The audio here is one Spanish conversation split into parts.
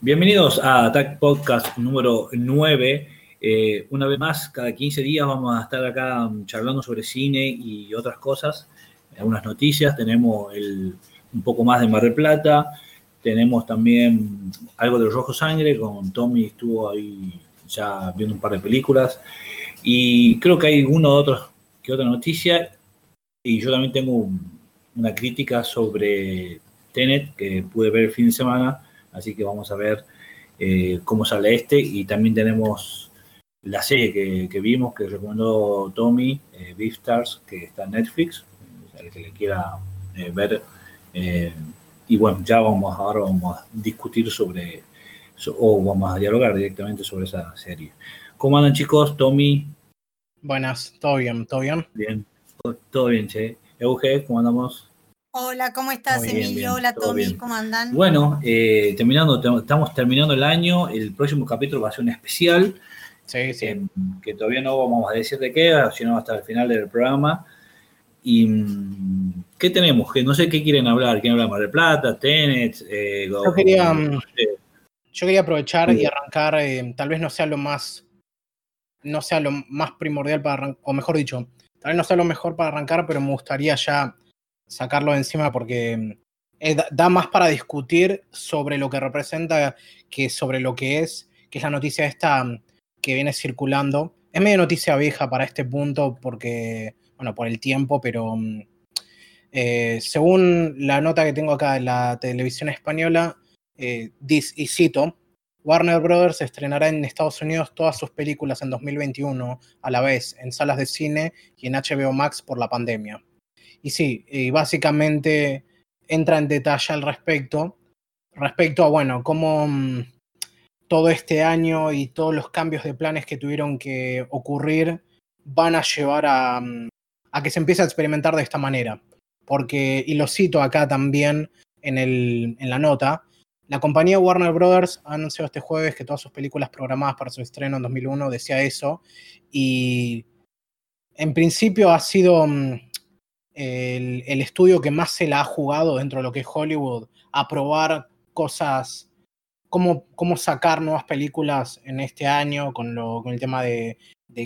Bienvenidos a Attack Podcast número 9. Eh, una vez más, cada 15 días vamos a estar acá um, charlando sobre cine y otras cosas, algunas noticias. Tenemos un poco más de Mar del Plata, tenemos también algo de Rojo Sangre, con Tommy estuvo ahí ya viendo un par de películas. Y creo que hay uno otro que otra noticia. Y yo también tengo una crítica sobre Tenet que pude ver el fin de semana así que vamos a ver eh, cómo sale este y también tenemos la serie que, vimos que recomendó Tommy, eh, Beefstars, que está en Netflix, el que le quiera eh, ver. Eh, y bueno, ya vamos ahora vamos a discutir sobre, o vamos a dialogar directamente sobre esa serie. ¿Cómo andan chicos? Tommy. Buenas, todo bien, todo bien. Bien, todo bien, che. Euge, ¿cómo andamos? Hola, ¿cómo estás, Emilio? Hola, Tommy, ¿cómo andan? Bueno, eh, terminando, estamos terminando el año. El próximo capítulo va a ser un especial. Sí, sí. Eh, que todavía no vamos a decir de qué, sino hasta el final del programa. ¿Y mm, qué tenemos? Que no sé qué quieren hablar. ¿Quieren hablar Mar del Plata, Tenet? Eh, yo, quería, mm, yo quería aprovechar y arrancar, tal vez no sea lo más, no sea lo más primordial para arrancar, o mejor dicho, tal vez no sea lo mejor para arrancar, pero me gustaría ya sacarlo de encima porque mm, da más para discutir sobre lo que representa que sobre lo que es, que es la noticia esta mm, que viene circulando. Es medio noticia vieja para este punto porque, bueno, por el tiempo, pero mm, eh, según la nota que tengo acá de la televisión española, eh, y cito, Warner Brothers estrenará en Estados Unidos todas sus películas en 2021 a la vez en salas de cine y en HBO Max por la pandemia. Y sí, y básicamente entra en detalle al respecto, respecto a, bueno, cómo mm, todo este año y todos los cambios de planes que tuvieron que ocurrir van a llevar a, mm, a que se empiece a experimentar de esta manera. Porque, y lo cito acá también en, el, en la nota, la compañía Warner Brothers ha anunciado este jueves que todas sus películas programadas para su estreno en 2001 decía eso. Y en principio ha sido el, estudio que más se la ha jugado dentro de lo que es Hollywood a probar cosas, cómo, cómo sacar nuevas películas en este año con, lo, con el tema de,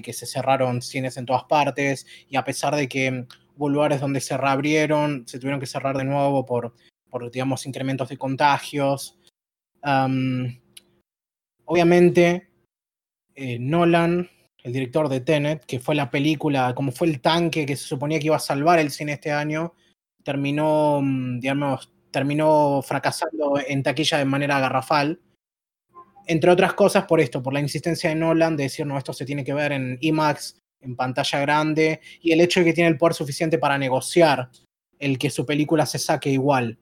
que se cerraron cines en todas partes y a pesar de que hubo lugares donde se reabrieron, se tuvieron que cerrar de nuevo por, por digamos, incrementos de contagios. obviamente, eh, Nolan el director de Tenet, que fue la película, como fue el tanque que se suponía que iba a salvar el cine este año, terminó, mm, digamos, terminó fracasando en taquilla de manera garrafal. Entre otras cosas por esto, por la insistencia de Nolan de decir, no, esto se tiene que ver en IMAX, en pantalla grande, y el hecho de que tiene el poder suficiente para negociar el que su película se saque igual.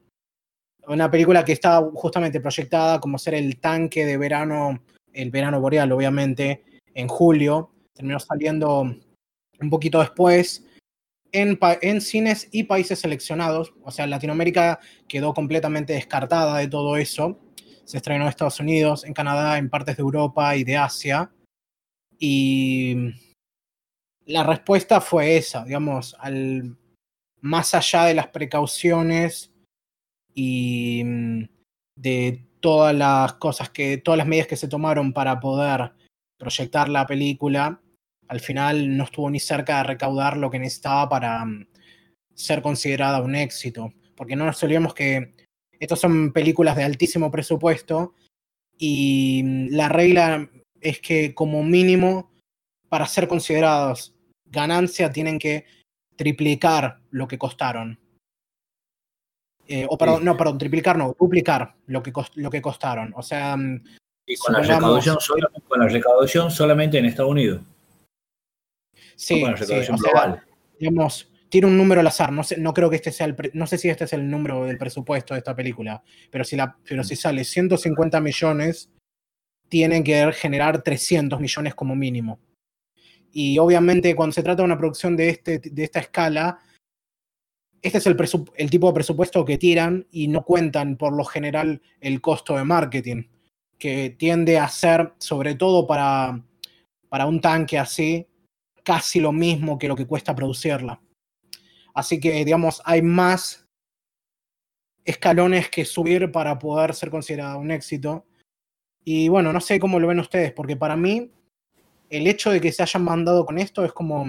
Una película que está justamente proyectada como ser el tanque de verano, el verano boreal, obviamente, en julio, terminó saliendo un poquito después en, cines y países seleccionados, o sea, Latinoamérica quedó completamente descartada de todo eso. Se estrenó en Estados Unidos, en Canadá, en partes de Europa y de Asia. Y la respuesta fue esa, digamos, al, más allá de las precauciones y mm, de todas las cosas que, todas las medidas que se tomaron para poder proyectar la película, al final no estuvo ni cerca de recaudar lo que necesitaba para mm, ser considerada un éxito. Porque no nos olvidemos que estas son películas de altísimo presupuesto y mm, la regla es que como mínimo para ser considerados ganancia tienen que triplicar lo que costaron. Eh, o perdón, no, perdón, triplicar no, duplicar lo que, lo que costaron. O sea, mm, y con la, recaudación solamente, con la recaudación solamente en Estados Unidos. Sí, digamos, tiene un número al azar. No, sé, no creo que este sea el. no sé si este es el número del presupuesto de esta película. Pero si, la, pero si sale 150 millones, tienen que generar 300 millones como mínimo. Y obviamente, cuando se trata de una producción de, este, de esta escala, este es el, el tipo de presupuesto que tiran y no cuentan por lo general el costo de marketing que tiende a ser, sobre todo para, para un tanque así, casi lo mismo que lo que cuesta producirla. Así que, digamos, hay más escalones que subir para poder ser considerada un éxito. Y bueno, no sé cómo lo ven ustedes, porque para mí el hecho de que se hayan mandado con esto es como,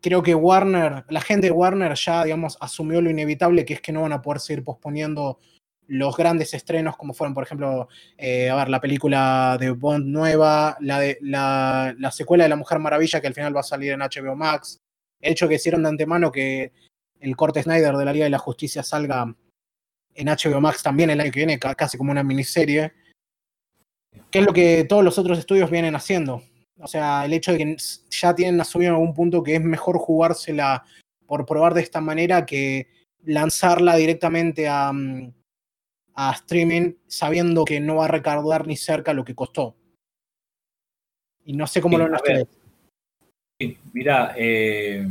creo que Warner, la gente de Warner ya, digamos, asumió lo inevitable, que es que no van a poder seguir posponiendo los grandes estrenos, como fueron, por ejemplo, eh, a ver, la película de Bond nueva, la, de, la, la, secuela de La Mujer Maravilla, que al final va a salir en HBO Max, el hecho que hicieron de antemano que el corte Snyder de la Liga de la Justicia salga en HBO Max también el año que viene, casi como una miniserie, que es lo que todos los otros estudios vienen haciendo. O sea, el hecho de que ya tienen asumido en algún punto que es mejor jugársela por probar de esta manera que lanzarla directamente a, mm, a streaming sabiendo que no va a recaudar ni cerca lo que costó. Y no sé cómo lo ustedes. mira, eh,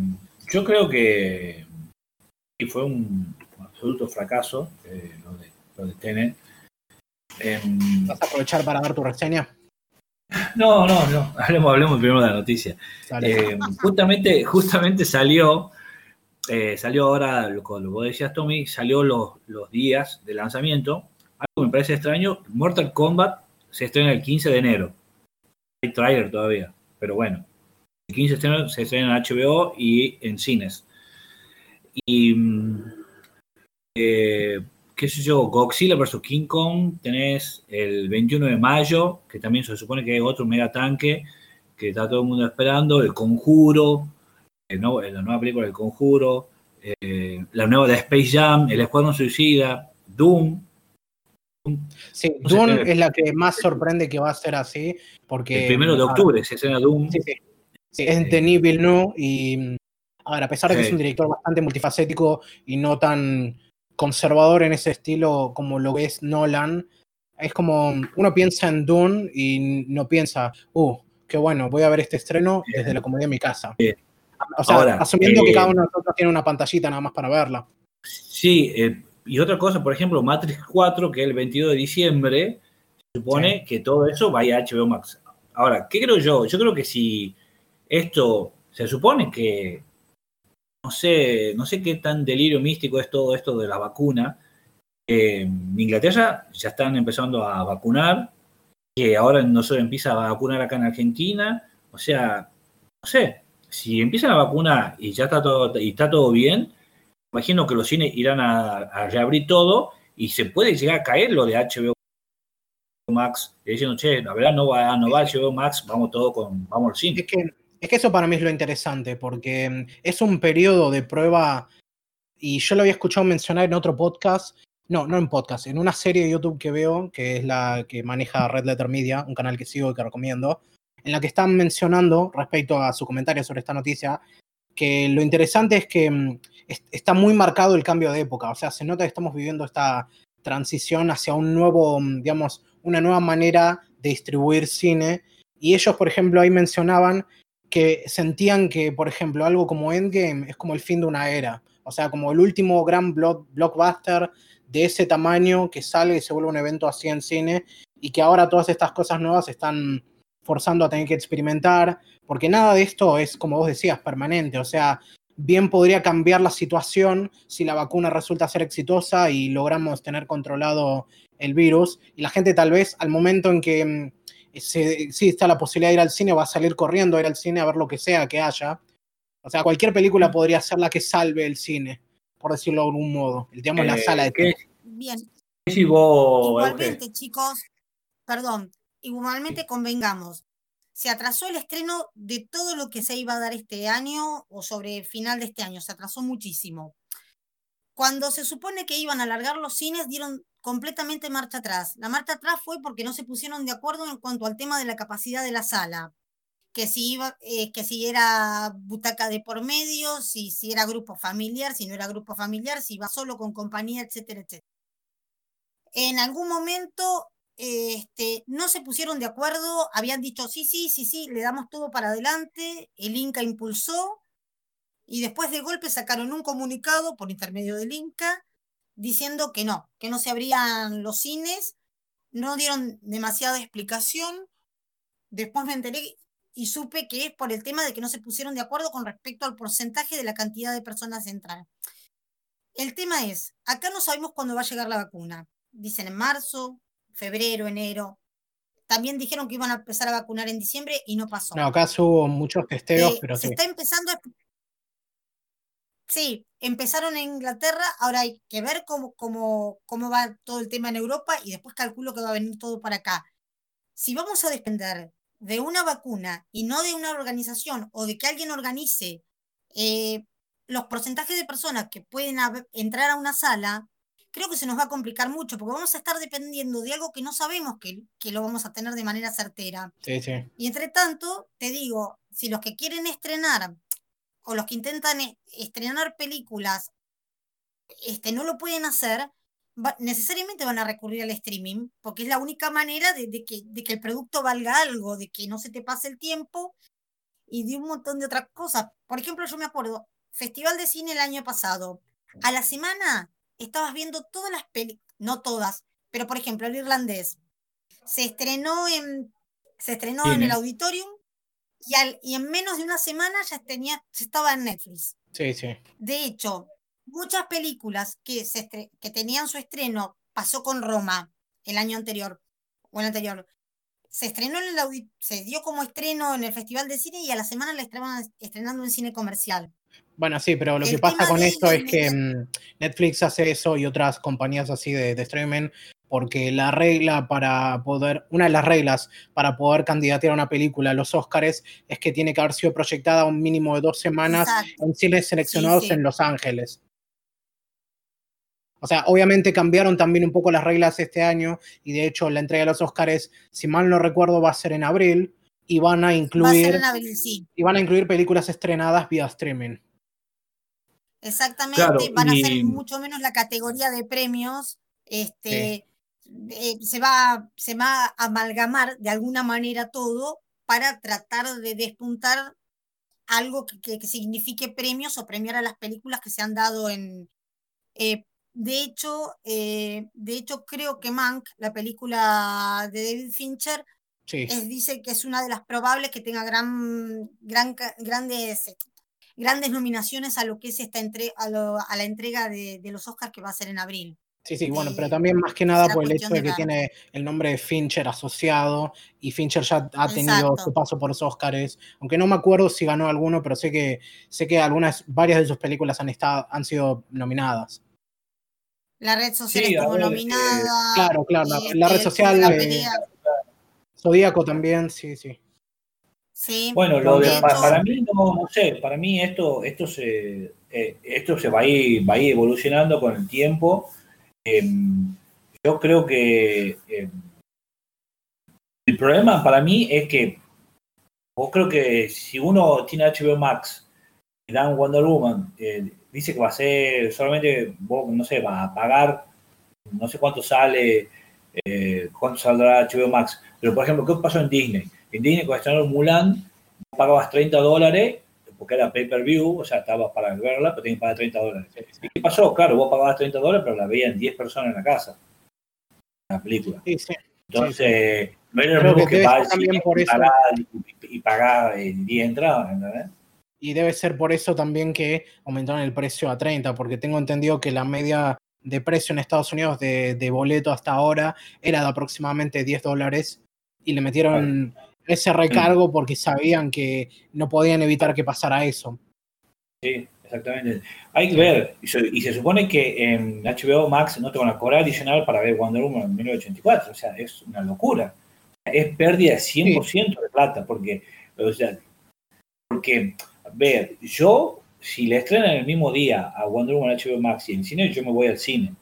yo creo que fue un absoluto fracaso eh, lo, de, lo de Tenet. Em, ¿Vas a aprovechar para dar tu reseña? No, no, no. Hablemos, hablemos primero de la noticia. Eh, justamente, justamente salió eh, salió ahora, como vos decías, Tommy, salió los, los días de lanzamiento. Algo que me parece extraño, Mortal Kombat se estrena el 15 de enero. Hay trailer todavía, pero bueno. El 15 de enero se estrena en HBO y en cines. Y, mm, eh, qué sé yo, Godzilla vs. King Kong tenés el 21 de mayo, que también se supone que es otro mega tanque que está todo el mundo esperando. El Conjuro, la nueva película del Conjuro, eh, la nueva de Space Jam, El Escuadrón Suicida, Doom. Sí, Doom es la que más sorprende que va a ser así, porque... El primero de octubre se escena Doom. Sí, sí. sí es de Denis Villeneuve y... A ver, a pesar de que es un director bastante multifacético y no tan conservador en ese estilo como lo es Nolan, es como uno piensa en Dune y no piensa, uh, qué bueno, voy a ver este estreno desde la comodidad de mi casa. O sea, asumiendo que cada eh, uno de nosotros tiene una pantallita nada más para verla. Sí, eh, y otra cosa, por ejemplo, Matrix 4, que es el 22 de diciembre, se supone que todo eso vaya a HBO Max. Ahora, ¿qué creo yo? Yo creo que si esto se supone que no sé, no sé qué tan delirio místico es todo esto de la vacuna. en Inglaterra ya están empezando a vacunar, que ahora no se empieza a vacunar acá en Argentina. O sea, no sé, si empiezan a vacunar y ya está todo, y está todo bien, imagino que los cines irán a, reabrir todo y se puede llegar a caer lo de HBO Max, diciendo, che, la verdad no va, no va HBO Max, vamos todo con, vamos al cine. Es que, es que eso para mí es lo interesante, porque mm, es un periodo de prueba, y yo lo había escuchado mencionar en otro podcast, no, no en podcast, en una serie de YouTube que veo, que es la que maneja Red Letter Media, un canal que sigo y que recomiendo, en la que están mencionando, respecto a su comentario sobre esta noticia, que lo interesante es que mm, está muy marcado el cambio de época, o sea, se nota que estamos viviendo esta transición hacia un nuevo, mm, digamos, una nueva manera de distribuir cine. Y ellos, por ejemplo, ahí mencionaban que sentían que, por ejemplo, algo como Endgame es como el fin de una era. O sea, como el último gran blockbuster de ese tamaño que sale y se vuelve un evento así en cine y que ahora todas estas cosas nuevas están forzando a tener que experimentar, porque nada de esto es, como vos decías, permanente. O sea, bien podría cambiar la situación si la vacuna resulta ser exitosa y logramos tener controlado el virus. Y la gente tal vez al momento en que mm, sí está la posibilidad de ir al cine, va a salir corriendo a ir al cine a ver lo que sea que haya. O sea, cualquier película podría ser la que salve el cine, por decirlo de algún modo. Digamos, la eh, sala de cine. Bien. Igualmente, chicos, perdón, igualmente convengamos, se atrasó el estreno de todo lo que se iba a dar este año o sobre el final de este año, se atrasó muchísimo. Cuando se supone que iban a alargar los cines, dieron completamente marcha atrás. La marcha atrás fue porque no se pusieron de acuerdo en cuanto al tema de la capacidad de la sala, que si, iba, eh, que si era butaca de por medio, si, si era grupo familiar, si no era grupo familiar, si iba solo con compañía, etcétera, etcétera. En algún momento este, no se pusieron de acuerdo, habían dicho sí, sí, sí, sí, le damos todo para adelante, el Inca impulsó y después de golpe sacaron un comunicado por intermedio del Inca diciendo que no, que no se abrían los cines, no dieron demasiada explicación, después me enteré y supe que es por el tema de que no se pusieron de acuerdo con respecto al porcentaje de la cantidad de personas entrar. El tema es, acá no sabemos cuándo va a llegar la vacuna. Dicen en marzo, febrero, enero. también dijeron que iban a empezar a vacunar en diciembre y no pasó. No, acá hubo muchos testeos, Eh, pero se sí. está empezando a... Sí, empezaron en Inglaterra, ahora hay que ver cómo, cómo, cómo va todo el tema en Europa y después calculo que va a venir todo para acá. Si vamos a depender de una vacuna y no de una organización o de que alguien organice eh, los porcentajes de personas que pueden entrar a una sala, creo que se nos va a complicar mucho porque vamos a estar dependiendo de algo que no sabemos que, que lo vamos a tener de manera certera. Sí, sí. Y entre tanto, te digo, si los que quieren estrenar o los que intentan e- estrenar películas este, no lo pueden hacer, va- necesariamente van a recurrir al streaming, porque es la única manera de, de que, de que el producto valga algo, de que no se te pase el tiempo y de un montón de otras cosas. Por ejemplo, yo me acuerdo, Festival de Cine el año pasado, a la semana estabas viendo todas las películas, no todas, pero por ejemplo, el irlandés se estrenó en, se estrenó en el auditorium y, al, y en menos de una semana ya tenía, ya estaba en Netflix. Sí, sí. De hecho, muchas películas que, se estre- que tenían su estreno, pasó con Roma el año anterior, o el anterior, se estrenó en el se dio como estreno en el Festival de Cine y a la semana la estaban estrenando en cine comercial. Bueno, sí, pero lo El que pasa con esto es que mm, Netflix hace eso y otras compañías así de, de streaming, porque la regla para poder, una de las reglas para poder candidatear a una película a los Oscars es que tiene que haber sido proyectada un mínimo de dos semanas Exacto. en cines seleccionados sí. en Los Ángeles. O sea, obviamente cambiaron también un poco las reglas este año y de hecho la entrega de los Oscars, si mal no recuerdo, va a ser en abril y van a incluir, en abril, sí. y van a incluir películas estrenadas vía streaming. Exactamente, Claro, van a ser mucho menos la categoría de premios. Este, eh, se, va, se va a amalgamar de alguna manera todo para tratar de despuntar algo que, que- que signifique premios o premiar a las películas que se han dado en. eh, de hecho, eh, de hecho, creo que Mank, la película de David Fincher, Sí. es, dice que es una de las probables que tenga gran, gran, grandes, grandes nominaciones a lo que es esta entre, a, lo- a la entrega de, de los Oscars que va a ser en abril. Sí, sí, bueno, pero también más que nada por el hecho de que tiene el nombre de Fincher asociado y Fincher ya ha tenido Exacto. su paso por los Oscars, aunque no me acuerdo si ganó alguno, pero sé que sé que algunas, varias de sus películas han estado, han sido nominadas. La red social Sí, estuvo ver, eh, nominada. claro, claro, la- este, la red social, eh, Zodíaco también, sí, sí. Sí. Bueno, lo de, De pa- hecho- para mí no, no sé, para mí esto, esto se, eh, esto se va a ir, va a ir evolucionando con el tiempo. Em, yo creo que em, el problema para mí es que vos creo que si uno tiene HBO Max y dan Wonder Woman, eh, dice que va a ser solamente, vos, no sé, va a pagar, no sé cuánto sale, eh, cuánto saldrá HBO Max. Pero por ejemplo, ¿qué pasó en Disney? En Disney cuando estrenaron Mulan, pagabas 30 dólares porque era pay-per-view, o sea, estabas para verla, pero tenías que pagar 30 dólares. ¿Y qué pasó? Claro, vos pagabas 30 dólares, pero la veían 10 personas en la casa, la película. Sí, sí. Entonces, no era lo mismo que pagar por y eso. pagar, y, y pagar eh, 10 entradas, ¿entendés? Y debe ser por eso también que aumentaron el precio a 30, porque tengo entendido que la media de precio en Estados Unidos de, de boleto hasta ahora era de aproximadamente 10 dólares y le metieron ese recargo porque sabían que no podían evitar que pasara eso. Sí, exactamente. Hay que ver, y se, y se supone que en HBO Max no te van a cobrar adicional para ver Wonder Woman en 1984, o sea, es una locura. Es pérdida de 100% de plata, porque, o sea, porque, a ver, yo, si le estrenan el mismo día a Wonder Woman en HBO Max y en cine, yo me voy al cine.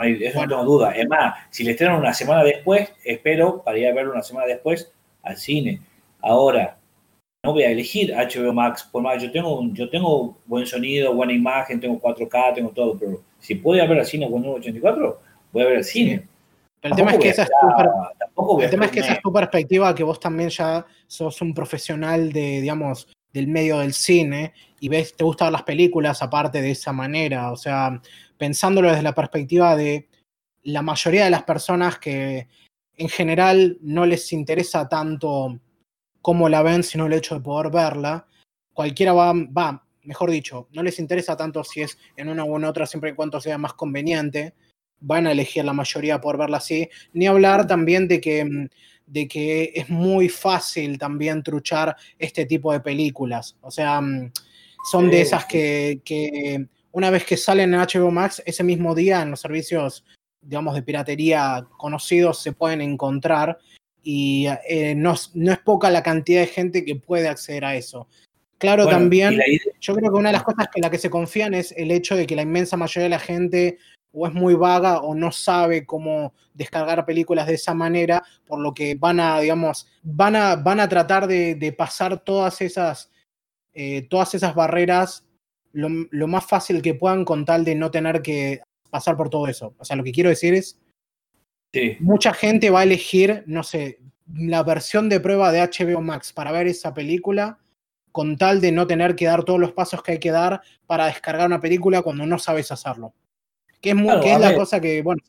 Ay, Eso no tengo duda. Es más, si le estrenan una semana después, espero para ir a verlo una semana después al cine. Ahora, no voy a elegir HBO Max, por más yo tengo un- yo tengo buen sonido, buena imagen, tengo 4K, tengo todo, pero si puedo ir a ver al cine con 84, voy a ver al cine. Pero el tema es que esa es tu el tema es que esa es tu perspectiva, que vos también ya sos un profesional de, digamos, del medio del cine y ves, te gustan las películas aparte de esa manera. O sea, pensándolo desde la perspectiva de la mayoría de las personas que en general no les interesa tanto cómo la ven, sino el hecho de poder verla. Cualquiera va, va, mejor dicho, no les interesa tanto si es en una u en otra, siempre y cuando sea más conveniente. van a elegir la mayoría por verla así. Ni hablar también de que, de que es muy fácil también truchar este tipo de películas. O sea, mm, son de esas que, que una vez que salen en HBO Max, ese mismo día en los servicios, digamos, de piratería conocidos se pueden encontrar y eh, no, no, es poca la cantidad de gente que puede acceder a eso. Claro, también, yo creo que una de las cosas que la que se confían es el hecho de que la inmensa mayoría de la gente o es muy vaga o no sabe cómo descargar películas de esa manera, por lo que van a, digamos, van a, van a tratar de, pasar todas esas, eh, todas esas barreras lo, lo, más fácil que puedan con tal de no tener que pasar por todo eso. O sea, lo que quiero decir es, mucha gente va a elegir, no sé, la versión de prueba de HBO Max para ver esa película con tal de no tener que dar todos los pasos que hay que dar para descargar una película cuando no sabes hacerlo. Que es, muy, que es la cosa que, bueno,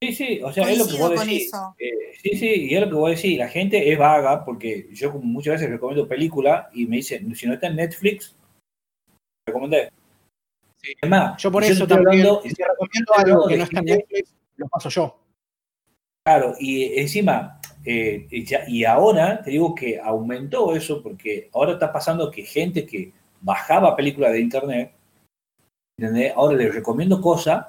Sí, sí, o sea, es lo que vos decís. Eh, sí, sí, y es lo que vos decís. La gente es vaga porque yo muchas veces recomiendo película y me dicen, si no está en Netflix, recomendé. Sí. Es más, yo por eso también, hablando, si recomiendo algo que no está en Netflix, lo paso yo. Claro, y encima, eh, y ahora te digo que aumentó eso porque ahora está pasando que gente que bajaba películas de internet, ahora les recomiendo cosas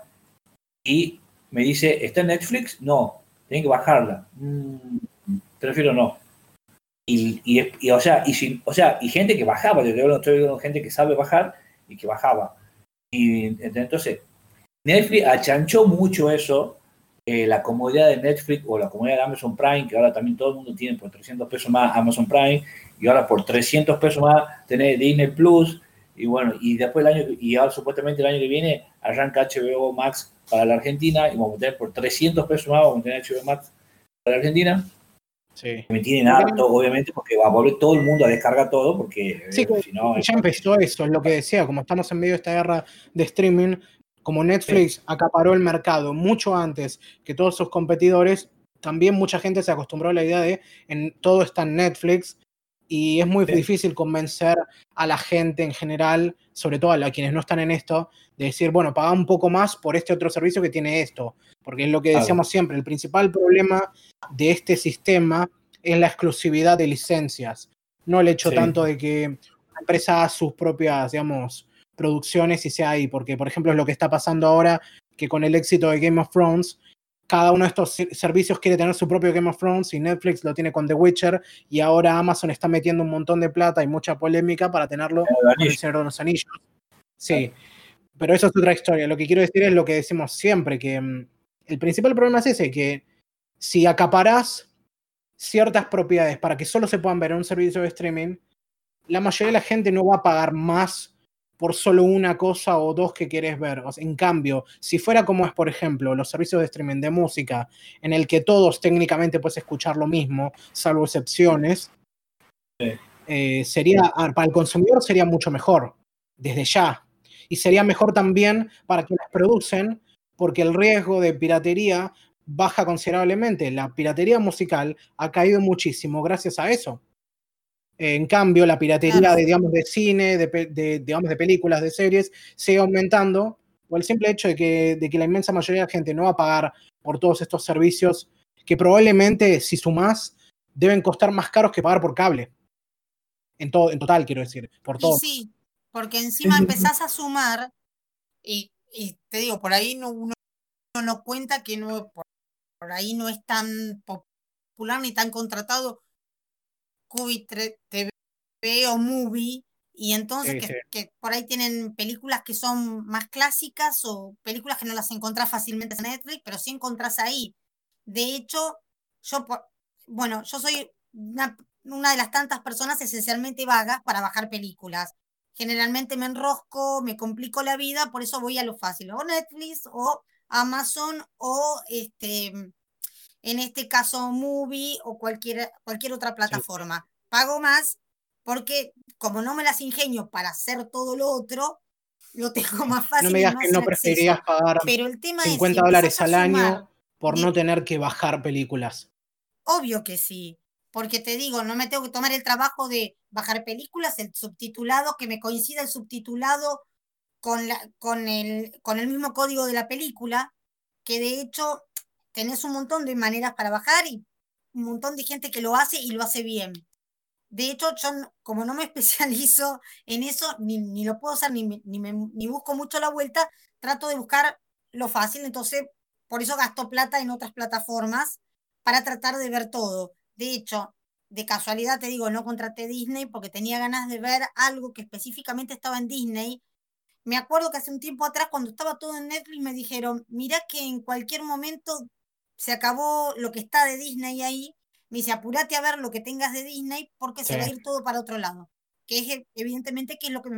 y me dice, ¿está en Netflix? No, tienen que bajarla. Mm, prefiero no. Y, y, o, sea, y o sea, y gente que bajaba, yo estoy viendo gente que sabe bajar y que bajaba. Y entonces, Netflix achanchó mucho eso eh, la comodidad de Netflix o la comodidad de Amazon Prime, que ahora también todo el mundo tiene por 300 pesos más Amazon Prime, y ahora por 300 pesos más tener Disney Plus, y bueno, y después el año, y ahora supuestamente el año que viene arranca HBO Max para la Argentina, y vamos a tener por 300 pesos más, vamos a tener HBO Max para la Argentina. Sí. Me tienen harto, obviamente, porque va a volver todo el mundo a descargar todo, porque sí, eh, si no, ya empezó eso, es lo que decía, como estamos en medio de esta guerra de streaming, como Netflix acaparó el mercado mucho antes que todos sus competidores, también mucha gente se acostumbró a la idea de en, todo está en Netflix y es muy difícil convencer a la gente en general, sobre todo a, quienes no están en esto, de decir, bueno, paga un poco más por este otro servicio que tiene esto, porque es lo que decíamos siempre, el principal problema de este sistema es la exclusividad de licencias, no el hecho tanto de que una empresa haga sus propias, digamos, producciones y sea ahí, porque por ejemplo es lo que está pasando ahora, que con el éxito de Game of Thrones, cada uno de estos servicios quiere tener su propio Game of Thrones y Netflix lo tiene con The Witcher y ahora Amazon está metiendo un montón de plata y mucha polémica para tenerlo con el Señor de los Anillos. Sí, pero eso es otra historia. Lo que quiero decir es lo que decimos siempre, que mm, el principal problema es ese, que si acaparás ciertas propiedades para que solo se puedan ver en un servicio de streaming, la mayoría de la gente no va a pagar más por solo una cosa o dos que quieres ver. en cambio, si fuera como es, por ejemplo, los servicios de streaming de música, en el que todos técnicamente puedes escuchar lo mismo, salvo excepciones, eh, sería, para el consumidor sería mucho mejor, desde ya. Y sería mejor también para quienes producen, porque el riesgo de piratería baja considerablemente. La piratería musical ha caído muchísimo gracias a eso. En cambio, la piratería de, digamos, de cine, de, digamos, de películas, de series, sigue aumentando por el simple hecho de que, de que la inmensa mayoría de la gente no va a pagar por todos estos servicios que probablemente, si sumás, deben costar más caros que pagar por cable. En, todo, en total, quiero decir, por todo. Sí, porque encima empezás a sumar y, te digo, por ahí no, uno no cuenta que no, por ahí no es tan popular ni tan contratado Cubit TV o Movie, y entonces que, por ahí tienen películas que son más clásicas o películas que no las encontrás fácilmente en Netflix, pero sí encontrás ahí. De hecho, yo, bueno, yo soy una, una de las tantas personas esencialmente vagas para bajar películas. Generalmente me enrosco, me complico la vida, por eso voy a lo fácil, o Netflix o Amazon o este en este caso Movie o cualquier, cualquier otra plataforma. Pago más porque como no me las ingenio para hacer todo lo otro, lo tengo más fácil. No me digas que no preferirías pagar Pero el tema 50 dólares al año por no tener que bajar películas. Obvio que sí, porque te digo, no me tengo que tomar el trabajo de bajar películas, el subtitulado, que me coincida el subtitulado con, la, con, el, con el mismo código de la película, que de hecho tenés un montón de maneras para bajar y un montón de gente que lo hace y lo hace bien. De hecho, yo como no me especializo en eso, ni, ni lo puedo hacer, ni, ni, me, ni busco mucho la vuelta, trato de buscar lo fácil, entonces por eso gasto plata en otras plataformas para tratar de ver todo. De hecho, de casualidad te digo, no contraté Disney porque tenía ganas de ver algo que específicamente estaba en Disney. Me acuerdo que hace un tiempo atrás, cuando estaba todo en Netflix, me dijeron, mira que en cualquier momento se acabó lo que está de Disney ahí. Me dice, apúrate a ver lo que tengas de Disney porque se va a ir todo para otro lado. Que es evidentemente que es lo que,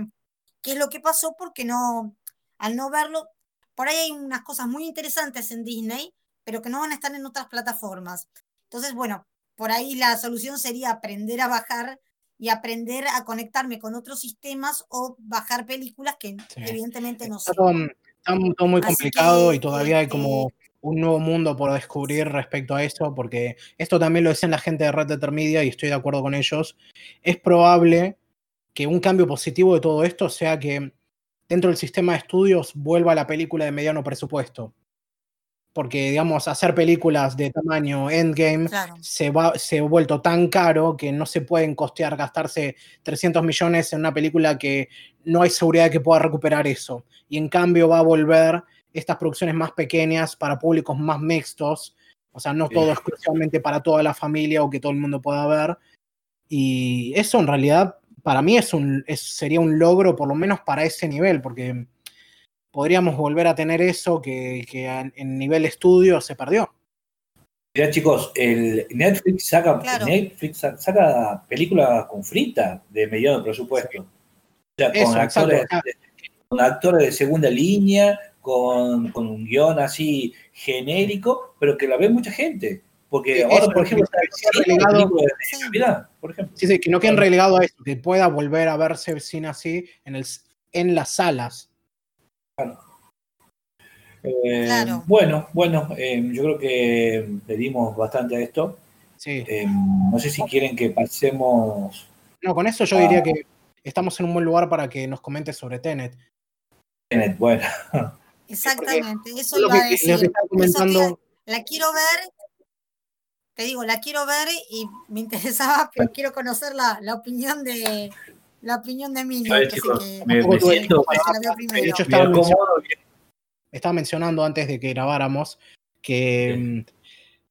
que es lo que pasó porque no, al no verlo, por ahí hay unas cosas muy interesantes en Disney, pero que no van a estar en otras plataformas. Entonces, bueno, por ahí la solución sería aprender a bajar y aprender a conectarme con otros sistemas o bajar películas que evidentemente no sé. Está todo, muy complicado y todavía hay como este un nuevo mundo por descubrir respecto a eso, porque esto también lo dicen la gente de Red Dead Media y estoy de acuerdo con ellos. Es probable que un cambio positivo de todo esto sea que dentro del sistema de estudios vuelva la película de mediano presupuesto porque, digamos, hacer películas de tamaño endgame se, va, se ha vuelto tan caro que no se pueden costear gastarse 300 millones en una película que no hay seguridad de que pueda recuperar eso. Y en cambio va a volver estas producciones más pequeñas para públicos más mixtos, o sea, no todo exclusivamente para toda la familia o que todo el mundo pueda ver. Y eso en realidad para mí es un, sería un logro por lo menos para ese nivel, porque podríamos volver a tener eso que, en nivel estudio se perdió. Ya chicos, el Netflix saca, Netflix saca películas con frita de mediano presupuesto. O sea, con, actores, con, actores, de segunda línea, con, un guion así genérico, pero que la ve mucha gente. Porque ahora, por ejemplo, está relegado, por ejemplo. Sí, sí, que no queden relegados a eso, que pueda volver a verse cine así en, el, en las salas. Eh, bueno, bueno, eh, yo creo que pedimos bastante a esto. Sí. Eh, no sé si quieren que pasemos. No, con eso yo diría que estamos en un buen lugar para que nos comentes sobre Tenet. Tenet, bueno. Exactamente, eso iba a decir. comentando... la quiero ver, te digo, la quiero ver y me interesaba, pero quiero conocer la, la opinión de, la opinión de Mini. estaba, mencionando antes de que grabáramos que mm,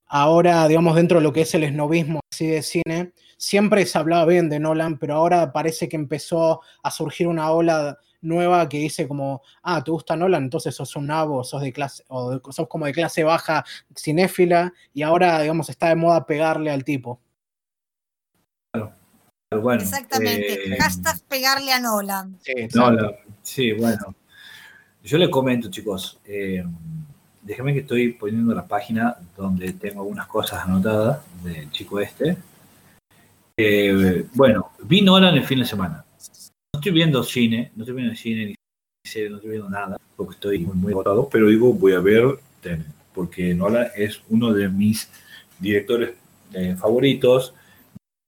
ahora, digamos, dentro de lo que es el esnovismo así de cine, siempre se hablaba bien de Nolan, pero ahora parece que empezó a surgir una ola nueva que dice como, ah, ¿te gusta Nolan? Entonces sos un nabo, sos de clase, o sos como de clase baja cinéfila, y ahora, digamos, está de moda pegarle al tipo. Exactamente. Eh, Hashtag pegarle a Nolan. Sí, bueno. Yo les comento, chicos. Eh, déjenme que estoy poniendo la página donde tengo algunas cosas anotadas del chico este. Eh, bueno, vi Nolan el fin de semana. Estoy viendo cine, no estoy viendo cine ni serie, no estoy viendo nada, porque estoy muy, muy agotado, pero digo, voy a ver porque Nolan es uno de mis directores favoritos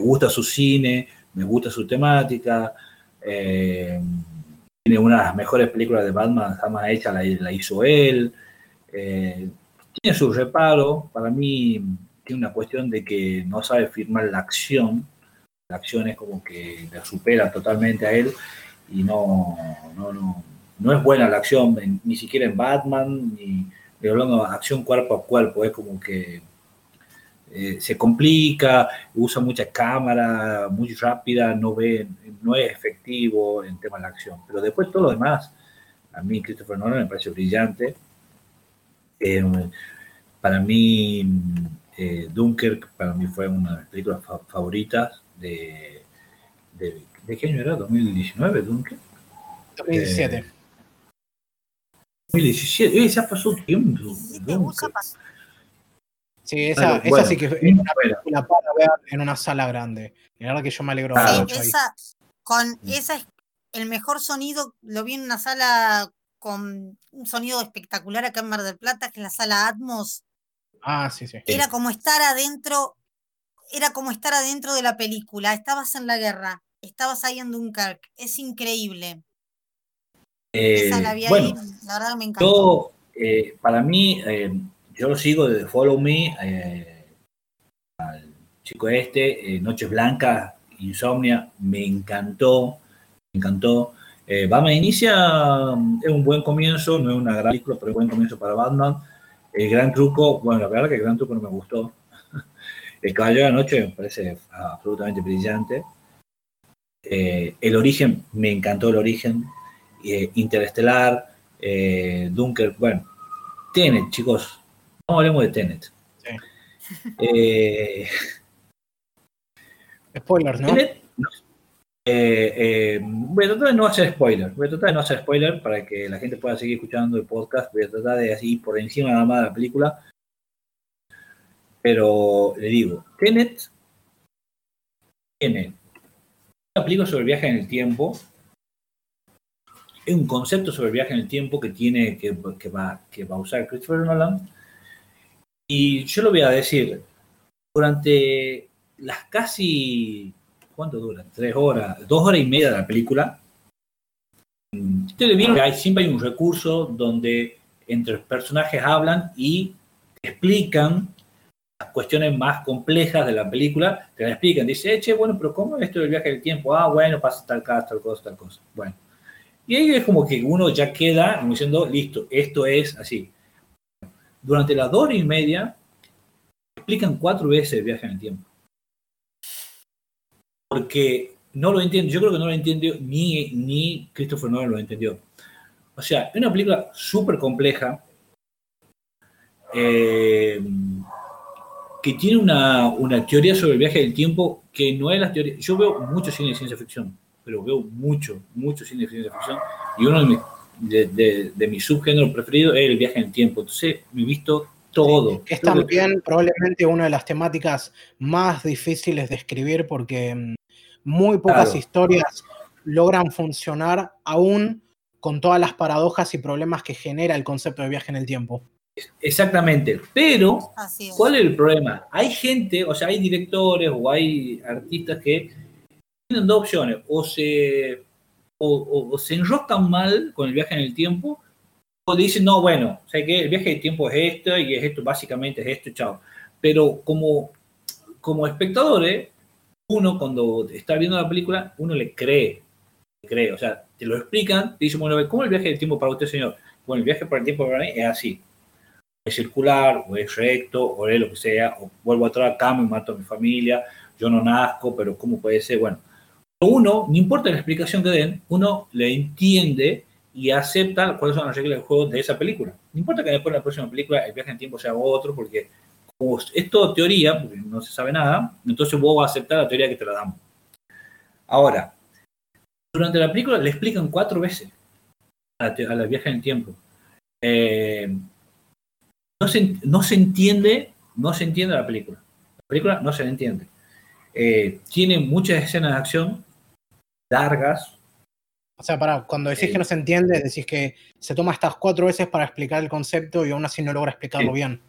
me gusta su cine, me gusta su temática. Eh, tiene una de las mejores películas de Batman jamás hecha, la, la hizo él. Eh, tiene su reparo, para mí tiene una cuestión de que no sabe firmar la acción. La acción es como que la supera totalmente a él y no, no, no, no es buena la acción, ni siquiera en Batman, ni, hablando de acción cuerpo a cuerpo, es como que eh, se complica, usa mucha cámara, muy rápida, no ve, no es efectivo en tema de la acción. Pero después todo lo demás, a mí Christopher Nolan me parece brillante. Eh, para mí, eh, Dunkirk, para mí fue una de las películas favoritas de, de, qué año era? ¿2019 Dunkirk? 2017. 2017, ya pasó tiempo. Sí, esa, esa sí que es una película para ver en una sala grande. Y la verdad que yo me alegro mucho. Esa, con esa es el mejor sonido, lo vi en una sala con un sonido espectacular acá en Mar del Plata, que es la sala Atmos. Ah, sí, sí. Era como estar adentro, era como estar adentro de la película. Estabas en la guerra, estabas ahí en Dunkirk. Es increíble. Esa la, bueno, la verdad me encantó. Yo, para mí, yo lo sigo desde Follow Me, al chico este, Noches Blancas, Insomnia, me encantó, me encantó. Eh, Batman Inicia mm, es un buen comienzo, no es una gran película, pero es un buen comienzo para Batman. El gran truco, bueno, la verdad que el gran truco no me gustó. El Caballero de la Noche me parece absolutamente brillante. Eh, el origen, me encantó el origen. Eh, Interestelar, eh, Dunker, bueno, Tenet, chicos. No hablemos de Tenet. Sí. Spoilers, ¿no? Eh, eh, voy a tratar de no hacer spoiler. Voy a tratar de no hacer spoiler para que la gente pueda seguir escuchando el podcast. Voy a tratar de así por encima nada más de la película. Pero le digo, Tenet tiene una película sobre el viaje en el tiempo. Es un concepto sobre el viaje en el tiempo que tiene que, va, que va a usar Christopher Nolan. Y yo lo voy a decir, durante las casi, ¿cuánto dura? Tres horas, dos horas y media de la película. Ustedes vieron que hay, siempre hay un recurso donde entre los personajes hablan y explican cuestiones más complejas de la película, te la explican, dice, eh, che, bueno, pero ¿cómo es esto del viaje del tiempo? Ah, bueno, pasa tal cosa, tal cosa, tal cosa. Bueno. Y ahí es como que uno ya queda diciendo, listo, esto es así. Durante las dos horas y media, explican cuatro veces el viaje en el tiempo porque no lo entiendo, yo creo que no lo entendió ni, ni Christopher Nolan lo entendió. O sea, es una película súper compleja eh, que tiene una, una, teoría sobre el viaje del tiempo que no es la teoría. Yo veo mucho cine de ciencia ficción, pero veo mucho, mucho cine de ciencia ficción y uno de, mis, de, de, mis subgéneros preferidos es el viaje en el tiempo. Entonces, me he visto todo. es también probablemente una de las temáticas más difíciles de escribir porque mm, muy pocas historias logran funcionar aún con todas las paradojas y problemas que genera el concepto de viaje en el tiempo. Exactamente, pero ¿cuál es el problema? Hay gente, o sea, hay directores o hay artistas que tienen dos opciones, o se, o, se enroscan mal con el viaje en el tiempo, o dicen, no, bueno, o sea que el viaje en el tiempo es esto y es esto, básicamente es esto, chao. Pero como, como espectadores, uno cuando está viendo la película, uno le cree, cree, o sea, te lo explican, te dicen, bueno, ¿cómo el viaje del tiempo para usted, señor? Bueno, el viaje por el tiempo para mí es así. Circular, o es recto, o es lo que sea, o vuelvo atrás, cama y mato a mi familia, yo no nazco, pero ¿cómo puede ser? Bueno, uno, no importa la explicación que den, uno le entiende y acepta cuáles son las reglas del juego de esa película. No importa que después en la próxima película el viaje en tiempo sea otro, porque como es todo teoría, porque no se sabe nada, entonces vos vas a aceptar la teoría que te la damos. Ahora, durante la película le explican cuatro veces a la, viaje en tiempo. Eh, no, se, no se entiende, no se entiende la película. La película no se entiende. Eh, tiene muchas escenas de acción largas. O sea, para cuando decís que no se entiende, decís que se toma estas cuatro veces para explicar el concepto y aún así no logra explicarlo bien.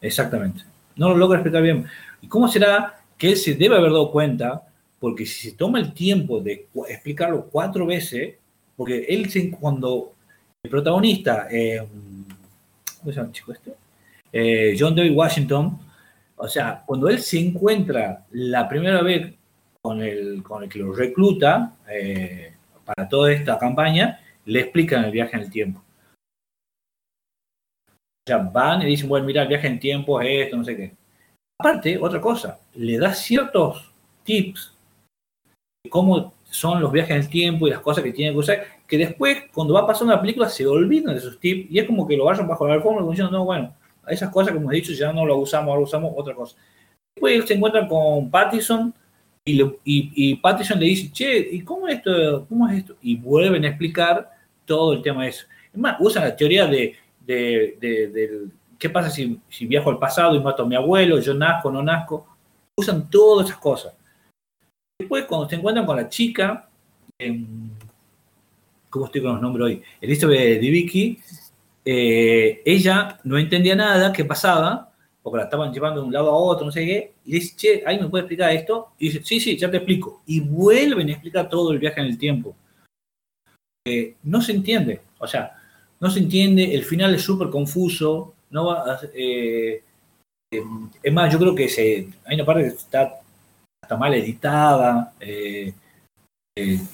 Exactamente. No lo logra explicar bien. ¿Y cómo será que él se debe haber dado cuenta? Porque si se toma el tiempo de explicarlo cuatro veces, porque él cuando el protagonista, eh, ¿cómo se llama el chico este? Eh, John David Washington, o sea, cuando él se encuentra la primera vez con el, con el que lo recluta eh, para toda esta campaña, le explican el viaje en el tiempo sea, van y dicen, bueno, mira, el viaje en tiempo es esto, no sé qué. Aparte, otra cosa, le da ciertos tips de cómo son los viajes en el tiempo y las cosas que tienen que usar, que después, cuando va pasando la película, se olvidan de esos tips y es como que lo vayan bajo la alfombra y diciendo, no, bueno, esas cosas que hemos dicho ya no lo usamos, ahora usamos otra cosa. Después se encuentran con Pattison y, y, Pattison le dice, che, ¿y cómo es esto? ¿Cómo es esto? Y vuelven a explicar todo el tema de eso. Es más, usan la teoría de de, qué pasa si, viajo al pasado y mato a mi abuelo, yo nazco, no nazco. Usan todas esas cosas. Después, cuando se encuentran con la chica, ¿cómo estoy con los nombres hoy? Elizabeth Dibicki, eh, ella no entendía nada qué pasaba, porque la estaban llevando de un lado a otro, no sé qué, y dice, che, ¿ahí me puede explicar esto? Y dice, sí, sí, ya te explico. Y vuelven a explicar todo el viaje en el tiempo. no se entiende. O sea, no se entiende, el final es súper confuso, no va eh, eh, es más, yo creo que se, hay una parte que está, está mal editada, eh,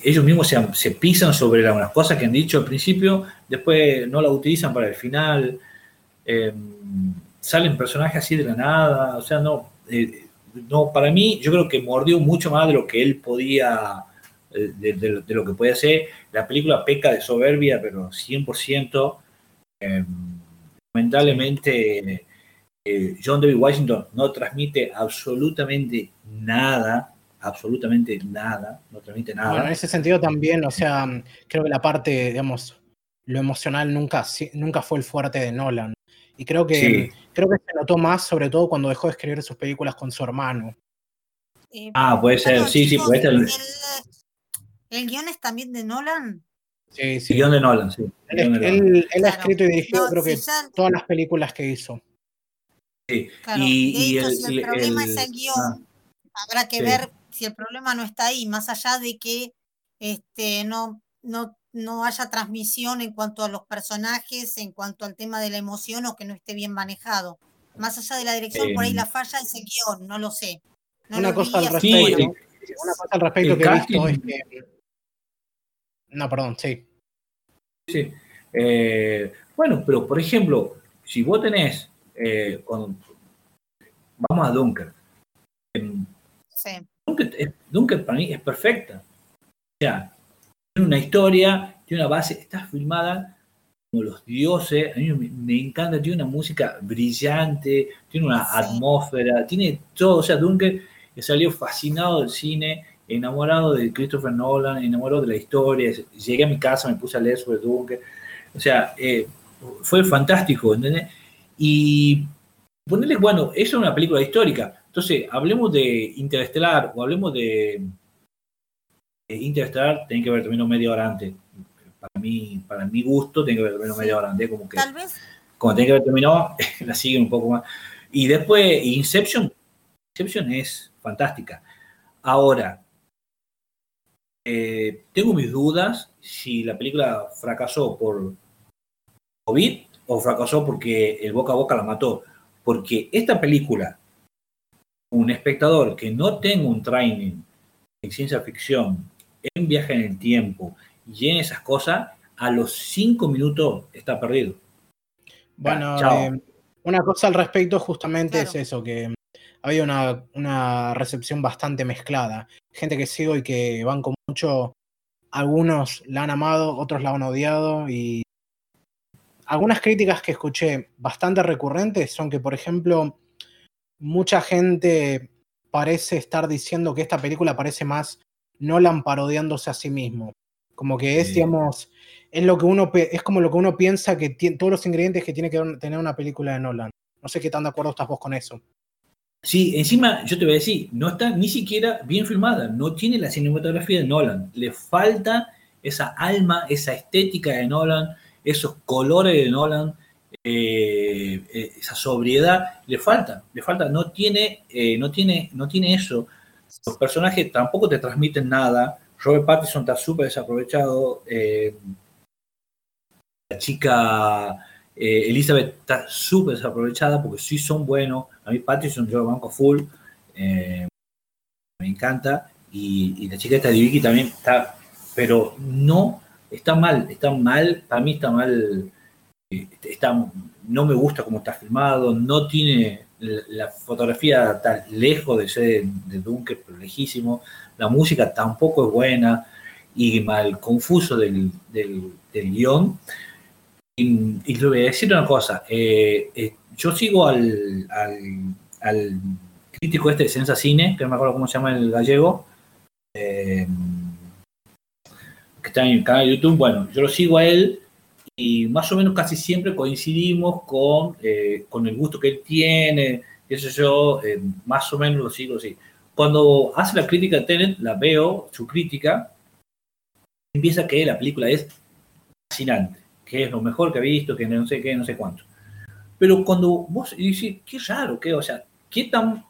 ellos mismos se, pisan sobre algunas cosas que han dicho al principio, después no la utilizan para el final, salen personajes así de la nada, o sea, no, no, para mí yo creo que mordió mucho más de lo que él podía de, lo que puede hacer. La película peca de soberbia, pero 100%. Eh, lamentablemente, eh, John David Washington no transmite absolutamente nada, absolutamente nada, no transmite nada. Bueno, en ese sentido también, o sea, creo que la parte, digamos, lo emocional nunca, nunca fue el fuerte de Nolan. Y creo que, creo que se notó más, sobre todo cuando dejó de escribir sus películas con su hermano. ah, puede ser, sí, sí, puede ser. ¿El guion es también de Nolan? Sí, sí. El guion de Nolan, sí. Él, ha escrito y dirigido, creo que todas las películas que hizo. Sí. y, de si el, problema es el guion, ah. habrá que ver si el problema no está ahí, más allá de que este, no, no, no haya transmisión en cuanto a los personajes, en cuanto al tema de la emoción o que no esté bien manejado. Más allá de la dirección, por ahí la falla es el guion, no lo sé. una, cosa al respecto, una cosa al respecto que he visto es que no, perdón, sí. Sí. Eh, bueno, pero por ejemplo, si vos tenés, eh, vamos a Dunker. Sí. Dunker, para mí es perfecta. O sea, tiene una historia, tiene una base, está filmada como los dioses, a mí me, encanta, tiene una música brillante, tiene una atmósfera, tiene todo, o sea, Dunker salió fascinado del cine, enamorado de Christopher Nolan, enamorado de la historia, llegué a mi casa, me puse a leer sobre Dunker, o sea, eh, fue fantástico, ¿entendés? Y ponerle, bueno, eso es una película histórica, entonces hablemos de Interestelar o hablemos de, Interestelar, tiene que ver también media hora antes, para mí, para mi gusto, tiene que ver menos media hora antes, como que... Tal vez. Cuando tiene que ver terminado, la siguen un poco más. Y después, Inception, Inception es fantástica. Ahora, eh, tengo mis dudas si la película fracasó por COVID o fracasó porque el boca a boca la mató. Porque esta película, un espectador que no tenga un training en ciencia ficción, en viaje en el tiempo y en esas cosas, a los cinco minutos está perdido. Bueno, eh, una cosa al respecto justamente es eso, que había una, una, recepción bastante mezclada. Gente que sigo y que van con mucho, algunos la han amado, otros la han odiado y algunas críticas que escuché bastante recurrentes son que, por ejemplo, mucha gente parece estar diciendo que esta película parece más Nolan parodiándose a sí mismo. Como que es, digamos, es lo que uno es como lo que uno piensa que tiene todos los ingredientes que tiene que tener una película de Nolan. No sé qué tan de acuerdo estás vos con eso. Sí, encima yo te voy a decir, no está ni siquiera bien filmada, no tiene la cinematografía de Nolan, le falta esa alma, esa estética de Nolan, esos colores de Nolan, eh, eh, esa sobriedad, le falta, le falta, no tiene, eh, no tiene, no tiene eso. Los personajes tampoco te transmiten nada. Robert Pattinson está súper desaprovechado. la chica Elizabeth está súper desaprovechada porque sí son buenos. A mí Pattinson yo lo banco full. Me encanta. Y, la chica esta de Vicky también está, pero no, está mal, está mal, para mí está mal, está, no me gusta cómo está filmado, no tiene la, fotografía está lejos de ser de Dunker, pero lejísimo, la música tampoco es buena y mal confuso del, del, del guion. Y, y le voy a decir una cosa, eh, eh, yo sigo al, al, crítico este de Sensa Cine, que no me acuerdo cómo se llama el gallego, eh, que está en el canal de YouTube, bueno, yo lo sigo a él y más o menos casi siempre coincidimos con, con el gusto que él tiene, eso yo, más o menos lo sigo así. Cuando hace la crítica de Tenet, la veo, su crítica, empieza que la película es fascinante que es lo mejor que ha visto, que no sé qué, no sé cuánto. Pero cuando vos dices, qué raro, qué, o sea, qué tan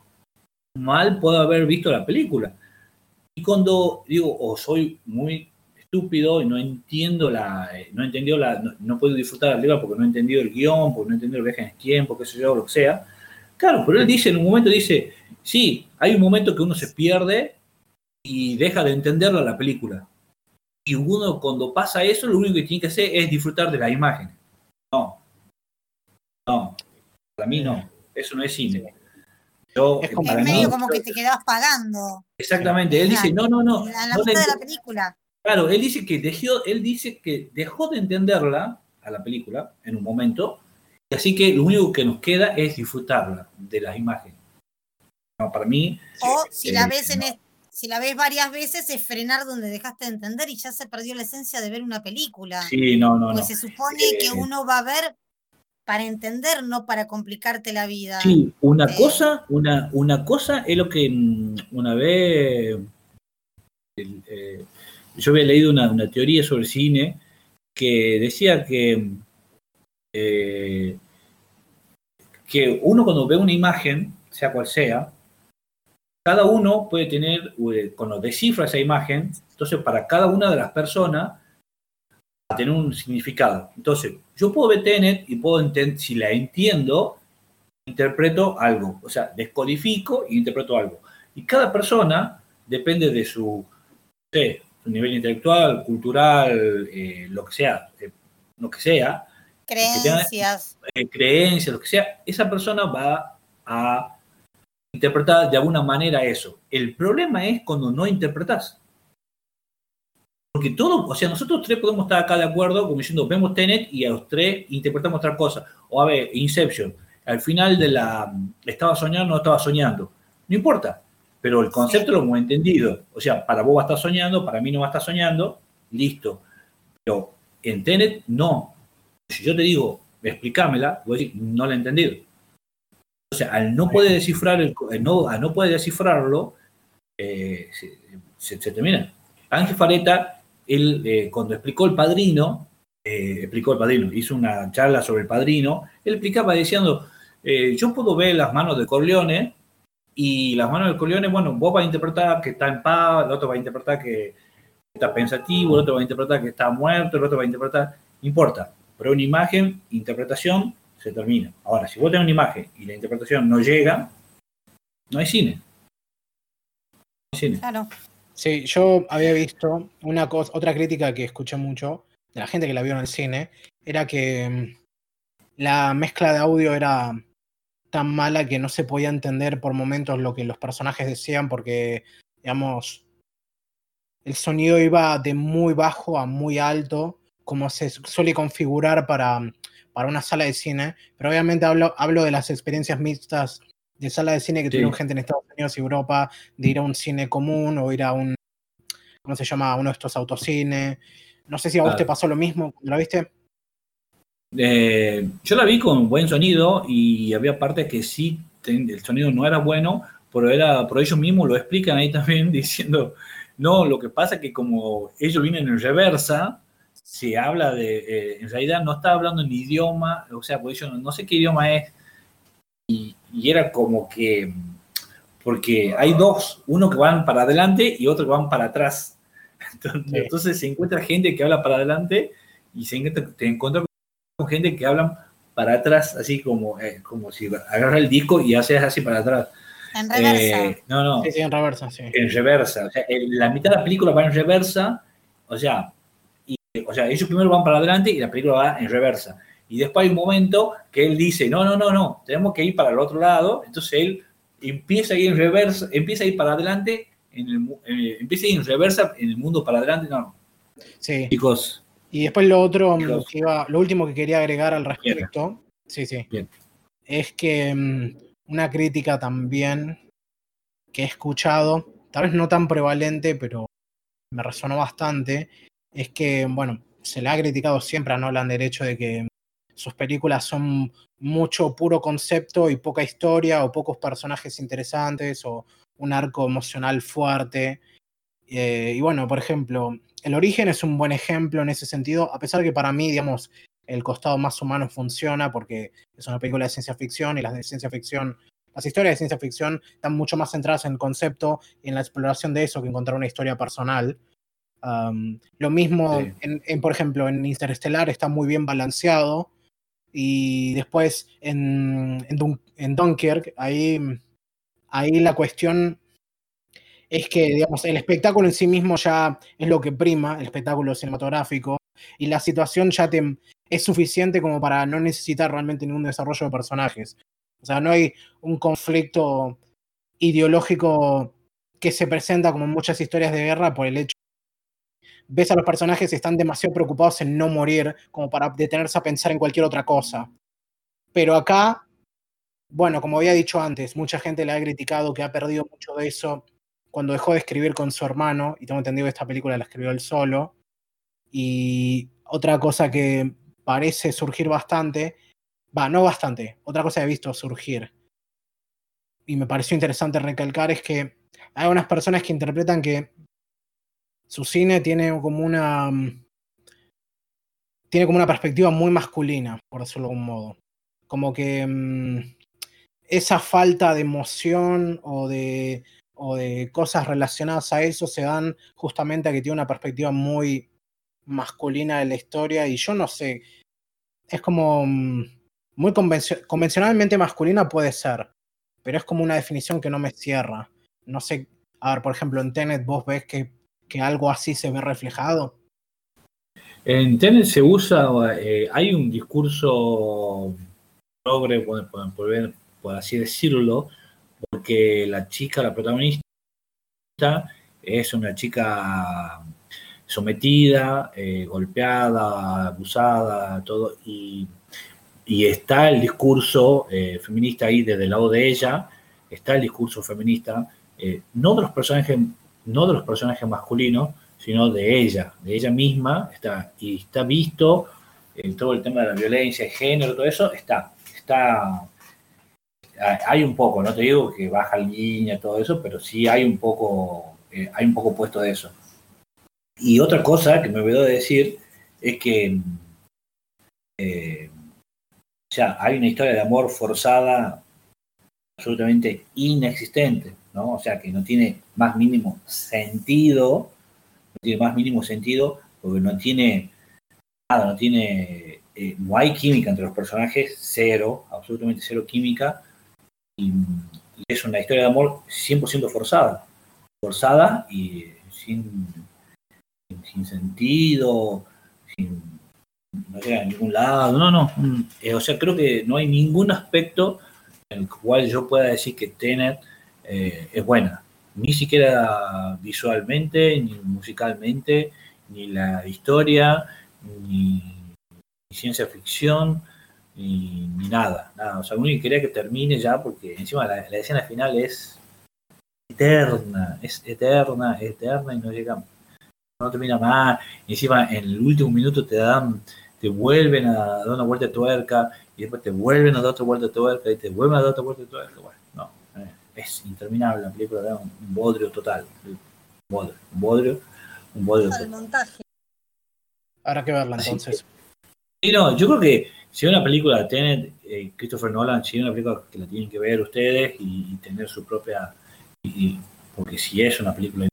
mal puedo haber visto la película. Y cuando digo, o soy muy estúpido y no entiendo la, eh, no entendió la, no, puedo disfrutar la película porque no he entendido el guion, porque no he entendido el viaje en el tiempo, qué sé yo, lo que sea. Claro, pero él dice, en un momento dice, sí, hay un momento que uno se pierde y deja de entenderla la película. Y uno cuando pasa eso, lo único que tiene que hacer es disfrutar de la imagen. No. No. Para mí no. Eso no es cine. Yo, es como, medio como que te quedas pagando. Exactamente. Él dice, no, no, no. La, la de la película. Claro, él dice que dejó, él dice que dejó de entenderla a la película en un momento, y así que lo único que nos queda es disfrutarla de las imágenes. No, para mí. O si la ves en si la ves varias veces es frenar donde dejaste de entender y ya se perdió la esencia de ver una película. Sí, no, no. Pues se supone que eh, uno va a ver para entender, no para complicarte la vida. Sí, una eh, cosa, una, una cosa es lo que mm, una vez eh, yo había leído una, teoría sobre cine que decía que, eh, que uno cuando ve una imagen, sea cual sea, cada uno puede tener, eh, cuando descifra esa imagen, entonces para cada una de las personas va a tener un significado. Entonces, yo puedo ver Tenet y puedo entender, si la entiendo, interpreto algo, o sea, descodifico y interpreto algo. Y cada persona, depende de su, nivel intelectual, cultural, eh, lo que sea, eh, lo que sea. Creencias. Eh, creencias, lo que sea, esa persona va a interpretar de alguna manera eso. El problema es cuando no interpretas. Porque todo, o sea, nosotros tres podemos estar acá de acuerdo, como diciendo, vemos Tenet y a los tres interpretamos otra cosa. O a ver, Inception, al final de la, estaba soñando, no estaba soñando. No importa, pero el concepto lo hemos entendido. O sea, para vos va a estar soñando, para mí no va a estar soñando, listo. Pero en Tenet, no. Si yo te digo, explícamela, voy a decir, no la he entendido. O sea, al no poder descifrar, el, no, al no poder descifrarlo, eh, se, termina. Ángel Fareta, él, eh, cuando explicó el padrino, eh, explicó el padrino, hizo una charla sobre el padrino, él explicaba diciendo, yo puedo ver las manos de Corleone, y las manos del Corleone, bueno, vos vas a interpretar que está en paz, el otro va a interpretar que está pensativo, el otro va a interpretar que está muerto, el otro va a interpretar, no importa, pero una imagen, interpretación, se termina. Ahora, si vos tenés una imagen y la interpretación no llega, no hay cine. No hay cine. Claro. Sí, yo había visto una cosa, otra crítica que escuché mucho de la gente que la vio en el cine, era que mm, la mezcla de audio era tan mala que no se podía entender por momentos lo que los personajes decían porque, digamos, el sonido iba de muy bajo a muy alto, como se suele configurar para, para una sala de cine, pero obviamente hablo, hablo de las experiencias mixtas de sala de cine que tuvieron gente en Estados Unidos y Europa, de ir a un cine común o ir a un, ¿cómo se llama?, uno de estos autocines. No sé si a vos te pasó lo mismo, ¿lo viste? Eh, yo la vi con buen sonido y había partes que sí, el sonido no era bueno, pero era, por ellos mismos lo explican ahí también diciendo, no, lo que pasa es que como ellos vienen en reversa, se habla de, eh, en realidad no está hablando en idioma, o sea, pues ellos no, sé qué idioma es, y, era como que, porque hay dos, uno que van para adelante y otro que van para atrás. Entonces, se encuentra gente que habla para adelante y se encuentra, te encuentra con gente que hablan para atrás, así como, eh, como si agarra el disco y haces así para atrás. En reversa. Eh, no, no. Sí, sí, en reversa, sí. En reversa. O sea, la mitad de la película va en reversa, o sea, y, o sea, ellos primero van para adelante y la película va en reversa. Y después hay un momento que él dice, no, no, no, no, tenemos que ir para el otro lado. Entonces él empieza a ir en reversa, empieza a ir para adelante, en el, eh, empieza a ir en reversa en el mundo para adelante. No. Sí. Chicos, y después lo otro, lo último que quería agregar al respecto, sí, sí, es que mm, una crítica también que he escuchado, tal vez no tan prevalente, pero me resonó bastante, es que, bueno, se le ha criticado siempre a Nolan el hecho de que sus películas son mucho puro concepto y poca historia o pocos personajes interesantes o un arco emocional fuerte. Eh, y bueno, por ejemplo, el origen es un buen ejemplo en ese sentido, a pesar de que para mí, digamos, el costado más humano funciona porque es una película de ciencia ficción y las de ciencia ficción, las historias de ciencia ficción están mucho más centradas en el concepto y en la exploración de eso que encontrar una historia personal. lo mismo, en, por ejemplo, en Interstellar está muy bien balanceado. Y después en, en, Dunkirk, ahí, ahí la cuestión es que, digamos, el espectáculo en sí mismo ya es lo que prima, el espectáculo cinematográfico, y la situación ya te, es suficiente como para no necesitar realmente ningún desarrollo de personajes. O sea, no hay un conflicto ideológico que se presenta como en muchas historias de guerra por el hecho ves a los personajes y están demasiado preocupados en no morir como para detenerse a pensar en cualquier otra cosa. Pero acá, bueno, como había dicho antes, mucha gente le ha criticado que ha perdido mucho de eso cuando dejó de escribir con su hermano, y tengo entendido que esta película la escribió él solo. Y otra cosa que parece surgir bastante, va, no bastante, otra cosa que he visto surgir, y me pareció interesante recalcar, es que hay unas personas que interpretan que su cine tiene como una. Mm, tiene como una perspectiva muy masculina, por decirlo de algún modo. Como que mm, esa falta de emoción o de, o de cosas relacionadas a eso se dan justamente a que tiene una perspectiva muy masculina de la historia y yo no sé, es como mm, muy convencionalmente masculina puede ser, pero es como una definición que no me cierra. No sé, a ver, por ejemplo, en Tenet vos ves que que algo así se ve reflejado? En Tenet se usa, eh, hay un discurso progre, por, por, así decirlo, porque la chica, la protagonista, es una chica sometida, eh, golpeada, abusada, todo, y, está el discurso eh, feminista ahí desde el lado de ella, está el discurso feminista, no de los personajes no de los personajes masculinos, sino de ella, de ella misma, está, y está visto en todo el tema de la violencia, el género, todo eso, está, está, hay un poco, no te digo que baja línea, todo eso, pero sí hay un poco, eh, hay un poco puesto de eso. Y otra cosa que me olvidó de decir es que eh, ya hay una historia de amor forzada absolutamente inexistente. O sea, que no tiene más mínimo sentido, no tiene más mínimo sentido porque no tiene nada, no tiene, eh, no hay química entre los personajes, cero, absolutamente cero química, y, es una historia de amor 100% forzada, forzada y sin, sin, sentido, sin, no llega a ningún lado, no, no, eh, o sea, creo que no hay ningún aspecto en el cual yo pueda decir que Tenet eh, es buena. Ni siquiera visualmente, ni musicalmente, ni la historia, ni, ciencia ficción, ni, nada, nada. O sea, uno quería que termine ya porque encima la, escena final es eterna, es eterna, eterna y no llega, no termina más. encima en el último minuto te dan, te vuelven a dar una vuelta de tuerca y después te vuelven a dar otra vuelta de tuerca y te vuelven a dar otra vuelta de tuerca. Bueno, no, es interminable la película, un, bodrio total. Un bodrio, un bodrio, un bodrio total. montaje. Habrá que verla entonces. Sí, no, yo creo que si una película Tenet, eh, Christopher Nolan, si es una película que la tienen que ver ustedes y, tener su propia. porque si es una película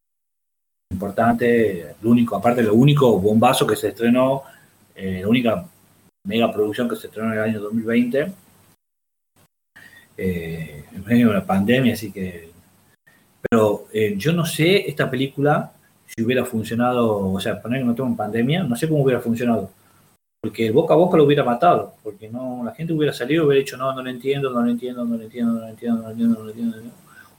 importante, lo único, aparte lo único bombazo que se estrenó, eh, la única mega producción que se estrenó en el año 2020 eh, en medio de una pandemia, así que... Pero eh, yo no sé esta película si hubiera funcionado, o sea, poner que no tengo en pandemia, no sé cómo hubiera funcionado. Porque el boca a boca lo hubiera matado, porque no la gente hubiera salido y hubiera dicho, no, no lo entiendo, no lo entiendo, no lo entiendo, no lo entiendo, no lo entiendo, no lo entiendo.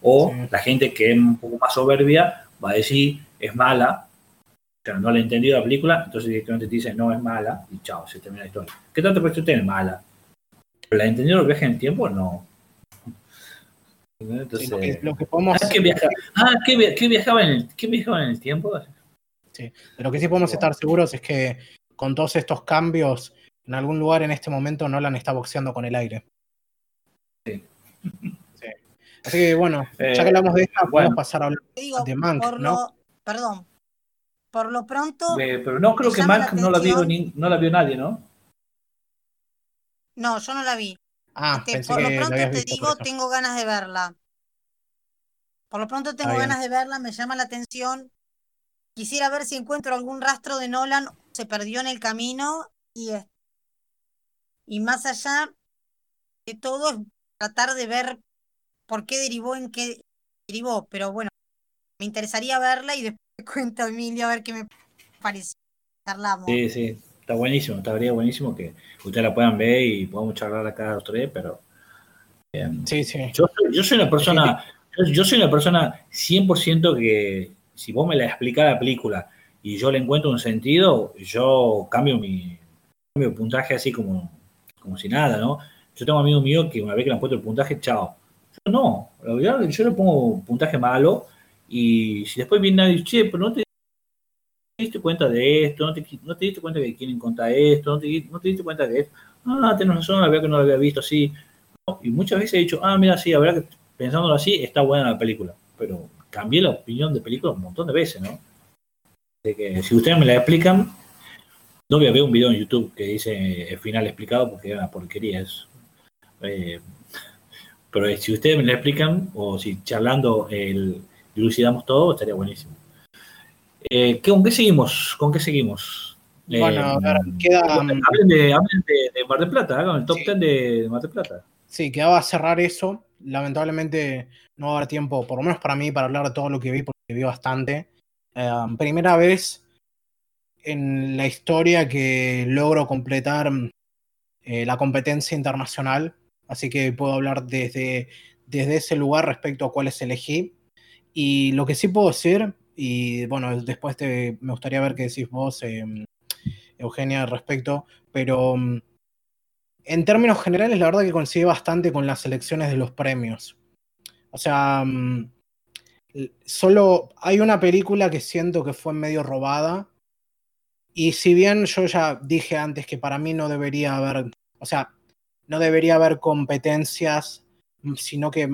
O la gente que es un poco más soberbia va a decir, es mala, o sea, no le he entendido la película, entonces directamente te dice, no es mala, y chao, se termina la historia. ¿Qué tanto usted es mala? ¿Pero la entendido el viaje en el tiempo? No. Entonces, lo que, podemos ah, ¿qué, ah, viajaba en el, ¿qué viajaba en el tiempo? Sí, pero lo que sí podemos estar seguros es que con todos estos cambios, en algún lugar en este momento Nolan está boxeando con el aire. Sí. sí. Así que bueno, ya que eh, hablamos de esta, podemos pasar a hablar de Mank, ¿no? perdón. Por lo pronto. Eh, pero no creo que Mank no la, vio no la vio nadie, ¿no? No, yo no la vi. Ah, este, por lo pronto te digo, tengo ganas de verla. Por lo pronto tengo ganas de verla, me llama la atención. quisiera ver si encuentro algún rastro de Nolan, se perdió en el camino y, y más allá de todo es tratar de ver por qué derivó en qué derivó, pero bueno, me interesaría verla y después cuento a Emilio a ver qué me parece. Charlamos. Sí, sí, está buenísimo, estaría buenísimo que ustedes la puedan ver y podamos charlar acá los tres, pero eh, sí, sí. Yo, yo soy una persona, yo, soy una persona 100% que si vos me la explicás la película y yo le encuentro un sentido, yo cambio mi, cambio puntaje así como, como si nada, ¿no? Yo tengo amigos míos que una vez que le encuentro el puntaje, chao. Yo no, yo le pongo puntaje malo y si después viene nadie, che, pero no te diste cuenta de esto, no te, no te diste cuenta que quieren contar esto, no te, no te diste cuenta de esto. Ah, tenés razón, la verdad que no lo había visto así. Y muchas veces he dicho, ah, mira, sí, la verdad que pensándolo así, está buena la película. Pero cambié la opinión de película un montón de veces, ¿no? De que si ustedes me la explican, no voy a ver un video en YouTube que dice el final explicado porque es una porquería. Es, eh, pero si ustedes me la explican, o si charlando el, dilucidamos todo, estaría buenísimo. Eh, ¿Con qué seguimos? ¿Con qué seguimos? Bueno, a ver, eh, queda. Hablen de, hablen de, Mar del Plata, hagan el top 10 de Mar del Plata. Sí, quedaba a cerrar eso. Lamentablemente no va a haber tiempo, por lo menos para mí, para hablar de todo lo que vi, porque vi bastante. Eh, primera vez en la historia que logro completar la competencia internacional, así que puedo hablar desde, desde ese lugar respecto a cuáles elegí. Y lo que sí puedo decir, y bueno, después te, me gustaría ver qué decís vos, em, Eugenia, al respecto, pero em, en términos generales, la verdad que coincide bastante con las elecciones de los premios. O sea, em, solo hay una película que siento que fue medio robada. Y si bien yo ya dije antes que para mí no debería haber, o sea, no debería haber competencias, sino que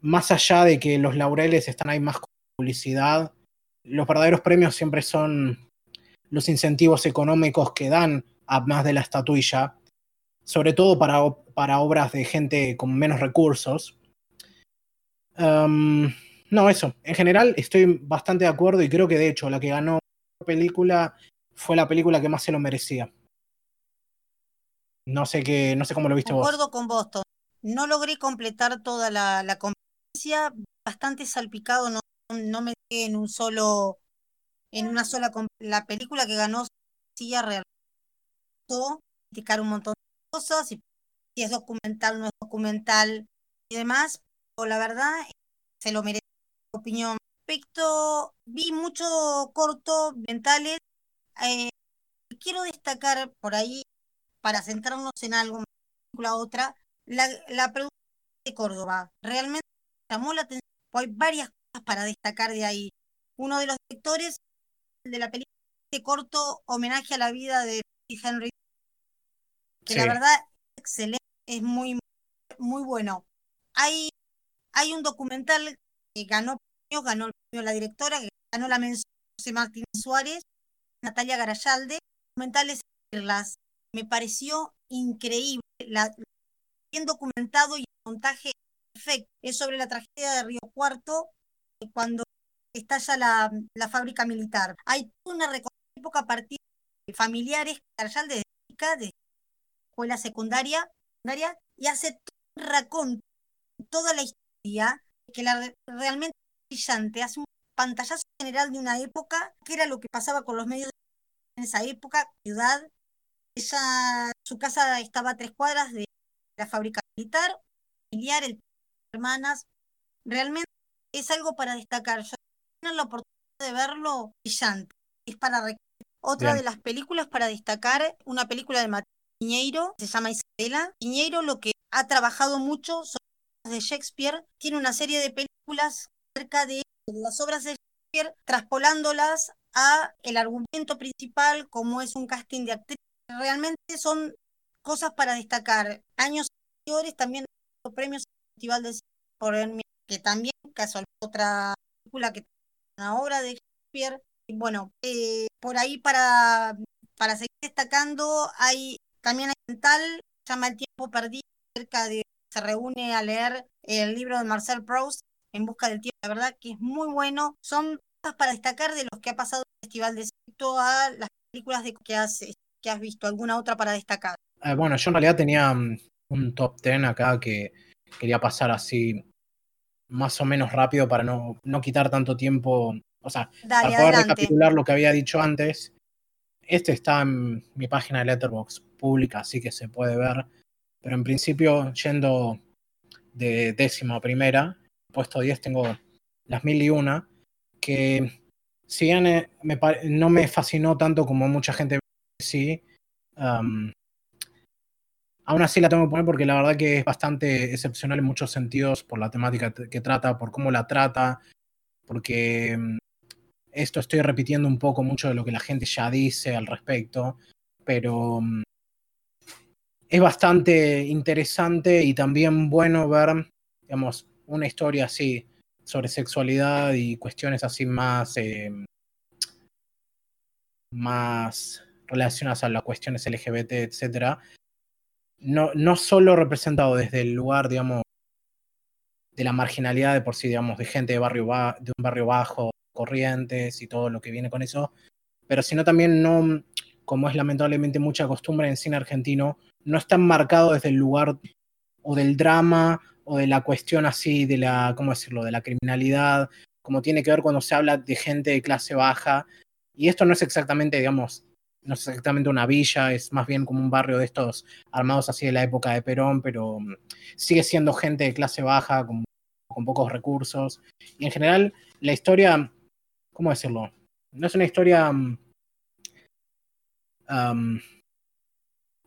más allá de que los laureles están ahí más con publicidad, los verdaderos premios siempre son los incentivos económicos que dan a más de la estatuilla, sobre todo para, para obras de gente con menos recursos. No, eso. En general estoy bastante de acuerdo y creo que de hecho la que ganó la película fue la película que más se lo merecía. No sé qué, no sé cómo lo viste vos. Acuerdo con Boston. No logré completar toda la, la, bastante salpicado, no, no me quedé en un solo, en una sola, la película que ganó sí realmente criticar un montón de cosas, si es documental, no es documental y demás, la verdad se lo merece opinión. Respecto, vi mucho corto mentales, eh, quiero destacar por ahí, para centrarnos en algo, la otra, la, la producción de Córdoba. Realmente llamó la atención. Hay varias cosas para destacar de ahí. Uno de los sectores de la película, este corto homenaje a la vida de Henry, que la verdad es excelente, es muy, muy bueno. Hay, hay un documental que ganó premio, ganó el premio la directora, que ganó la mención José Martín Suárez, Natalia Garayalde. Documentales me pareció increíble, bien documentado y el montaje es sobre la tragedia de Río Cuarto, cuando estalla la, la fábrica militar. Hay una época a partir de familiares de de escuela secundaria, y hace un racón toda la historia que la realmente brillante, hace un pantallazo general de una época, que era lo que pasaba con los medios en esa época, ciudad. Ella, su casa estaba a tres cuadras de la fábrica militar, familiar, el hermanas. Realmente es algo para destacar. Yo tengo la oportunidad de verlo brillante. Es para otra de las películas para destacar, una película de Mateo Piñeiro, se llama Isabela. Piñeiro lo que ha trabajado mucho sobre de Shakespeare, tiene una serie de películas acerca de las obras de Shakespeare, traspolándolas a el argumento principal, como es un casting de actriz. Realmente son cosas para destacar. Años anteriores también los premios Festival de por que también casual otra película que una obra de Shakespeare bueno eh, por ahí para para seguir destacando hay también hay tal llama el tiempo perdido cerca de se reúne a leer el libro de Marcel Proust en busca del tiempo la verdad que es muy bueno son para destacar de los que ha pasado el Festival de Excepto a las películas de que has, que has visto? ¿Alguna otra para destacar? Eh, bueno, yo en realidad tenía mm, un top 10 acá que quería pasar así más o menos rápido para no, no quitar tanto tiempo, o sea, para poder recapitular lo que había dicho antes. Este está en mi página de Letterboxd pública, así que se puede ver. Pero en principio, yendo de décima a primera, puesto 10 tengo las mil y una, que si bien eh, no me fascinó tanto como mucha gente sí, aún así la tengo que poner porque la verdad que es bastante excepcional en muchos sentidos por la temática que trata, por cómo la trata, porque mm, esto estoy repitiendo un poco mucho de lo que la gente ya dice al respecto, pero mm, es bastante interesante y también bueno ver, digamos, una historia así sobre sexualidad y cuestiones así más, eh, más relacionadas a las cuestiones LGBT, etcétera, no, no solo representado desde el lugar, digamos, de la marginalidad de por sí, digamos, de gente de, barrio de un barrio bajo, corrientes y todo lo que viene con eso, pero sino también no, como es lamentablemente mucha costumbre en cine argentino, no está marcado desde el lugar o del drama o de la cuestión así de la, ¿cómo decirlo?, de la criminalidad, como tiene que ver cuando se habla de gente de clase baja. Y esto no es exactamente, digamos, no es exactamente una villa, es más bien como un barrio de estos armados así de la época de Perón, pero mm, sigue siendo gente de clase baja, con, con pocos recursos. Y en general, la historia, ¿cómo decirlo? No es una historia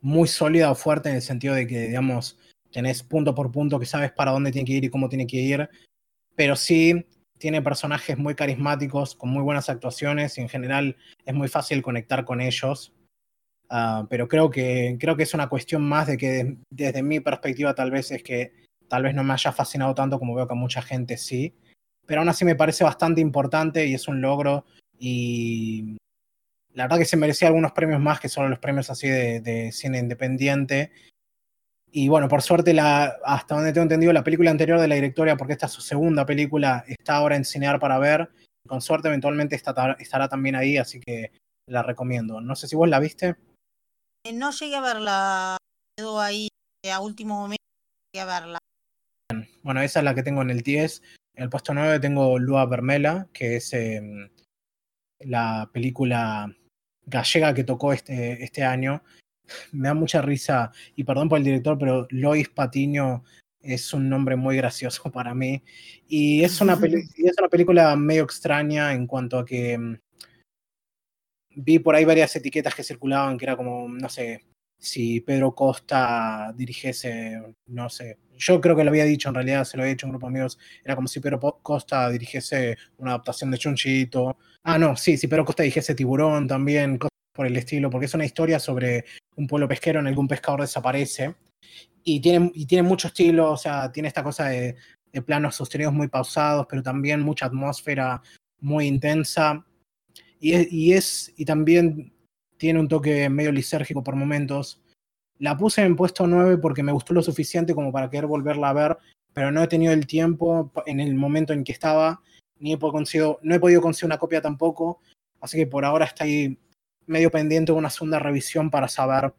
muy sólida o fuerte en el sentido de que, digamos, tenés punto por punto que sabes para dónde tiene que ir y cómo tiene que ir, pero sí tiene personajes muy carismáticos, con muy buenas actuaciones y en general es muy fácil conectar con ellos. Ah, pero creo que, creo que es una cuestión más de que desde mi perspectiva tal vez es que tal vez no me haya fascinado tanto como veo que a mucha gente sí, pero aún así me parece bastante importante y es un logro y la verdad que se merecía algunos premios más que solo los premios así de, cine independiente. Y bueno, por suerte, la, hasta donde tengo entendido, la película anterior de la directora, porque esta es su segunda película, está ahora en Cinear para ver. Con suerte, eventualmente estará también ahí, así que la recomiendo. No sé si vos la viste. Eh, no llegué a verla, quedó ahí eh, a último momento, llegué a verla. Bueno, esa es la que tengo en el 10. En el puesto 9 tengo Lua Vermela, que es em, la película gallega que tocó este, este año. Me da mucha risa, y perdón por el director, pero Lois Patiño es un nombre muy gracioso para mí. Y es una, es una película medio extraña en cuanto a que mm, vi por ahí varias etiquetas que circulaban, que era como, no sé, si Pedro Costa dirigiese, no sé, yo creo que lo había dicho en realidad, se lo había dicho a un grupo de amigos, era como si Pedro Costa dirigiese una adaptación de Chunchito. Ah, no, sí, si Pedro Costa dirigiese Tiburón también, cosas por el estilo, porque es una historia sobre un pueblo pesquero en el que un pescador desaparece y tiene, y tiene mucho estilo, o sea, tiene esta cosa de, de planos sostenidos muy pausados, pero también mucha atmósfera muy intensa. Y, y, es, y también tiene un toque medio lisérgico por momentos. La puse en puesto 9 porque me gustó lo suficiente como para querer volverla a ver, pero no he tenido el tiempo en el momento en que estaba, ni he conseguido, no he podido conseguir una copia tampoco, así que por ahora está ahí medio pendiente de una segunda revisión para saber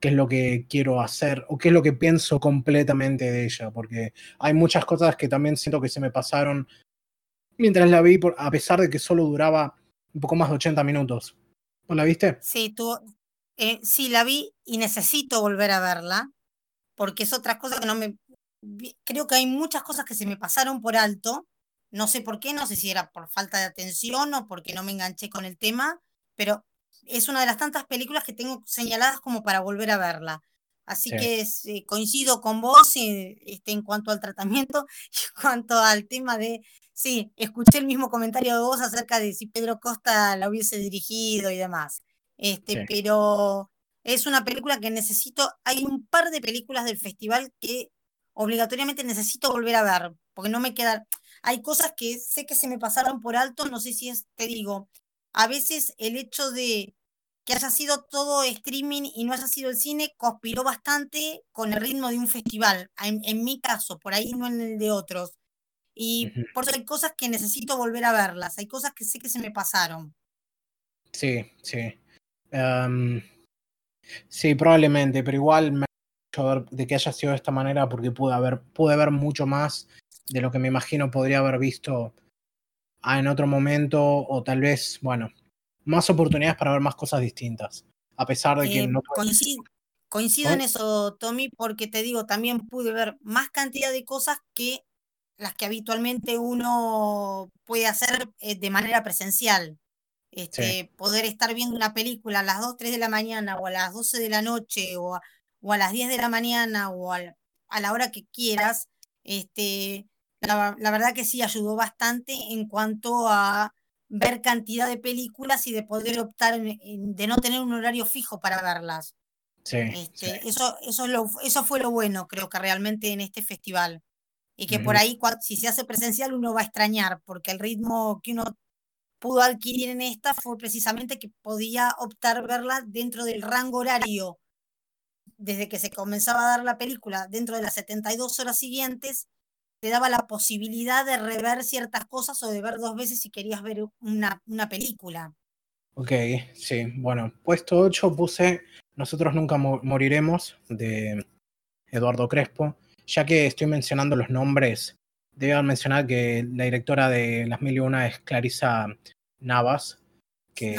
qué es lo que quiero hacer o qué es lo que pienso completamente de ella, porque hay muchas cosas que también siento que se me pasaron mientras la vi, a pesar de que solo duraba un poco más de 80 minutos. ¿O la viste? Sí, tú, eh, sí, la vi y necesito volver a verla, porque es otra cosa que no me... Creo que hay muchas cosas que se me pasaron por alto, no sé por qué, no sé si era por falta de atención o porque no me enganché con el tema, pero es una de las tantas películas que tengo señaladas como para volver a verla. Así que eh, coincido con vos eh, este, en cuanto al tratamiento y en cuanto al tema de, sí, escuché el mismo comentario de vos acerca de si Pedro Costa la hubiese dirigido y demás. Este, pero es una película que necesito, hay un par de películas del festival que obligatoriamente necesito volver a ver, porque no me quedan, hay cosas que sé que se me pasaron por alto, no sé si es, te digo, a veces el hecho de que haya sido todo streaming y no haya sido el cine, conspiró bastante con el ritmo de un festival, en, mi caso, por ahí no en el de otros. Y por eso hay cosas que necesito volver a verlas, hay cosas que sé que se me pasaron. Sí, sí. sí, probablemente, pero igual me ha ver de que haya sido de esta manera porque pude, haber, pude ver mucho más de lo que me imagino podría haber visto en otro momento o tal vez, bueno, más oportunidades para ver más cosas distintas, a pesar de que eh, no... Coincido, coincido en eso, Tommy, porque te digo, también pude ver más cantidad de cosas que las que habitualmente uno puede hacer eh, de manera presencial. Este, Poder estar viendo una película a las 2, 3 de la mañana o a las 12 de la noche o a, o a las 10 de la mañana o a, la hora que quieras, este, la, verdad que sí ayudó bastante en cuanto a ver cantidad de películas y de poder optar, de no tener un horario fijo para verlas. Sí, este, Eso, eso, lo, eso fue lo bueno, creo que realmente en este festival. Y que por ahí, si se hace presencial, uno va a extrañar, porque el ritmo que uno pudo adquirir en esta fue precisamente que podía optar verla dentro del rango horario, desde que se comenzaba a dar la película, dentro de las 72 horas siguientes, te daba la posibilidad de rever ciertas cosas o de ver dos veces si querías ver una, una película. Ok, sí, bueno, puesto 8 puse Nosotros nunca moriremos de Eduardo Crespo, ya que estoy mencionando los nombres, debo mencionar que la directora de Las Mil y Una es Clarisa Navas, que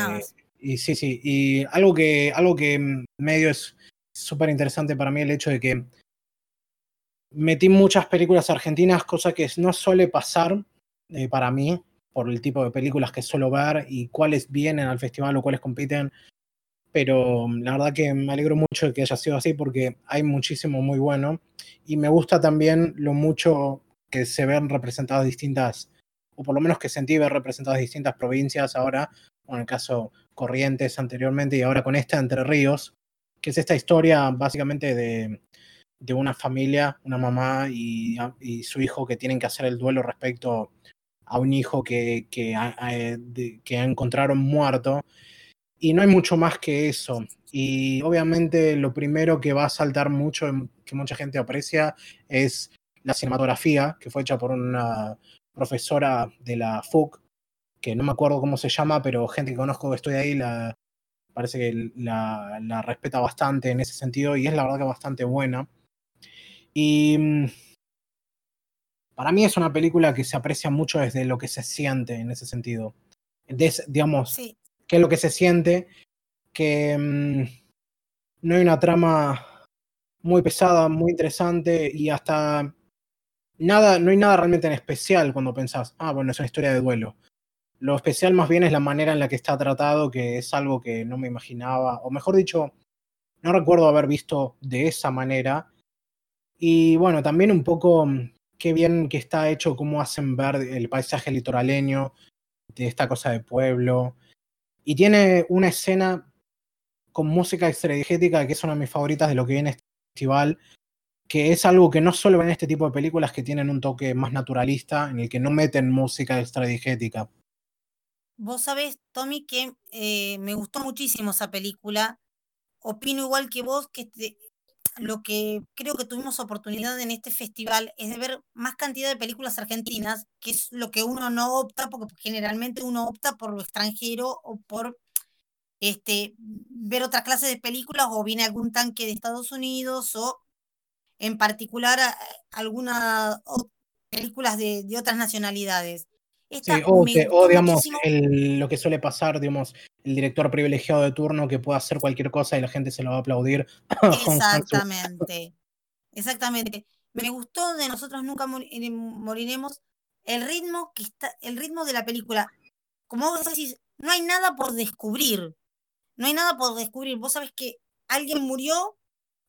y sí, sí, y algo que algo que medio es súper interesante para mí el hecho de que metí muchas películas argentinas, cosa que no suele pasar eh, para mí, por el tipo de películas que suelo ver y cuáles vienen al festival o cuáles compiten. Pero mm, la verdad que me alegro mucho de que haya sido así porque hay muchísimo muy bueno. Y me gusta también lo mucho que se ven representadas distintas, o por lo menos que sentí ver representadas distintas provincias ahora, en el caso Corrientes anteriormente y ahora con esta Entre Ríos, que es esta historia básicamente de, de una familia, una mamá y, su hijo que tienen que hacer el duelo respecto a un hijo que, que, que encontraron muerto. Y no hay mucho más que eso. Y obviamente lo primero que va a saltar mucho, que mucha gente aprecia, es la cinematografía, que fue hecha por una profesora de la FUC, que no me acuerdo cómo se llama, pero gente que conozco que estoy ahí, la, parece que la, respeta bastante en ese sentido y es la verdad que bastante buena. Y mm, para mí es una película que se aprecia mucho desde lo que se siente en ese sentido. digamos, qué es lo que se siente, que mm, no hay una trama muy pesada, muy interesante y hasta nada, no hay nada realmente en especial cuando pensás, ah, bueno, es una historia de duelo. Lo especial más bien es la manera en la que está tratado, que es algo que no me imaginaba, o mejor dicho, no recuerdo haber visto de esa manera y bueno, también un poco mm, qué bien que está hecho, cómo hacen ver el paisaje litoraleño, de esta cosa de pueblo. Y tiene una escena con música extradiegética que es una de mis favoritas de lo que viene este festival, que es algo que no solo ven este tipo de películas que tienen un toque más naturalista, en el que no meten música extradigética. Vos sabés, Tommy, que eh, me gustó muchísimo esa película. Opino igual que vos que lo que creo que tuvimos oportunidad en este festival es de ver más cantidad de películas argentinas, que es lo que uno no opta, porque generalmente uno opta por lo extranjero o por este, ver otra clase de películas o viene algún tanque de Estados Unidos o en particular algunas películas de, de otras nacionalidades o, digamos, lo que suele pasar, digamos, el director privilegiado de turno que puede hacer cualquier cosa y la gente se lo va a aplaudir. Exactamente, exactamente. Me gustó de Nosotros Nunca eh, Moriremos el ritmo que está, el ritmo de la película. Como vos decís, no hay nada por descubrir. No hay nada por descubrir. Vos sabés que alguien murió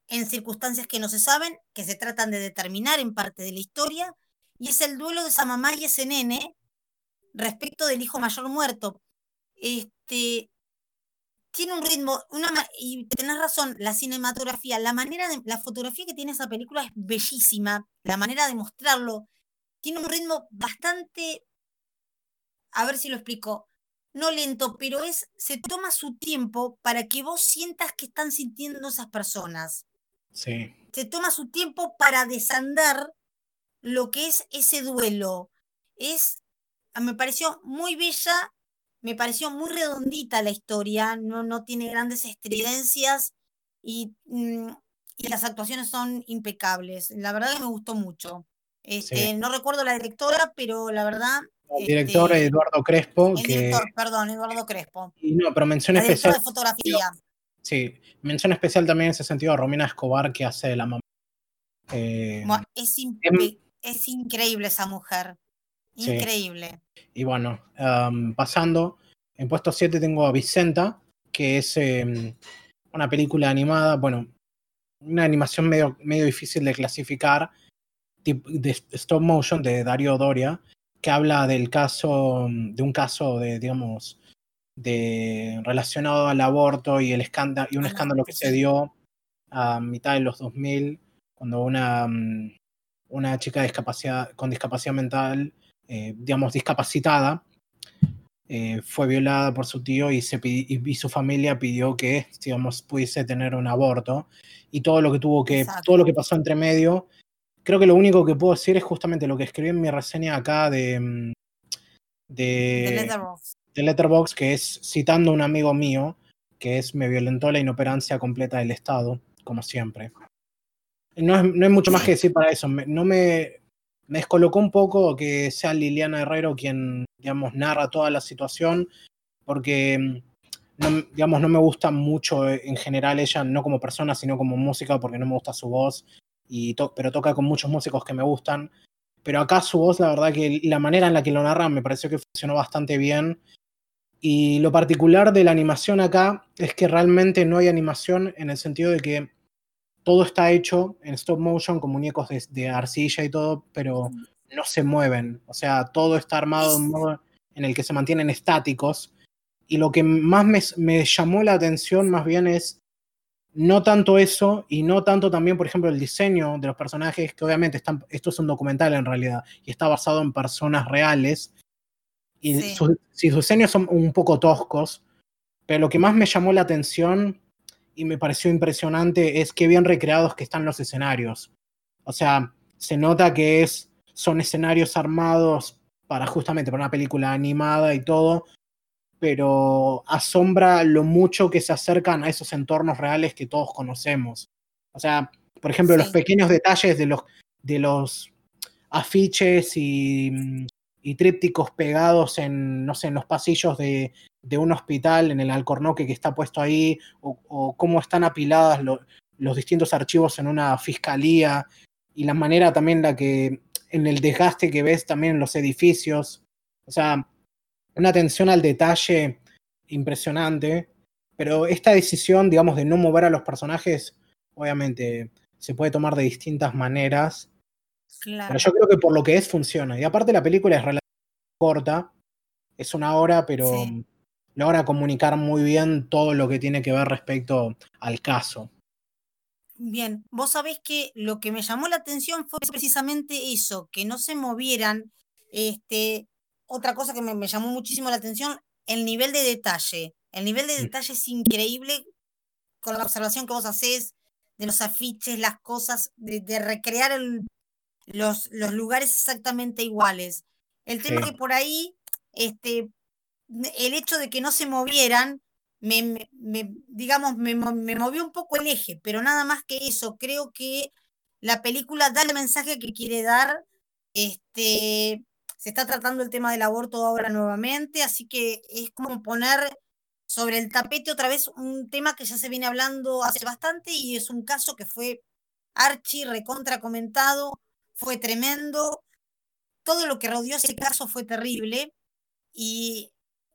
en circunstancias que no se saben, que se tratan de determinar en parte de la historia, y es el duelo de esa mamá y ese nene respecto del hijo mayor muerto. Este, tiene un ritmo, una, y tenés razón, la cinematografía, la manera de, la fotografía que tiene esa película es bellísima, la manera de mostrarlo, tiene un ritmo bastante, a ver si lo explico, no lento, pero es, se toma su tiempo para que vos sientas que están sintiendo esas personas. Sí. Se toma su tiempo para desandar lo que es ese duelo, es, me pareció muy bella, me pareció muy redondita la historia, no, no tiene grandes estridencias y, mm, y las actuaciones son impecables. La verdad que me gustó mucho. Este, No recuerdo la directora, pero la verdad. El director este, Eduardo Crespo. El director, perdón, Eduardo Crespo. Y no, pero mención especial. de fotografía. Sí, mención especial también en ese sentido a Romina Escobar, que hace la mamá. Eh, es, es, increíble esa mujer. Increíble. Y bueno, pasando, en puesto 7 tengo a Vicenta, que es em, una película animada, bueno, una animación medio, medio difícil de clasificar, de stop motion de Dario Doria, que habla del caso, de un caso de, digamos, de relacionado al aborto y el escándalo y un escándalo que se dio a mitad de los 2000 cuando una, mm, una chica discapacidad, con discapacidad mental, eh, digamos, discapacitada, eh, fue violada por su tío y, se y, su familia pidió que, digamos, pudiese tener un aborto. Y todo lo que tuvo que, todo lo que pasó entre medio, creo que lo único que puedo decir es justamente lo que escribí en mi reseña acá de, de, de Letterboxd, que es citando a un amigo mío, que es me violentó la inoperancia completa del Estado, como siempre. No es, no mucho más que decir para eso. no me, me descolocó un poco que sea Liliana Herrero quien, digamos, narra toda la situación, porque, mm, no, digamos, no me gusta mucho en general ella, no como persona, sino como música, porque no me gusta su voz, y pero toca con muchos músicos que me gustan. Pero acá su voz, la verdad que la manera en la que lo narra me pareció que funcionó bastante bien. Y lo particular de la animación acá es que realmente no hay animación en el sentido de que todo está hecho en stop motion con muñecos de, arcilla y todo, pero no se mueven. O sea, todo está armado en modo en el que se mantienen estáticos. Y lo que más me, llamó la atención más bien es no tanto eso y no tanto también, por ejemplo, el diseño de los personajes, que obviamente están, esto es un documental en realidad y está basado en personas reales. Y si sus diseños son un poco toscos, pero lo que más me llamó la atención y me pareció impresionante es qué bien recreados que están los escenarios. O sea, se nota que es, son escenarios armados para justamente para una película animada y todo, pero asombra lo mucho que se acercan a esos entornos reales que todos conocemos. O sea, por ejemplo, los pequeños detalles de los, de los afiches y, y trípticos pegados en, no sé, en los pasillos de, de un hospital en el Alcornoque que está puesto ahí, o, cómo están apiladas los distintos archivos en una fiscalía, y la manera también la que, en el desgaste que ves también en los edificios, o sea, una atención al detalle impresionante, pero esta decisión, digamos, de no mover a los personajes, obviamente se puede tomar de distintas maneras, pero yo creo que por lo que es funciona, y aparte la película es relativamente corta, es una hora, pero logra comunicar muy bien todo lo que tiene que ver respecto al caso. Bien, vos sabés que lo que me llamó la atención fue precisamente eso, que no se movieran. Este, otra cosa que me, llamó muchísimo la atención, el nivel de detalle. El nivel de mm. detalle es increíble con la observación que vos hacés de los afiches, las cosas, de, recrear los, los lugares exactamente iguales. El tema que por ahí este, el hecho de que no se movieran, me, digamos, me, movió un poco el eje, pero nada más que eso, creo que la película da el mensaje que quiere dar. Este, se está tratando el tema del aborto ahora nuevamente, así que es como poner sobre el tapete otra vez un tema que ya se viene hablando hace bastante y es un caso que fue archi recontra comentado, fue tremendo, todo lo que rodeó ese caso fue terrible y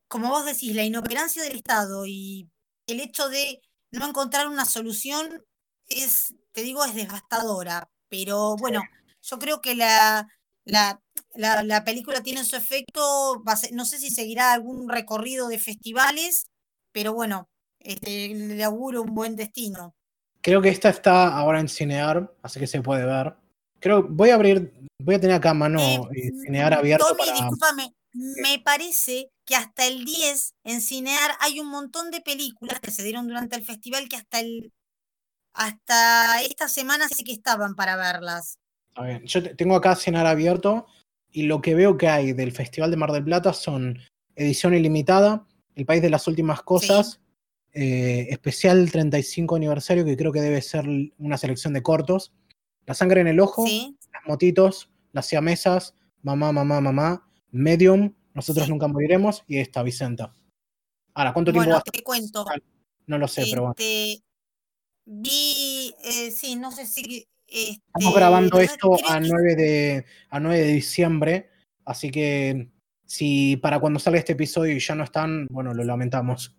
como vos decís, la inoperancia del Estado y el hecho de no encontrar una solución es, te digo, es devastadora. Pero bueno, yo creo que la, la, la, película tiene su efecto, no sé si seguirá algún recorrido de festivales, pero bueno, este, le auguro un buen destino. Creo que esta está ahora en Cinear, así que se puede ver. Creo, voy a abrir, voy a tener acá a mano eh, eh, Cinear abierto. Tommy, discúlpame, me parece que hasta el 10 en Cinear hay un montón de películas que se dieron durante el festival que hasta el hasta esta semana sí que estaban para verlas. Yo tengo acá Cinear abierto y lo que veo que hay del Festival de Mar del Plata son edición ilimitada, El País de las Últimas Cosas, eh, especial 35 aniversario, que creo que debe ser una selección de cortos, La Sangre en el Ojo, Las Motitos, Las Siamesas, Mamá, Mamá, Mamá, Medium, Nosotros Nunca Moriremos y esta, Vicenta. Ahora, ¿cuánto tiempo va te cuento. No lo sé, pero bueno. Este, vi, eh, sí, no sé si... Estamos este, grabando esto a 9, de, a 9 de diciembre, así que si para cuando sale este episodio ya no están, bueno, lo lamentamos.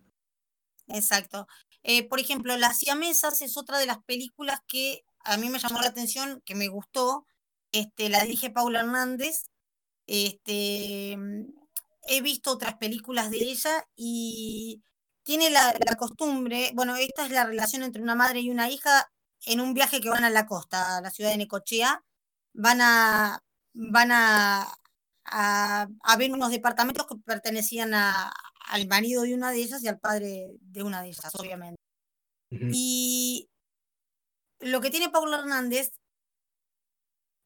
Exacto. Eh, por ejemplo, Las Siamesas es otra de las películas que a mí me llamó la atención, que me gustó. Este, la dirige Paula Hernández. Este, he visto otras películas de ella y tiene la, costumbre, bueno, esta es la relación entre una madre y una hija en un viaje que van a la costa, a la ciudad de Necochea. Van a, van a, a, ver unos departamentos que pertenecían al marido de una de ellas y al padre de una de ellas, obviamente. Y lo que tiene Paula Hernández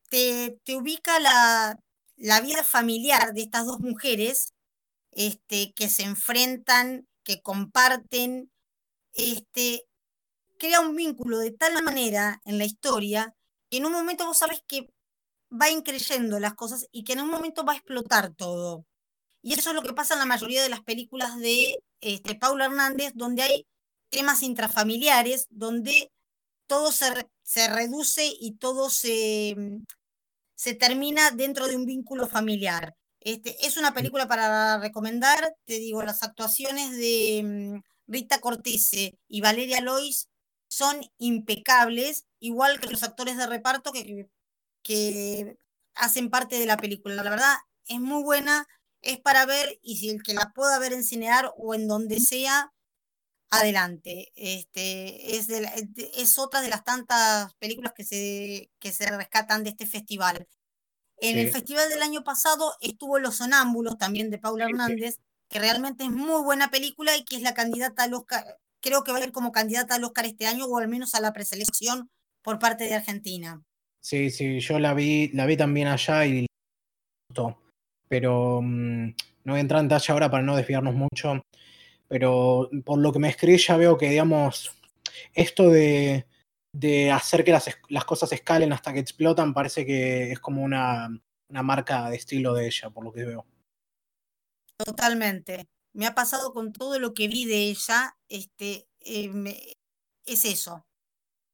te, te ubica la, la vida familiar de estas dos mujeres este, que se enfrentan, que comparten, este, crea un vínculo de tal manera en la historia que en un momento vos sabes que va increyendo las cosas y que en un momento va a explotar todo. Y eso es lo que pasa en la mayoría de las películas de este, Paula Hernández, donde hay temas intrafamiliares, donde todo se, se reduce y todo se, se termina dentro de un vínculo familiar. Este, es una película para recomendar, te digo, las actuaciones de mm, Rita Cortese y Valeria Lois son impecables, igual que los actores de reparto que, que hacen parte de la película. La verdad, es muy buena, es para ver y si el que la pueda ver en Cinear o en donde sea, adelante. Este, es, es otra de las tantas películas que se, que se rescatan de este festival. En el festival del año pasado estuvo Los Sonámbulos, también de Paula Hernández, que realmente es muy buena película y que es la candidata al Oscar, creo que va a ir como candidata al Oscar este año o al menos a la preselección por parte de Argentina. Sí, sí, yo la vi, la vi también allá y. Pero mm, no voy a entrar en detalle ahora para no desviarnos mucho pero por lo que me escribí ya veo que, digamos, esto de, hacer que las, las, cosas escalen hasta que explotan parece que es como una, una marca de estilo de ella, por lo que veo. Totalmente. Me ha pasado con todo lo que vi de ella, este, eh, es eso.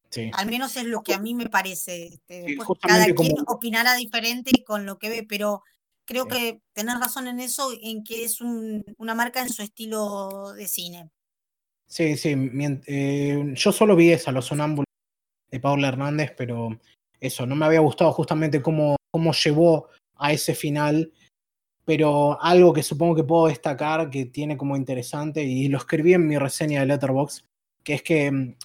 Sí. Al menos es lo que a mí me parece. Este, cada quien opinará diferente con lo que ve, pero creo que tenés razón en eso, en que es una marca en su estilo de cine. Sí, sí. Eh, yo solo vi esa, Los Sonámbulos de Paula Hernández, pero eso, no me había gustado justamente cómo, cómo llevó a ese final. Pero algo que supongo que puedo destacar que tiene como interesante, y lo escribí en mi reseña de Letterboxd, que es que mm,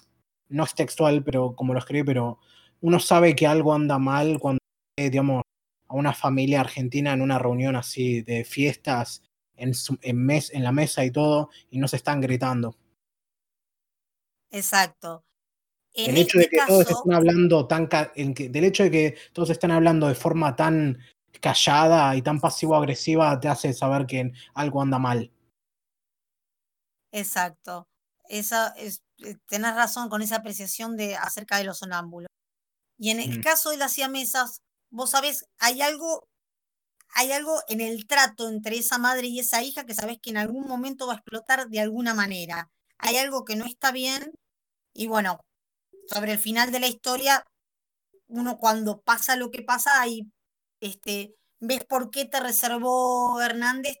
no es textual, pero como lo escribí, pero uno sabe que algo anda mal cuando, digamos, a una familia argentina en una reunión así de fiestas en, en, mes, en la mesa y todo, y no se están gritando. Exacto. el hecho de este que todos estén hablando tan del hecho de que todos están hablando de forma tan callada y tan pasivo-agresiva te hace saber que algo anda mal. Exacto. Esa es, eh, tenés razón con esa apreciación de acerca de los sonámbulos. Y en el caso de las siamesas, vos sabés, hay algo, hay algo en el trato entre esa madre y esa hija que sabés que en algún momento va a explotar de alguna manera. Hay algo que no está bien y bueno, sobre el final de la historia, uno cuando pasa lo que pasa, ahí este, ves por qué te reservó Hernández,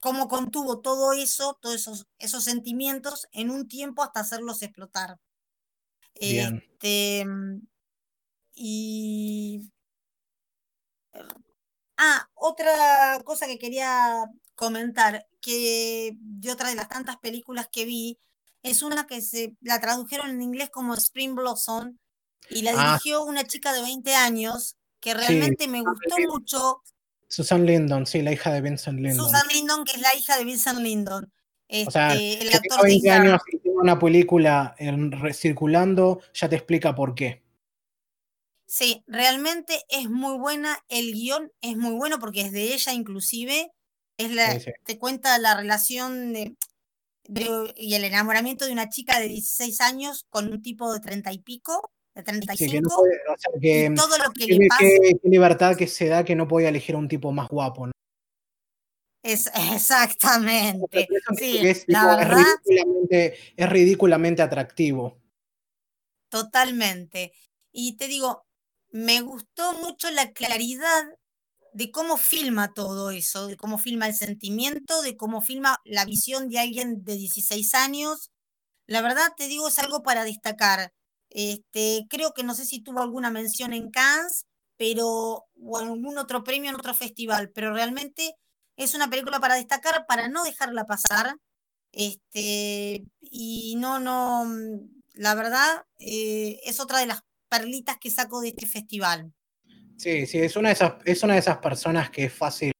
cómo contuvo todo eso, todos esos, esos sentimientos en un tiempo hasta hacerlos explotar. Este, y... Ah, otra cosa que quería comentar, que de otra de las tantas películas que vi, es una que se la tradujeron en inglés como Spring Blossom y la ah. dirigió una chica de 20 años que realmente me gustó mucho. Susan Lindon, sí, la hija de Vincent Lindon. Susan Lindon, que es la hija de Vincent Lindon. o sea, este, el actor 20 años y tiene una película circulando, ya te explica por qué. Sí, realmente es muy buena, el guion es muy bueno porque es de ella inclusive, es la, te cuenta la relación de, y el enamoramiento de una chica de 16 años con un tipo de 30 y pico, de 35, y todo lo que le pasa. Qué, libertad que se da que no podía elegir a un tipo más guapo, ¿no? Es, exactamente. Sí, es, la verdad, es ridículamente atractivo. Totalmente. Y te digo, me gustó mucho la claridad de cómo filma todo eso, de cómo filma el sentimiento, de cómo filma la visión de alguien de 16 años. La verdad te digo, es algo para destacar. Este, creo que no sé si tuvo alguna mención en Cannes, pero o algún otro premio en otro festival, pero realmente es una película para destacar, para no dejarla pasar. Este, y no, no, la verdad, eh, es otra de las perlitas que saco de este festival. Sí, sí, es una de esas, es una de esas personas que es fácil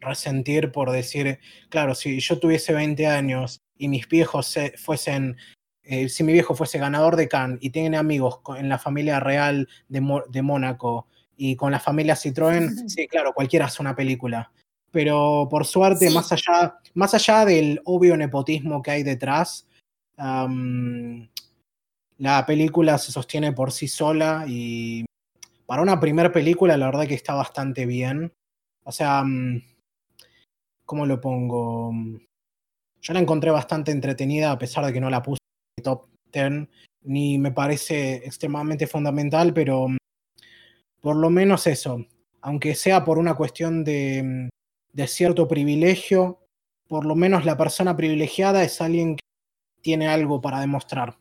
resentir por decir, claro, si yo tuviese 20 años y mis viejos fuesen, eh, si mi viejo fuese ganador de Cannes y tiene amigos en la familia real de, de Mónaco y con la familia Citroën, sí, claro, cualquiera hace una película. Pero por suerte, más, allá, más allá del obvio nepotismo que hay detrás, la película se sostiene por sí sola y para una primera película la verdad que está bastante bien. O sea, mm, ¿cómo lo pongo? Yo la encontré bastante entretenida a pesar de que no la puse en top 10, ni me parece extremadamente fundamental, pero mm, por lo menos eso, aunque sea por una cuestión mm, de cierto privilegio, por lo menos la persona privilegiada es alguien que tiene algo para demostrar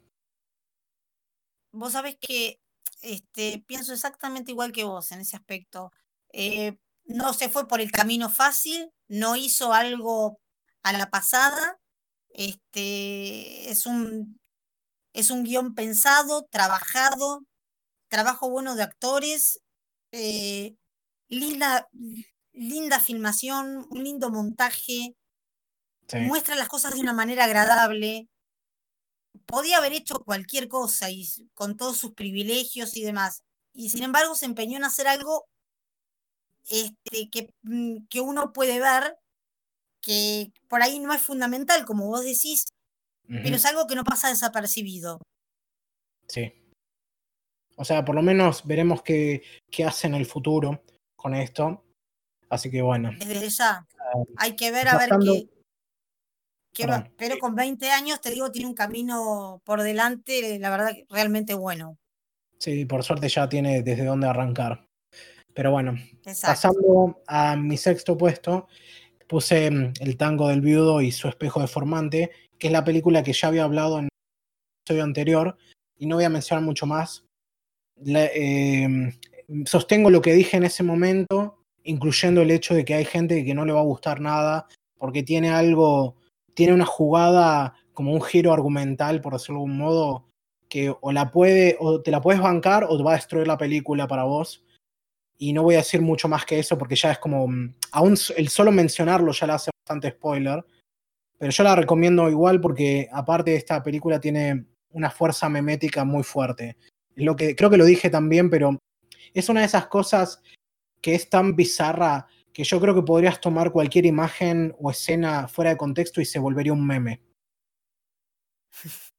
vos sabés que este, pienso exactamente igual que vos en ese aspecto. Eh, no se fue por el camino fácil, no hizo algo a la pasada. Este, es un, es un guion pensado, trabajado, trabajo bueno de actores, eh, linda, linda filmación, un lindo montaje, muestra las cosas de una manera agradable podía haber hecho cualquier cosa y con todos sus privilegios y demás. Y sin embargo se empeñó en hacer algo este, que, mm, que uno puede ver que por ahí no es fundamental, como vos decís, pero es algo que no pasa desapercibido. Sí. O sea, por lo menos veremos qué, qué hace en el futuro con esto. Así que bueno. Desde ya. Ah, hay que ver a ver qué, pero con 20 años, te digo, tiene un camino por delante, la verdad, realmente bueno. Sí, por suerte ya tiene desde dónde arrancar. Pero bueno, pasando a mi sexto puesto, puse mm, El tango del viudo y su espejo deformante, que es la película que ya había hablado en el episodio anterior, y no voy a mencionar mucho más. Em, sostengo lo que dije en ese momento, incluyendo el hecho de que hay gente que no le va a gustar nada, porque tiene algo tiene una jugada como un giro argumental, por decirlo de algún modo, que o la puede, o te la puedes bancar o te va a destruir la película para vos. Y no voy a decir mucho más que eso porque ya es como, mm, aún el solo mencionarlo ya le hace bastante spoiler. Pero yo la recomiendo igual porque aparte de esta película tiene una fuerza memética muy fuerte. Lo que, creo que lo dije también, pero es una de esas cosas que es tan bizarra que yo creo que podrías tomar cualquier imagen o escena fuera de contexto y se volvería un meme.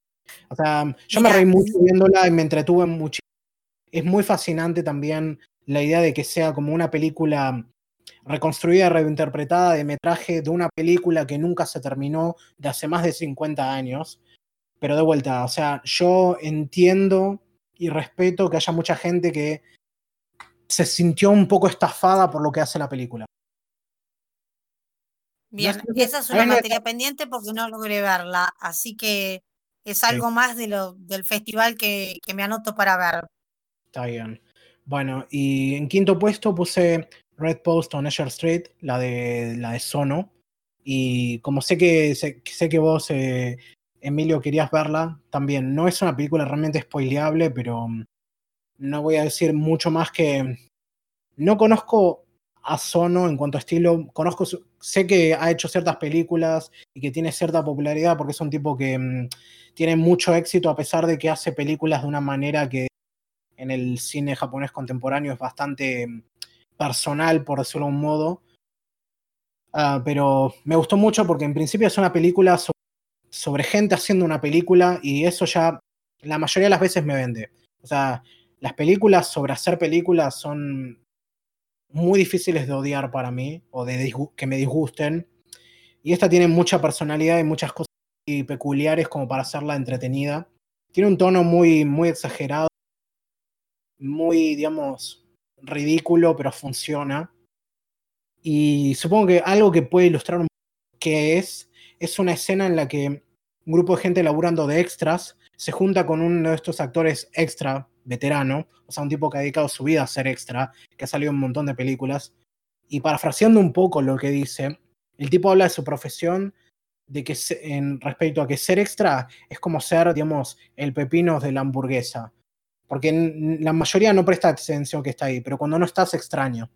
O sea, yo me reí mucho viéndola y me entretuve mucho. Es muy fascinante también la idea de que sea como una película reconstruida, reinterpretada de metraje de una película que nunca se terminó de hace más de 50 años. Pero de vuelta, o sea, yo entiendo y respeto que haya mucha gente que se sintió un poco estafada por lo que hace la película. Bien, esa es una materia pendiente porque no logré verla, así que es algo más de lo, del festival que, me anoto para ver. Está bien. Bueno, y en quinto puesto puse Red Post on Azure Street, la de, la de Sono. Y como sé que, sé, que vos, eh, Emilio, querías verla, también no es una película realmente spoileable, pero no voy a decir mucho más que no conozco a Sono en cuanto a estilo, conozco, sé que ha hecho ciertas películas y que tiene cierta popularidad porque es un tipo que mm, tiene mucho éxito a pesar de que hace películas de una manera que en el cine japonés contemporáneo es bastante mm, personal, por decirlo de un modo. Ah, pero me gustó mucho porque en principio es una película sobre, gente haciendo una película y eso ya la mayoría de las veces me vende. O sea, las películas sobre hacer películas son muy difíciles de odiar para mí o de que me disgusten. Y esta tiene mucha personalidad y muchas cosas peculiares como para hacerla entretenida. Tiene un tono muy, muy exagerado, muy, digamos, ridículo, pero funciona. Y supongo que algo que puede ilustrar un qué es, es una escena en la que un grupo de gente laburando de extras se junta con uno de estos actores extra veterano, o sea, un tipo que ha dedicado su vida a ser extra, que ha salido en un montón de películas. Y parafraseando un poco lo que dice, el tipo habla de su profesión, de que en respecto a que ser extra es como ser, digamos, el pepino de la hamburguesa. Porque la mayoría no presta atención que está ahí, pero cuando no estás extraño.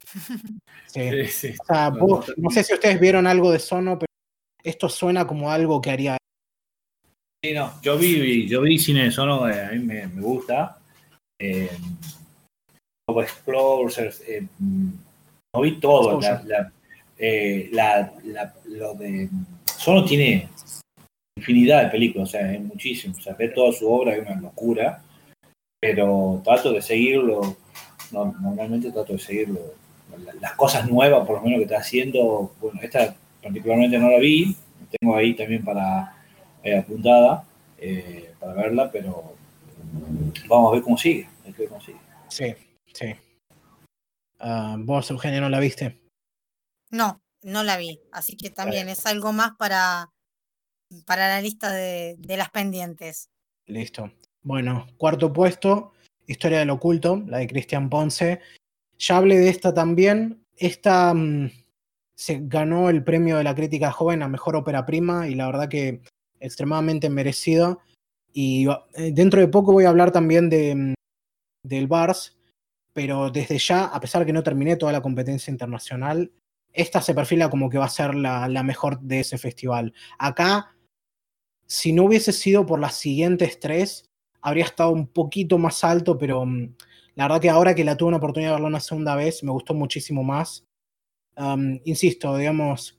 Sí. sí, no sé si ustedes vieron algo de Sono, pero esto suena como algo que haría. Sí, no, yo vi, yo vi cine de Sono, eh, a mí me, gusta. Eh, Explorers, eh, no vi todo. Eh, la, lo de Sono tiene infinidad de películas, o sea, es muchísimo. O sea, ver toda su obra es una locura, pero trato de seguirlo, normalmente trato de seguirlo. Las cosas nuevas, por lo menos, que está haciendo, bueno, esta particularmente no la vi, tengo ahí también para eh, apuntada eh, para verla, pero vamos a ver cómo sigue. cómo sigue. Sí, sí. Uh, ¿Vos, Eugenio, no la viste? No, no la vi, así que también es algo más para, para la lista de, las pendientes. Listo. Bueno, cuarto puesto, Historia del Oculto, la de Cristian Ponce. Ya hablé de esta también. Esta mm, se ganó el premio de la crítica joven a mejor ópera prima y la verdad que extremadamente merecido. Y eh, dentro de poco voy a hablar también de, mm, del Bars, pero desde ya, a pesar que no terminé toda la competencia internacional, esta se perfila como que va a ser la, mejor de ese festival. Acá, si no hubiese sido por las siguientes tres, habría estado un poquito más alto, pero mm, la verdad que ahora que la tuve una oportunidad de verla una segunda vez, me gustó muchísimo más. insisto, digamos,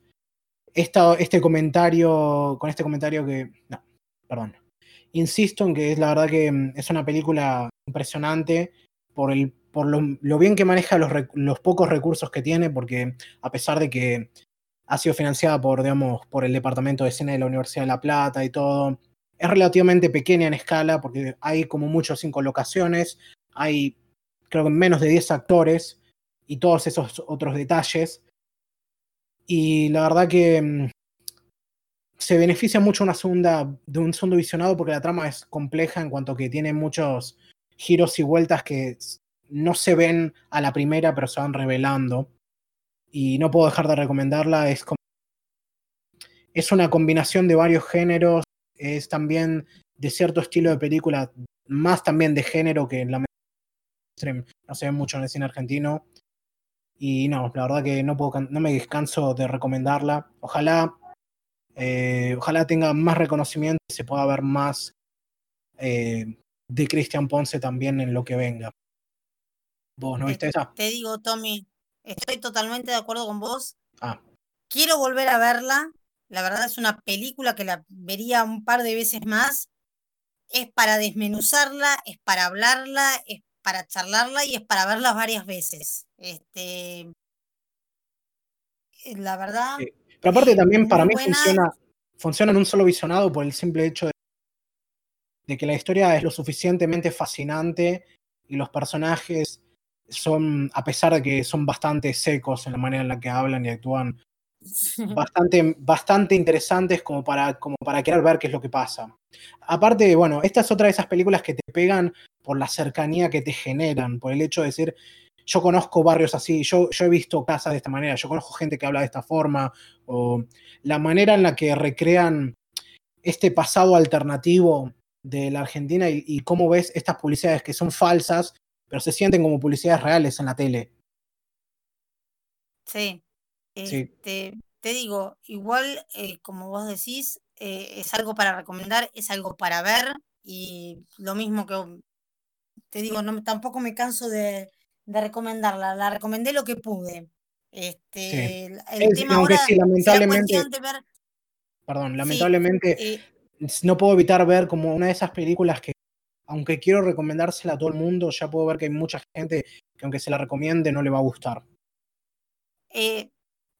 este comentario, con este comentario que... No, perdón. Insisto en que es la verdad que mm, es una película impresionante por el por lo, bien que maneja los, pocos recursos que tiene, porque a pesar de que ha sido financiada por, digamos, por el Departamento de Cine de la Universidad de La Plata y todo, es relativamente pequeña en escala, porque hay como muchos cinco locaciones, hay creo que menos de 10 actores y todos esos otros detalles. Y la verdad que mm, se beneficia mucho una segunda, de un segundo visionado porque la trama es compleja en cuanto que tiene muchos giros y vueltas que no se ven a la primera, pero se van revelando. Y no puedo dejar de recomendarla. Es como. Es una combinación de varios géneros. Es también de cierto estilo de película, más también de género que en la no se ve mucho en el cine argentino. Y no, la verdad que no, puedo, no me descanso de recomendarla. Ojalá, eh, ojalá tenga más reconocimiento y se pueda ver más eh, de Cristian Ponce también en lo que venga. ¿Vos no viste esa? Te digo, Tommy, estoy totalmente de acuerdo con vos. Ah. Quiero volver a verla. La verdad es una película que la vería un par de veces más. Es para desmenuzarla, es para hablarla, es para charlarla y es para verla varias veces. Este, eh, la verdad. Pero aparte también para mí funciona, funciona en un solo visionado por el simple hecho de, de que la historia es lo suficientemente fascinante y los personajes son, a pesar de que son bastante secos en la manera en la que hablan y actúan, bastante, bastante interesantes como para, como para querer ver qué es lo que pasa. Aparte, bueno, esta es otra de esas películas que te pegan por la cercanía que te generan, por el hecho de decir, yo conozco barrios así, yo, yo he visto casas de esta manera, yo conozco gente que habla de esta forma, o la manera en la que recrean este pasado alternativo de la Argentina y, y cómo ves estas publicidades que son falsas pero se sienten como publicidades reales en la tele. Sí. Este, te digo, igual, eh, como vos decís, eh, es algo para recomendar, es algo para ver, y lo mismo que te digo, no, tampoco me canso de, recomendarla. La recomendé lo que pude. Este, El tema ahora, lamentablemente, Perdón, lamentablemente eh, no puedo evitar ver como una de esas películas que, aunque quiero recomendársela a todo el mundo, ya puedo ver que hay mucha gente que aunque se la recomiende no le va a gustar. Eh,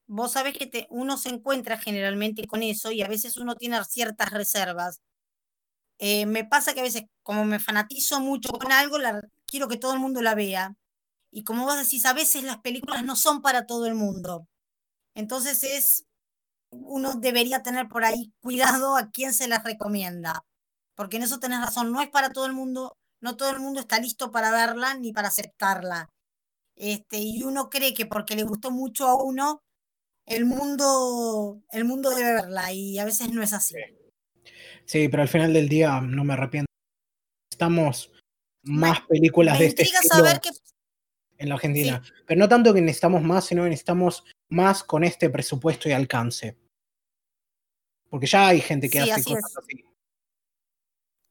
vos sabés que uno se encuentra generalmente con eso y a veces uno tiene ciertas reservas. Eh, me pasa que a veces, como me fanatizo mucho con algo, quiero que todo el mundo la vea. Y como vos decís, a veces las películas no son para todo el mundo. Entonces es, uno debería tener por ahí cuidado a quién se las recomienda. Porque en eso tenés razón, no es para todo el mundo, no todo el mundo está listo para verla ni para aceptarla. Este, y uno cree que porque le gustó mucho a uno, el mundo, el mundo debe verla, y a veces no es así. Sí, pero al final del día no me arrepiento. Estamos más películas de este estilo en la Argentina. Pero no tanto que necesitamos más, sino que necesitamos más con este presupuesto y alcance. Porque ya hay gente que hace cosas así.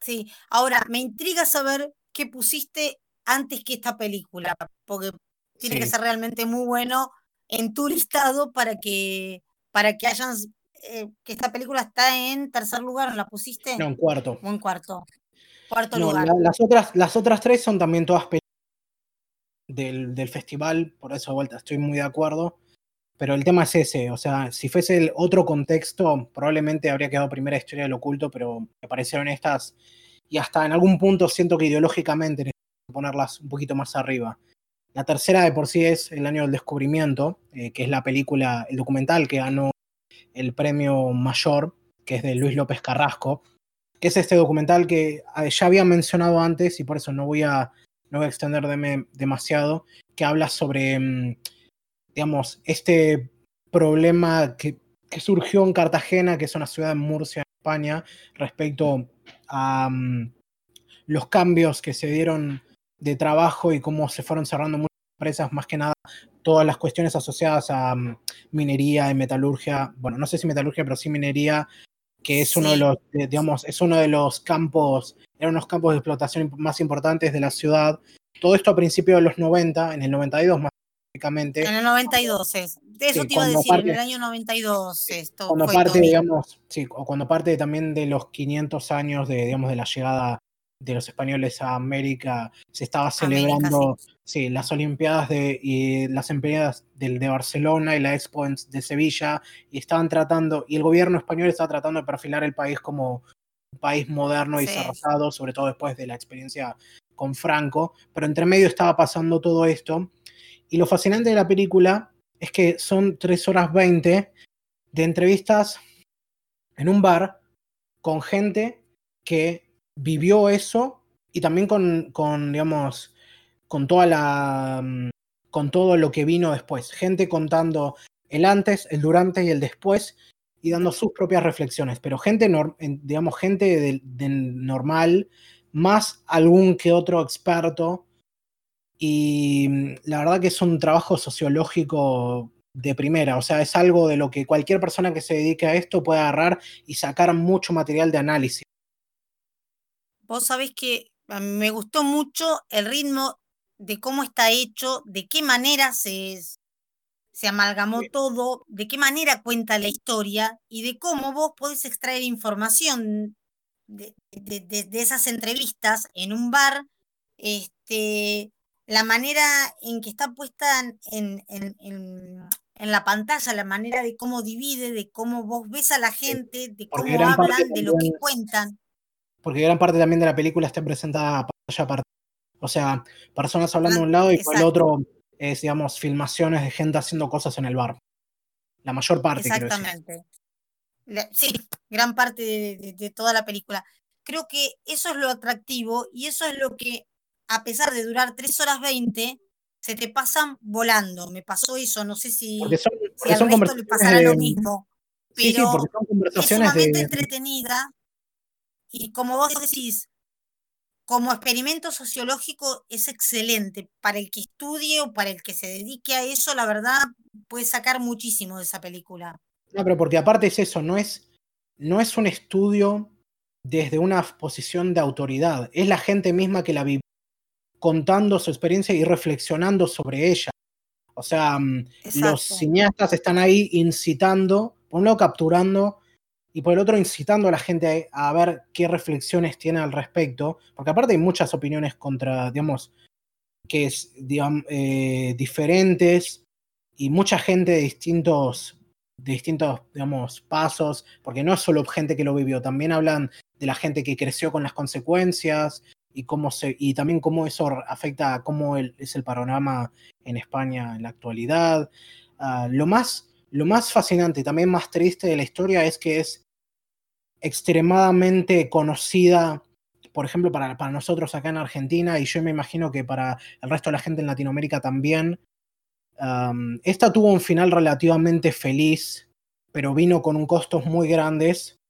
Sí, ahora me intriga saber qué pusiste antes que esta película, porque tiene que ser realmente muy bueno en tu listado para que para que hayan eh, que esta película está en tercer lugar, ¿la pusiste? No, en cuarto. O en cuarto. Cuarto lugar. las, otras, las otras tres son también todas películas del, del, festival, por eso de vuelta estoy muy de acuerdo. Pero el tema es ese, o sea, si fuese el otro contexto, probablemente habría quedado primera historia del oculto, pero me parecieron estas, y hasta en algún punto siento que ideológicamente ponerlas un poquito más arriba. La tercera de por sí es El año del descubrimiento, eh, que es la película, el documental que ganó el premio mayor, que es de Luis López Carrasco, que es este documental que ah, ya había mencionado antes y por eso no voy a, no voy a extenderme demasiado, que habla sobre, mm, digamos, este problema que, surgió en Cartagena, que es una ciudad en Murcia, España, respecto a mm, los cambios que se dieron de trabajo y cómo se fueron cerrando muchas empresas, más que nada todas las cuestiones asociadas a mm, minería y metalurgia, bueno, no sé si metalurgia, pero sí minería, que es uno de los, digamos, es uno de los campos, eran unos campos de explotación más importantes de la ciudad. Todo esto a principios de los 90, en el 92 más específicamente. En el 92 es. De eso te iba a decir, en el año 92 esto. Cuando parte, digamos, sí, o cuando parte también de los 500 años de, digamos, de la llegada de los españoles a América, se estaba celebrando sí. las Olimpiadas de, y las Olimpiadas de, de, Barcelona y la Expo de Sevilla, y estaban tratando, y el gobierno español estaba tratando de perfilar el país como un país moderno y desarrollado, sobre todo después de la experiencia con Franco, pero entre medio estaba pasando todo esto, y lo fascinante de la película es que son 3 horas 20 de entrevistas en un bar con gente que vivió eso y también con, con, digamos, con toda la, mm, con todo lo que vino después. Gente contando el antes, el durante y el después y dando sus propias reflexiones, pero gente, digamos, gente de, normal, más algún que otro experto. Y mm, la verdad que es un trabajo sociológico de primera, o sea, es algo de lo que cualquier persona que se dedique a esto puede agarrar y sacar mucho material de análisis. Vos sabés que me gustó mucho el ritmo de cómo está hecho, de qué manera se, se amalgamó todo, de qué manera cuenta la historia y de cómo vos podés extraer información de, esas entrevistas en un bar, este, la manera en que está puesta en, en, en, la pantalla, la manera de cómo divide, de cómo vos ves a la gente, de cómo hablan, de lo que cuentan porque gran parte también de la película está presentada a pantalla aparte. O sea, personas hablando de un lado y por el otro es, digamos, filmaciones de gente haciendo cosas en el bar. La mayor parte. Exactamente. Sí, gran parte de, toda la película. Creo que eso es lo atractivo y eso es lo que, a pesar de durar 3 horas 20, se te pasan volando. Me pasó eso, no sé si, si al resto le pasará lo mismo. Pero sí, porque son conversaciones es sumamente entretenida y como vos decís, como experimento sociológico es excelente. Para el que estudie o para el que se dedique a eso, la verdad, puede sacar muchísimo de esa película. No, pero porque aparte es eso, no es, no es un estudio desde una posición de autoridad, es la gente misma que la vive. contando su experiencia y reflexionando sobre ella. O sea, mm, los cineastas están ahí incitando, por un lado capturando y por el otro incitando a la gente a, ver qué reflexiones tiene al respecto, porque aparte hay muchas opiniones contra, digamos, que es eh, diferentes y mucha gente de distintos, de distintos, digamos, pasos, porque no es solo gente que lo vivió, también hablan de la gente que creció con las consecuencias y cómo se, y también cómo eso afecta a cómo es el panorama en España en la actualidad. Ah, lo, más, lo más fascinante y también más triste de la historia es que es extremadamente conocida por ejemplo, para, para nosotros acá en Argentina, y yo me imagino que para el resto de la gente en Latinoamérica también, esta tuvo un final relativamente feliz, pero vino con un costos muy grandes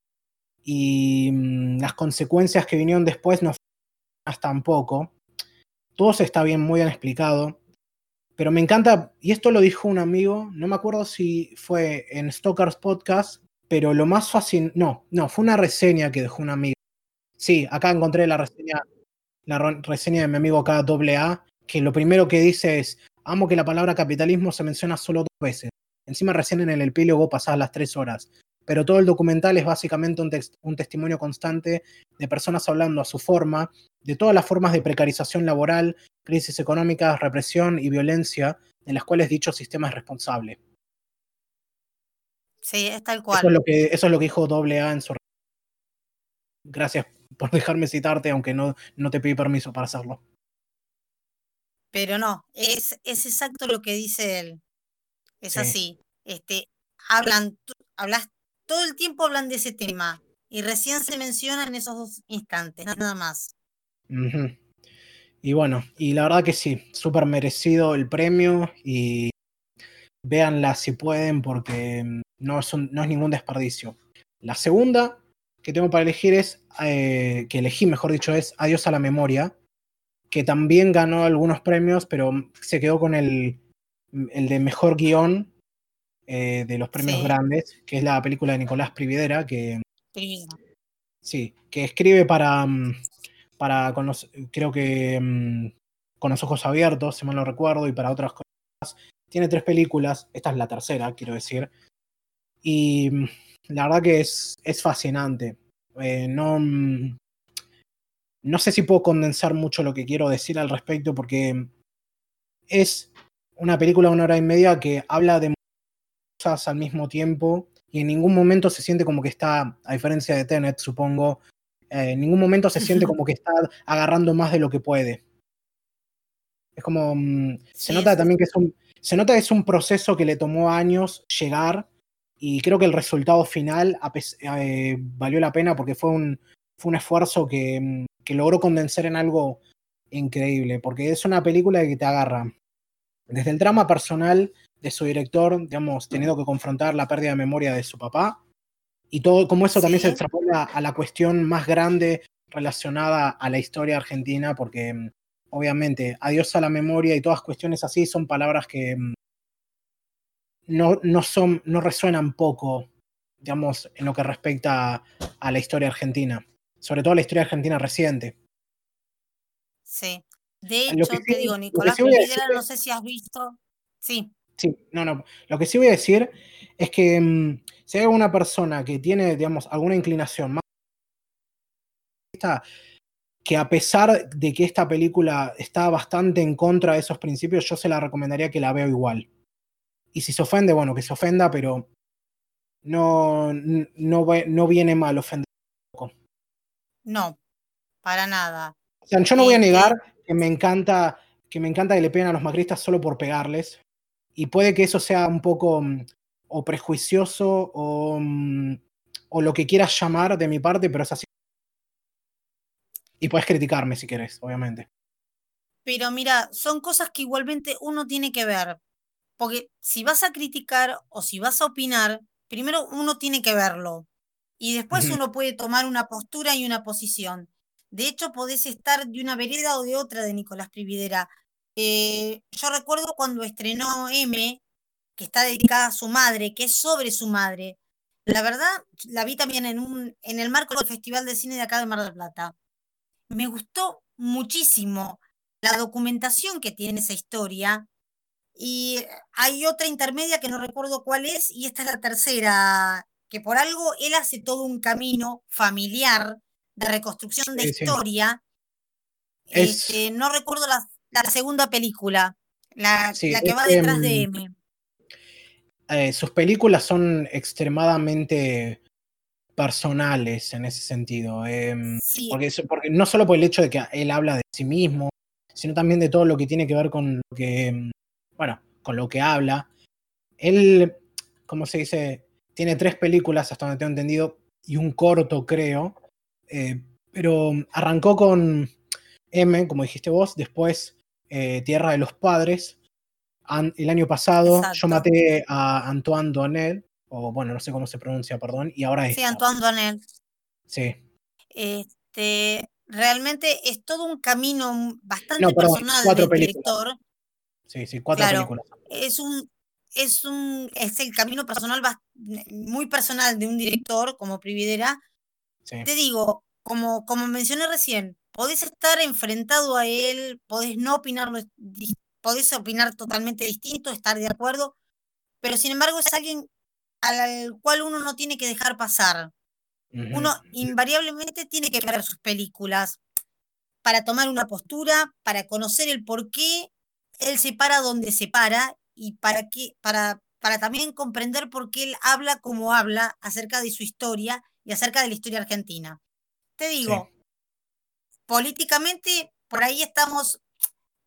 y mm, las consecuencias que vinieron después no fueron tampoco. Todo se está bien, muy bien explicado. Pero me encanta, y esto lo dijo un amigo, no me acuerdo si fue en Stoker's Podcast, pero lo más fácil, no, no, fue una reseña que dejó un amigo Sí, acá encontré la reseña, la reseña de mi amigo KAA, que lo primero que dice es, amo que la palabra capitalismo se menciona solo dos veces. Encima recién en el epílogo pasadas las tres horas. Pero todo el documental es básicamente un, un testimonio constante de personas hablando a su forma de todas las formas de precarización laboral, crisis económicas, represión y violencia de las cuales dicho sistema es responsable. Sí, es tal cual. Eso es lo que, eso es lo que dijo AA en su... Gracias por dejarme citarte, aunque no, no te pedí permiso para hacerlo. Pero no, es, es exacto lo que dice él. Es así. Este, hablan, hablas, todo el tiempo hablan de ese tema. Y recién se menciona en esos dos instantes, nada más. Y bueno, y la verdad que sí, súper merecido el premio y véanla si pueden porque no es, no es ningún desperdicio. La segunda que tengo para elegir es, eh, que elegí, mejor dicho, es Adiós a la Memoria, que también ganó algunos premios, pero se quedó con el, el de mejor guion eh, de los premios grandes, que es la película de Nicolás Prividera, que... Sí, que escribe para, mm, para con los, creo que mm, con los ojos abiertos, si mal no recuerdo, y para otras cosas. Tiene tres películas, esta es la tercera, quiero decir. Y mm, la verdad que es, es fascinante. Eh, no, mm, no sé si puedo condensar mucho lo que quiero decir al respecto porque es una película de una hora y media que habla de cosas al mismo tiempo y en ningún momento se siente como que está, a diferencia de Tenet, supongo, eh, en ningún momento se siente como que está agarrando más de lo que puede. Es como, mm, se nota también que es un, se nota que es un proceso que le tomó años llegar y creo que el resultado final eh, valió la pena porque fue un, fue un esfuerzo que, mm, que, logró condenser en algo increíble, porque es una película que te agarra desde el drama personal de su director, digamos, teniendo que confrontar la pérdida de memoria de su papá, y todo, como eso también se extrapola a la cuestión más grande relacionada a la historia argentina, porque mm, obviamente adiós a la memoria y todas cuestiones así son palabras que mm, no, no, son, no resuenan poco, digamos, en lo que respecta a, la historia argentina, sobre todo a la historia argentina reciente. Sí. De hecho, te digo, Nicolás no sé si has visto. Sí. Sí, no, no. Lo que sí voy a decir es que mm, si hay alguna persona que tiene, digamos, alguna inclinación más que a pesar de que esta película está bastante en contra de esos principios, yo se la recomendaría que la vea igual. Y si se ofende, bueno, que se ofenda, pero no, no, no viene mal ofender poco. No, para nada. O sea, yo no voy a este negar que me encanta que me encanta que le peguen a los macristas solo por pegarles. Y puede que eso sea un poco mm, o prejuicioso o, mm, o lo que quieras llamar de mi parte, pero es así. Y puedes criticarme si quieres, obviamente. Pero mira, son cosas que igualmente uno tiene que ver. Porque si vas a criticar o si vas a opinar, primero uno tiene que verlo y después uno puede tomar una postura y una posición. De hecho, podés estar de una vereda o de otra de Nicolás Prividera. Eh, yo recuerdo cuando estrenó M, que está dedicada a su madre, que es sobre su madre. La verdad, la vi también en, un, en el marco del Festival de Cine de acá de Mar del Plata. Me gustó muchísimo la documentación que tiene esa historia. Y hay otra intermedia que no recuerdo cuál es, y esta es la tercera, que por algo él hace todo un camino familiar de reconstrucción de historia. Este, no recuerdo la, segunda película, la, que va detrás de em, M. Eh, sus películas son extremadamente personales en ese sentido. Em, porque, porque, no solo por el hecho de que él habla de sí mismo, sino también de todo lo que tiene que ver con lo que, em, bueno, con lo que habla. Él, como se dice, tiene tres películas hasta donde tengo entendido y un corto, creo. Eh, pero arrancó con M, como dijiste vos, después eh, Tierra de los Padres. el año pasado yo maté a Antoine Donel, o bueno, no sé cómo se pronuncia, perdón, y ahora es. Sí, Antoine Donel. Sí. Este, realmente es todo un camino bastante personal del director. Sí, sí, cuatro películas. Es un, es un, es el camino personal muy personal de un director como Prividera. Te digo, como, como mencioné recién, podés estar enfrentado a él, podés no opinarlo, podés opinar totalmente distinto, estar de acuerdo, pero sin embargo es alguien al cual uno no tiene que dejar pasar. Uno invariablemente tiene que ver sus películas para tomar una postura, para conocer el por qué él se para donde se para y para qué, para, para también comprender por qué él habla como habla acerca de su historia y acerca de la historia argentina. Te digo, políticamente por ahí estamos,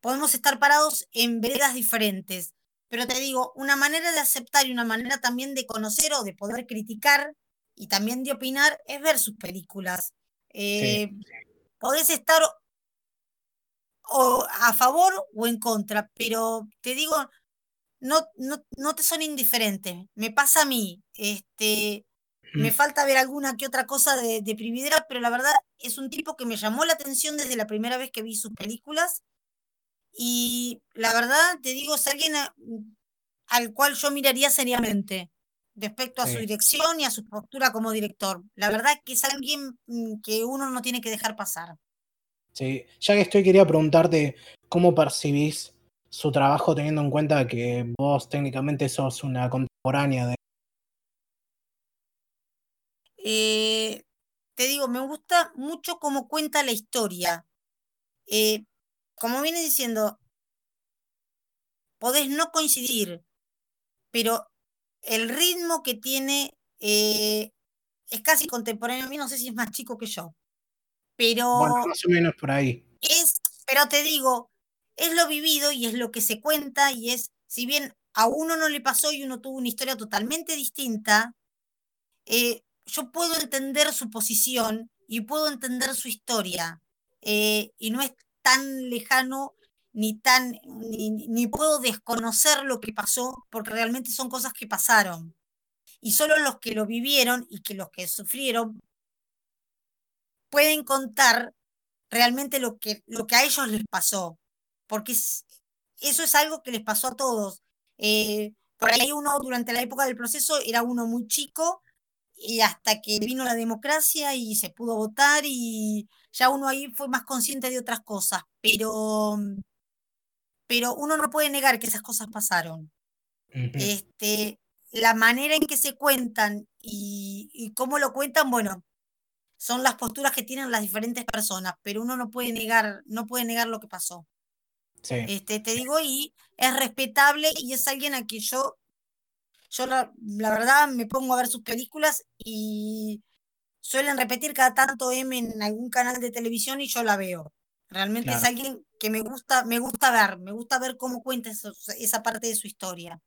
podemos estar parados en veredas diferentes, pero te digo, una manera de aceptar y una manera también de conocer o de poder criticar y también de opinar es ver sus películas. Eh, podés estar o a favor o en contra, pero te digo, no, no, no te son indiferentes. Me pasa a mí, este, me falta ver alguna que otra cosa de, de Prividera, pero la verdad es un tipo que me llamó la atención desde la primera vez que vi sus películas. Y la verdad, te digo, es alguien al cual yo miraría seriamente respecto a su dirección y a su postura como director. La verdad que es alguien mm, que uno no tiene que dejar pasar. Sí, ya que estoy, quería preguntarte cómo percibís su trabajo teniendo en cuenta que vos técnicamente sos una contemporánea de... Eh, te digo, me gusta mucho cómo cuenta la historia. Eh, como viene diciendo, podés no coincidir, pero el ritmo que tiene eh, es casi contemporáneo a mí, no sé si es más chico que yo. Pero. más o menos por ahí. Es, pero te digo, es lo vivido y es lo que se cuenta y es, si bien a uno no le pasó y uno tuvo una historia totalmente distinta, eh, yo puedo entender su posición y puedo entender su historia. Eh, y no es tan lejano ni tan ni, ni, puedo desconocer lo que pasó porque realmente son cosas que pasaron y solo los que lo vivieron y que los que sufrieron pueden contar realmente lo que, lo que a ellos les pasó, porque eso es algo que les pasó a todos. Eh, por ahí uno durante la época del proceso era uno muy chico y hasta que vino la democracia y se pudo votar y ya uno ahí fue más consciente de otras cosas, pero, pero uno no puede negar que esas cosas pasaron. este, la manera en que se cuentan y, y cómo lo cuentan, bueno, son las posturas que tienen las diferentes personas, pero uno no puede negar, no puede negar lo que pasó. Este, te digo, y es respetable y es alguien a quien yo, yo la, verdad me pongo a ver sus películas y suelen repetir cada tanto M en algún canal de televisión y yo la veo. Realmente es alguien que me gusta, me gusta ver, me gusta ver cómo cuenta esa parte de su historia.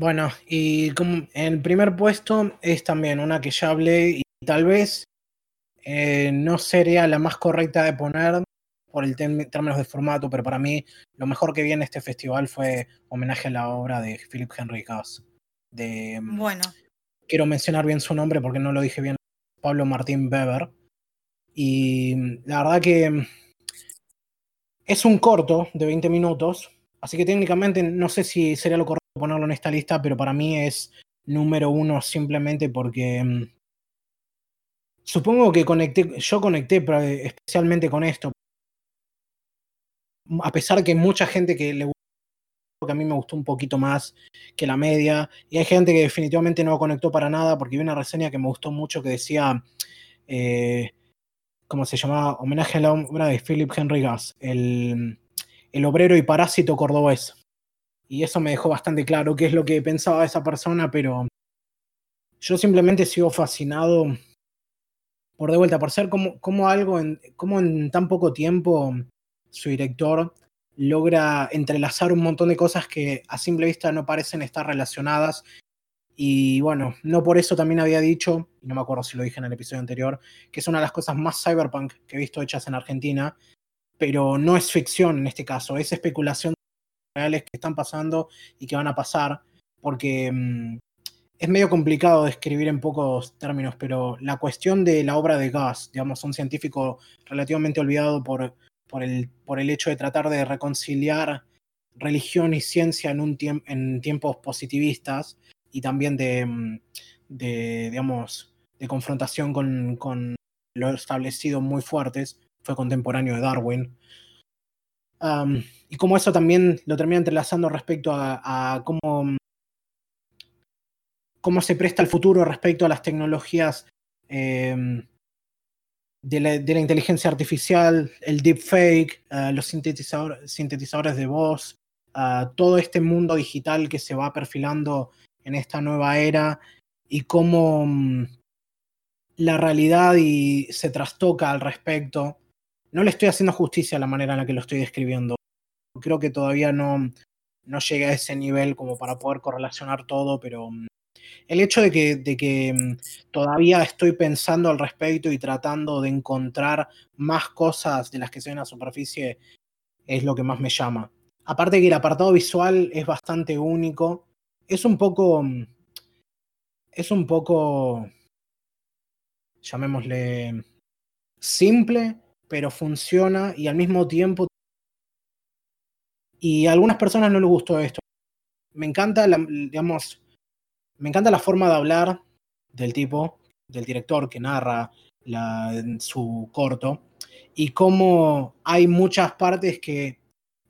Bueno, y como el primer puesto es también una que ya hablé y tal vez eh, no sería la más correcta de poner por el términos de formato, pero para mí lo mejor que vi en este festival fue homenaje a la obra de Philip Henry Gass. De, mm, bueno. Quiero mencionar bien su nombre porque no lo dije bien. Pablo Martín Weber. Y mm, la verdad que mm, es un corto de 20 minutos, así que técnicamente no sé si sería lo correcto ponerlo en esta lista, pero para mí es número uno simplemente porque mm, supongo que conecté, yo conecté especialmente con esto. A pesar que mucha gente que le que a mí me gustó un poquito más que la media, y hay gente que definitivamente no conectó para nada, porque vi una reseña que me gustó mucho que decía, eh, ¿cómo se llamaba? Homenaje a la obra de Philip Henry Gass, el, el obrero y parásito cordobés. Y eso me dejó bastante claro qué es lo que pensaba esa persona, pero yo simplemente sigo fascinado por de vuelta, por ser como, como algo, en, como en tan poco tiempo su director logra entrelazar un montón de cosas que a simple vista no parecen estar relacionadas. Y bueno, no por eso también había dicho, y no me acuerdo si lo dije en el episodio anterior, que es una de las cosas más cyberpunk que he visto hechas en Argentina, pero no es ficción en este caso, es especulación reales que están pasando y que van a pasar, porque mm, es medio complicado de escribir en pocos términos, pero la cuestión de la obra de Gas, digamos, un científico relativamente olvidado por por el, por el hecho de tratar de reconciliar religión y ciencia en, un en tiempos positivistas y también de, mm, digamos, de confrontación con, lo establecido muy fuertes, fue contemporáneo de Darwin. Y como eso también lo termina entrelazando respecto a, cómo, cómo se presta el futuro respecto a las tecnologías em, de la, inteligencia artificial, el deepfake, uh, los sintetizadores de voz, uh, todo este mundo digital que se va perfilando en esta nueva era y cómo mm, la realidad y se trastoca al respecto. No le estoy haciendo justicia a la manera en la que lo estoy describiendo. Creo que todavía no, no llegué a ese nivel como para poder correlacionar todo, pero mm, el hecho de que, de que mm, todavía estoy pensando al respecto y tratando de encontrar más cosas de las que se ven a superficie es lo que más me llama. Aparte que el apartado visual es bastante único, es un poco, mm, es un poco, llamémosle, simple, pero funciona y al mismo tiempo... Y a algunas personas no les gustó esto. Me encanta, digamos, me encanta la forma de hablar del tipo, del director que narra su corto, y cómo hay muchas partes que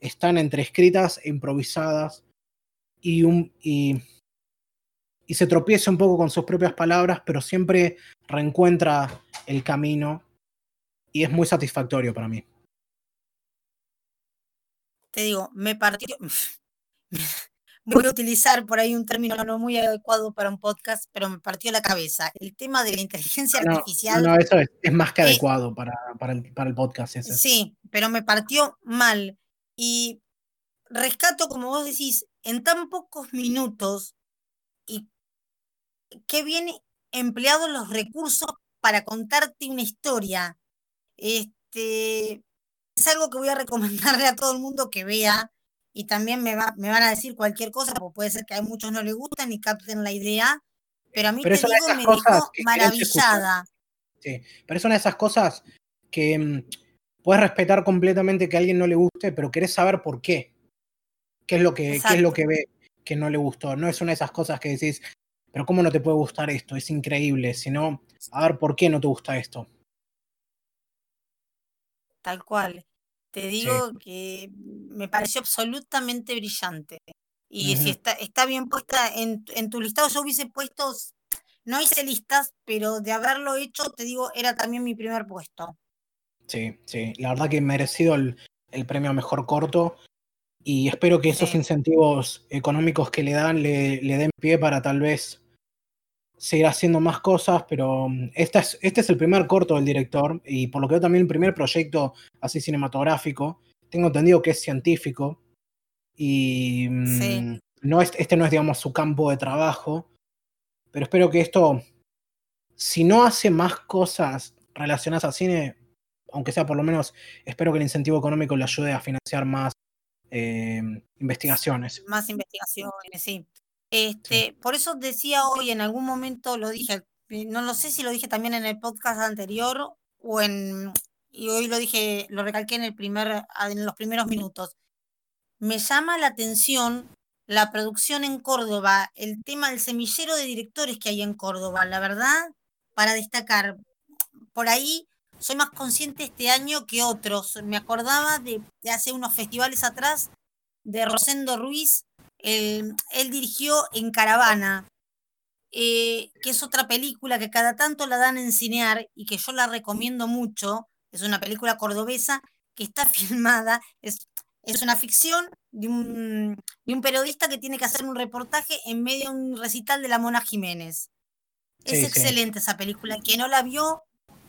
están entre escritas e improvisadas y, y, y se tropieza un poco con sus propias palabras, pero siempre reencuentra el camino y es muy satisfactorio para mí. Te digo, me partió, voy a utilizar por ahí un término no muy adecuado para un podcast, pero me partió la cabeza. El tema de la inteligencia artificial. No, eso es, más que adecuado para, para, el, para el podcast. Ese. Sí, pero me partió mal. Y rescato, como vos decís, en tan pocos minutos y qué bien empleados los recursos para contarte una historia. Este, es algo que voy a recomendarle a todo el mundo que vea y también me, va, me van a decir cualquier cosa, porque puede ser que a muchos no les gustan y capten la idea, pero a mí te digo, me dejó maravillada. Sí, pero es una de esas cosas que mm, puedes respetar completamente que a alguien no le guste, pero querés saber por qué. ¿Qué es lo que, qué es lo que ve que no le gustó? No es una de esas cosas que decís, pero ¿cómo no te puede gustar esto? Es increíble, sino, a ver, ¿por qué no te gusta esto? Tal cual. Te digo que me pareció absolutamente brillante. Y si está, está bien puesta en, en tu listado, yo hubiese puesto, no hice listas, pero de haberlo hecho, te digo, era también mi primer puesto. Sí, sí, la verdad que merecido el, el premio mejor corto y espero que esos incentivos económicos que le dan le, le, den pie para tal vez seguir haciendo más cosas, pero mm, esta es, este es el primer corto del director y por lo que veo también el primer proyecto así cinematográfico. Tengo entendido que es científico y mm, no es, este no es, digamos, su campo de trabajo, pero espero que esto, si no hace más cosas relacionadas al cine, aunque sea por lo menos, espero que el incentivo económico le ayude a financiar más eh, investigaciones. Más investigaciones, sí. Este, Por eso decía hoy, en algún momento lo dije, no lo sé si lo dije también en el podcast anterior o en, y hoy lo dije, lo recalqué en, el primer, en los primeros minutos. Me llama la atención la producción en Córdoba, el tema del semillero de directores que hay en Córdoba, la verdad, para destacar. por ahí soy más consciente este año que otros. Me acordaba de, hace unos festivales atrás de Rosendo Ruiz. Él, dirigió En Caravana, eh, que es otra película que cada tanto la dan en cinear y que yo la recomiendo mucho. Es una película cordobesa que está filmada, es, es una ficción de un, de un, periodista que tiene que hacer un reportaje en medio de un recital de la Mona Jiménez. Es excelente esa película. Quien no la vio,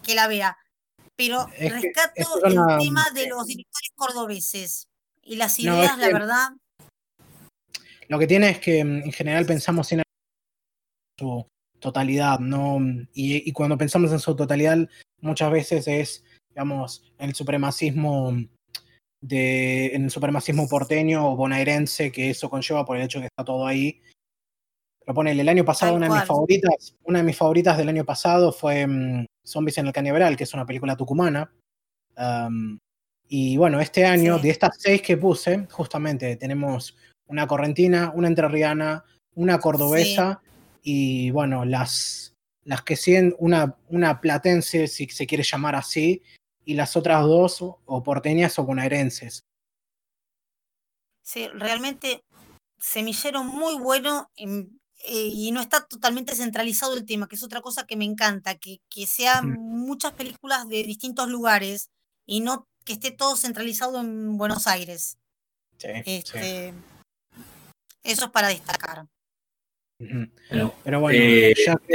que la vea. Pero rescato el tema de los directores cordobeses y las ideas, la verdad. Lo que tiene es que mm, en general pensamos en su totalidad, ¿no? Y, y cuando pensamos en su totalidad, muchas veces es, digamos, el supremacismo de, en el supremacismo porteño o bonaerense que eso conlleva por el hecho de que está todo ahí. Pero ponele, el año pasado, una de mis favoritas, una de mis favoritas del año pasado fue mm, Zombies en el Cañaveral, que es una película tucumana. y bueno, este año, de estas seis que puse, justamente tenemos una correntina, una entrerriana, una cordobesa y bueno, las, las que siguen, una, una platense, si se quiere llamar así, y las otras dos o porteñas o bonaerenses. Sí, realmente semillero muy bueno eh, y no está totalmente centralizado el tema, que es otra cosa que me encanta, que, que sean muchas películas de distintos lugares y no que esté todo centralizado en Buenos Aires. Sí, este, Eso es para destacar. Pero, bueno, eh, ya, que...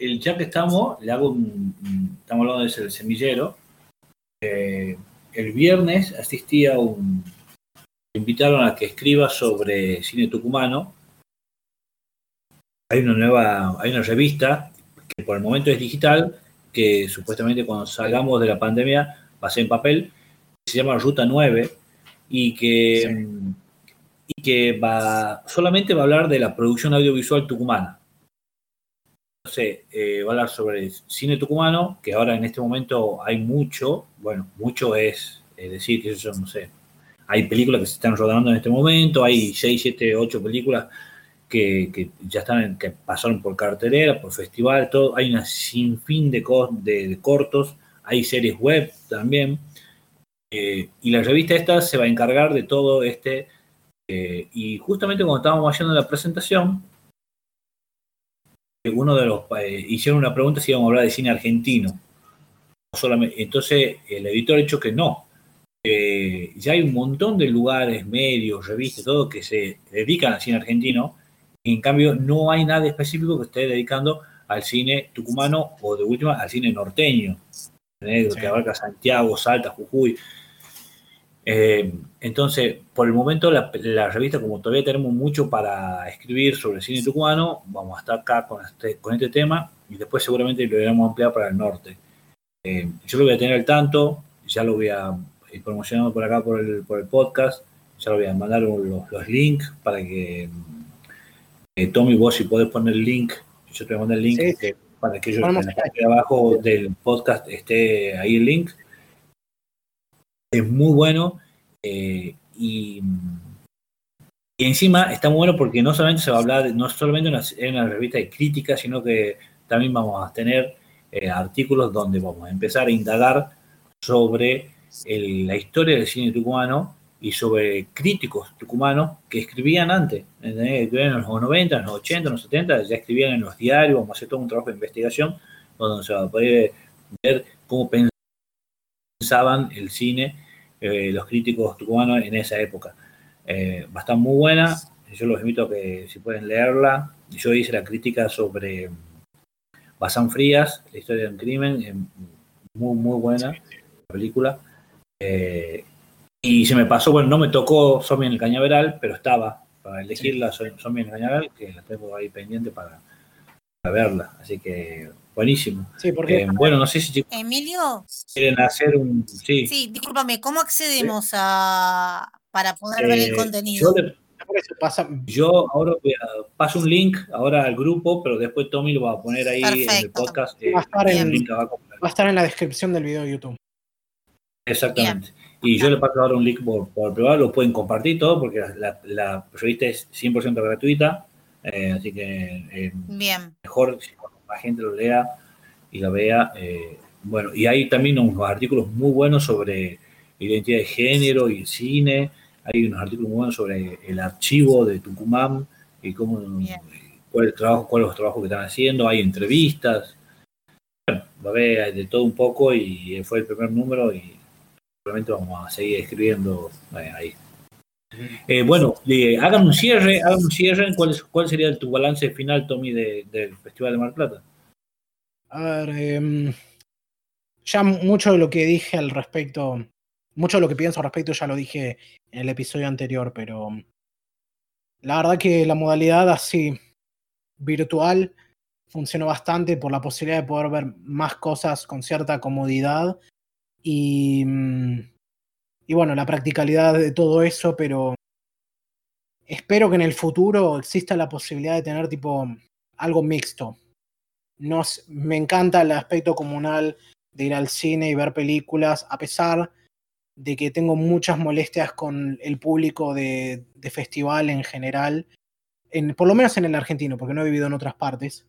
el, que estamos, le hago estamos hablando del semillero. Eh, el viernes asistí a un. Me invitaron a que escriba sobre cine tucumano. Hay una nueva, hay una revista que por el momento es digital, que supuestamente cuando salgamos de la pandemia va a ser en papel, se llama Ruta 9 y que y que va, solamente va a hablar de la producción audiovisual tucumana. Entonces, eh, va a hablar sobre cine tucumano, que ahora en este momento hay mucho, bueno, mucho es, decir, que eso no sé, hay películas que se están rodando en este momento, hay 6, 7, 8 películas que, ya están, que pasaron por cartelera, por festival, todo, hay una sinfín de, de, cortos, hay series web también, eh, y la revista esta se va a encargar de todo este eh, y justamente cuando estábamos haciendo la presentación, uno de los eh, hicieron una pregunta si íbamos a hablar de cine argentino. Solamente, entonces el editor ha dicho que no. ya hay un montón de lugares, medios, revistas, todo que se dedican al cine argentino. Y en cambio no hay nada específico que esté dedicando al cine tucumano o de última al cine norteño. Que abarca Santiago, Salta, Jujuy. Eh, entonces, por el momento, la, revista, como todavía tenemos mucho para escribir sobre cine tucumano, vamos a estar acá con este, con este tema y después seguramente lo iremos a ampliar para el norte. Eh, yo lo voy a tener al tanto, ya lo voy a ir promocionando por acá por el, por el podcast, ya lo voy a mandar los, los links para que eh, Tommy, vos si podés poner el link, yo te voy a mandar el link para que yo en la parte de abajo del podcast esté ahí el link es muy bueno eh, y, encima está muy bueno porque no solamente se va a hablar, no solamente en una, revista de crítica, sino que también vamos a tener eh, artículos donde vamos a empezar a indagar sobre la historia del cine tucumano y sobre críticos tucumanos que escribían antes, en los 90, en los 80, en los 70, ya escribían en los diarios, vamos a hacer todo un trabajo de investigación donde se va a poder ver cómo pensaban pensaban el cine eh, los críticos tucumanos en esa época. Eh, estar muy buena, yo los invito a que si pueden leerla. Yo hice la crítica sobre Bazán Frías, la historia de un crimen, eh, muy, muy buena la película. y se me pasó, bueno, no me tocó Zombie en el Cañaveral, pero estaba para elegirla Zombie en el Cañaveral, que la tengo ahí pendiente para, para verla. Así que Buenísimo. Sí, porque. Eh, bueno, no sé si Emilio. Quieren hacer un. Sí. Sí, discúlpame, ¿cómo accedemos a. para poder ver el eh, contenido? Yo, ahora voy a, paso un link ahora al grupo, pero después Tommy lo va a poner ahí en el podcast. va, a estar en, va, a estar en la descripción del video de YouTube. Exactamente. Y yo le paso ahora un link por, por privado, lo pueden compartir todo porque la, la revista es 100% gratuita, eh, así que Bien. mejor la gente lo lea y la vea. Eh, bueno, y hay también unos artículos muy buenos sobre identidad de género y cine. Hay unos artículos muy buenos sobre el archivo de Tucumán y cómo, cuál, el trabajo, cuál es los trabajos que están haciendo. Hay entrevistas. Bueno, va a ver de todo un poco y fue el primer número y probablemente vamos a seguir escribiendo eh, ahí. Eh, bueno, hagan un cierre, hagan un cierre. ¿Cuál, ¿Cuál sería tu balance final, Tommy, del Festival de Mar Plata? A ver, em, ya mucho de lo que dije al respecto, mucho de lo que pienso al respecto ya lo dije en el episodio anterior, pero la verdad que la modalidad así virtual funcionó bastante por la posibilidad de poder ver más cosas con cierta comodidad y mm, y bueno, la practicalidad de todo eso, pero espero que en el futuro exista la posibilidad de tener tipo algo mixto. Nos, me encanta el aspecto comunal de ir al cine y ver películas, a pesar de que tengo muchas molestias con el público de, de festival en general, en, por lo menos en el argentino, porque no he vivido en otras partes.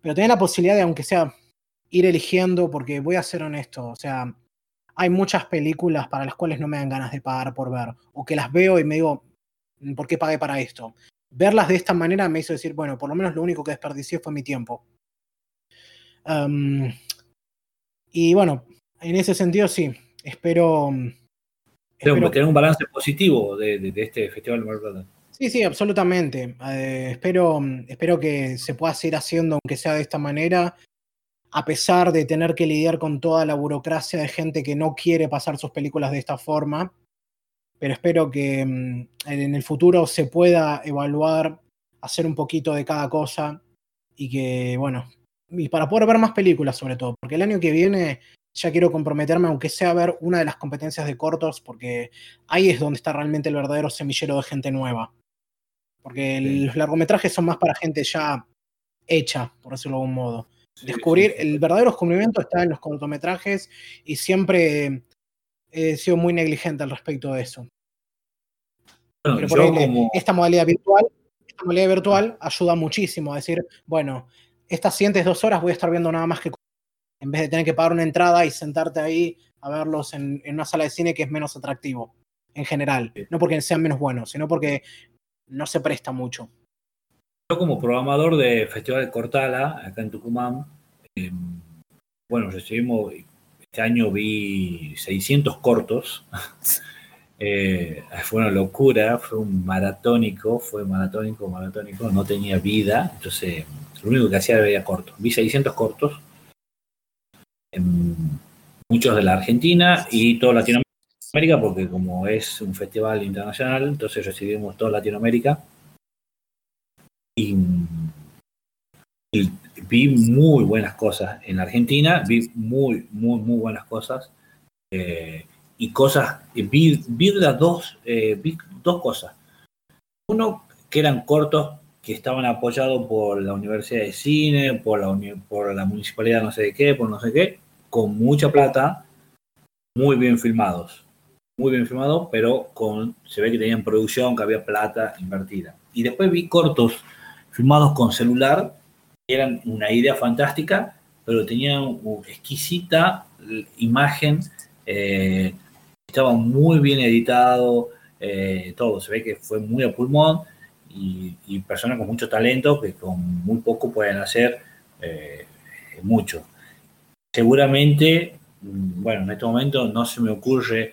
Pero tener la posibilidad de, aunque sea, ir eligiendo, porque voy a ser honesto, o sea, hay muchas películas para las cuales no me dan ganas de pagar por ver, o que las veo y me digo, mm, ¿por qué pagué para esto? Verlas de esta manera me hizo decir, bueno, por lo menos lo único que desperdicié fue mi tiempo. y bueno, en ese sentido sí, espero... espero tener un balance positivo de, este Festival de Mar Sí, sí, absolutamente. Eh, espero, espero que se pueda seguir haciendo, aunque sea de esta manera, a pesar de tener que lidiar con toda la burocracia de gente que no quiere pasar sus películas de esta forma. Pero espero que mm, en el futuro se pueda evaluar, hacer un poquito de cada cosa y que, bueno, y para poder ver más películas sobre todo, porque el año que viene ya quiero comprometerme, aunque sea a ver una de las competencias de cortos, porque ahí es donde está realmente el verdadero semillero de gente nueva. Porque los largometrajes son más para gente ya hecha, por decirlo de algún modo. Descubrir, el verdadero descubrimiento está en los cortometrajes y siempre he sido muy negligente al respecto de eso. esta modalidad virtual, esta modalidad virtual ayuda muchísimo a decir, bueno, estas siguientes dos horas voy a estar viendo nada más que en vez de tener que pagar una entrada y sentarte ahí a verlos en, en una sala de cine que es menos atractivo, en general. No porque sean menos buenos, sino porque no se presta mucho. Yo como programador de Festival de Cortala, acá en Tucumán, eh, bueno, recibimos, este año vi 600 cortos. Eh, fue una locura, fue un maratónico, fue maratónico, maratónico, no tenía vida, entonces lo único que hacía era cortos. Vi 600 cortos, muchos de la Argentina y toda Latinoamérica, porque como es un festival internacional, entonces recibimos toda Latinoamérica y, vi muy buenas cosas en Argentina, vi muy, muy, muy buenas cosas. Eh, y cosas, vi, vi, las dos, eh, vi dos cosas. Uno, que eran cortos, que estaban apoyados por la Universidad de Cine, por la, por la municipalidad no sé de qué, por no sé qué, con mucha plata, muy bien filmados. Muy bien filmados, pero con, se ve que tenían producción, que había plata invertida. Y después vi cortos filmados con celular, eran una idea fantástica, pero tenían una exquisita imagen, eh, estaba muy bien editado, eh, todo, se ve que fue muy a pulmón y, personas con mucho talento que con muy poco pueden hacer eh, mucho. Seguramente, mm, bueno, en este momento no se me ocurre,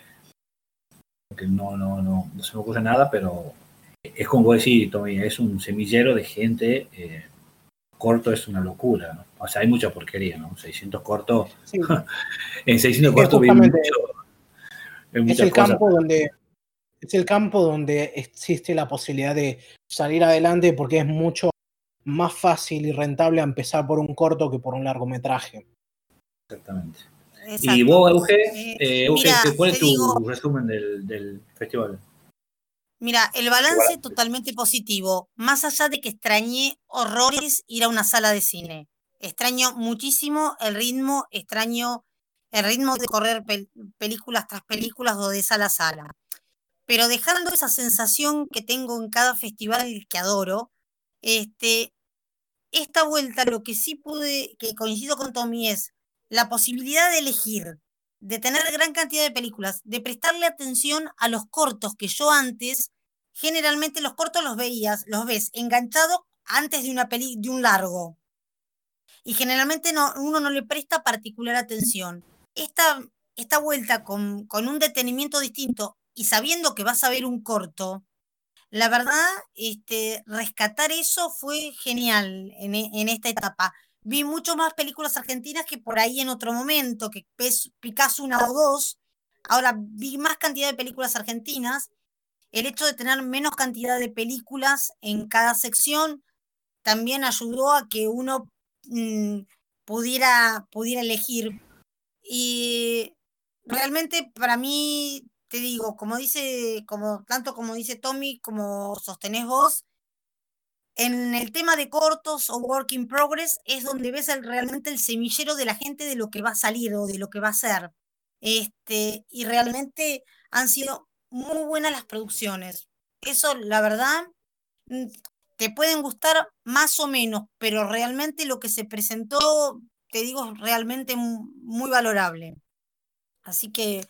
porque no, no, no, no se me ocurre nada, pero es como vos decís, Tommy, es un semillero de gente. Eh, corto es una locura, ¿no? O sea, hay mucha porquería, ¿no? 600 cortos. en 600 cortos vi mucho, es el campo donde es el campo donde existe la posibilidad de salir adelante porque es mucho más fácil y rentable empezar por un corto que por un largometraje. Exactamente. Y vos, Euge, eh, Euge ¿cuál es tu resumen del, del festival? Mira, el balance totalmente positivo, más allá de que extrañé horrores ir a una sala de cine. Extraño muchísimo el ritmo, extraño el ritmo de correr películas tras películas o de sala a sala. Pero dejando esa sensación que tengo en cada festival que adoro, este, esta vuelta lo que sí pude, que coincido con Tommy, es la posibilidad de elegir, de tener gran cantidad de películas, de prestarle atención a los cortos que yo antes, generalmente los cortos los veías, los ves enganchados antes de una peli, de un largo. Y generalmente no, uno no le presta particular atención. Esta, esta vuelta con, con un detenimiento distinto y sabiendo que vas a ver un corto, la verdad, este, rescatar eso fue genial en, e, en esta etapa. Vi mucho más películas argentinas que por ahí en otro momento, que Picasso una o dos. Ahora vi más cantidad de películas argentinas. El hecho de tener menos cantidad de películas en cada sección también ayudó a que uno mm, pudiera, pudiera elegir. Y realmente para mí te digo, como dice, como, tanto como dice Tommy, como sostenés vos, en el tema de cortos o work in progress es donde ves realmente el semillero de la gente de lo que va a salir o de lo que va a ser. Este, y realmente han sido muy buenas las producciones. Eso, la verdad, mm, te pueden gustar más o menos, pero realmente lo que se presentó, te digo, es realmente muy valorable. Así que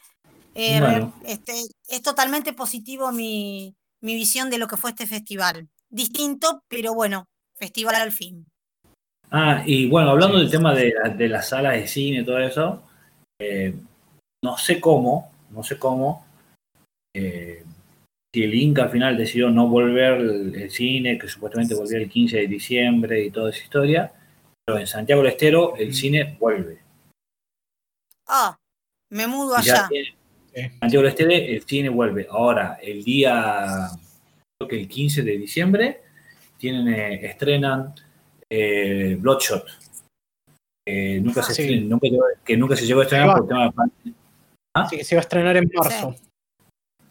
eh, este, es totalmente positivo mi, mi visión de lo que fue este festival. Distinto, pero bueno, festival al fin. Ah, y bueno, hablando del tema de, de, las salas de cine y todo eso, eh, no sé cómo, no sé cómo, eh, si el Inca al final decidió no volver el, cine, que supuestamente volvía el 15 de diciembre y toda esa historia, pero en Santiago del Estero el cine vuelve. Ah, me mudo allá. Santiago del Estero el cine vuelve. Ahora, el día, creo que el 15 de diciembre, tienen, eh, estrenan eh, Bloodshot. nunca ah, se nunca, que nunca se llegó a estrenar por tema de ¿Ah? Sí, se va a estrenar en marzo.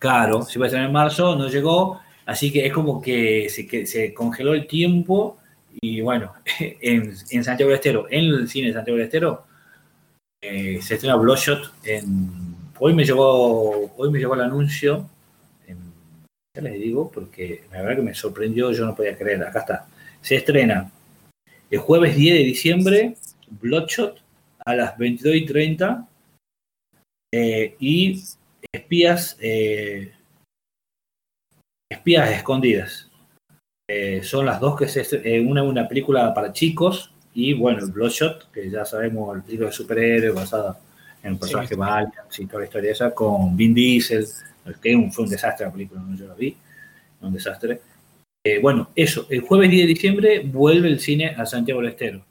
Claro, se iba a estrenar en marzo, no llegó, así que es como que se, que se congeló el tiempo y bueno, en, en, Santiago del Estero, en el cine de Santiago del Estero, eh, se estrena Bloodshot en... Hoy me llegó, hoy me llegó el anuncio, en, ya les digo, porque la verdad que me sorprendió, yo no podía creer, acá está. Se estrena el jueves 10 de diciembre, Bloodshot, a las 22 y 30, eh, y espías, eh, espías escondidas. Eh, son las dos que se eh, una una película para chicos y bueno, el Bloodshot, que ya sabemos el película de superhéroe basada en un personaje sí. y toda la historia esa, con Vin Diesel, que fue un desastre la película, no yo la vi, un desastre. bueno, eso, el jueves 10 de diciembre vuelve el cine a Santiago del Estero.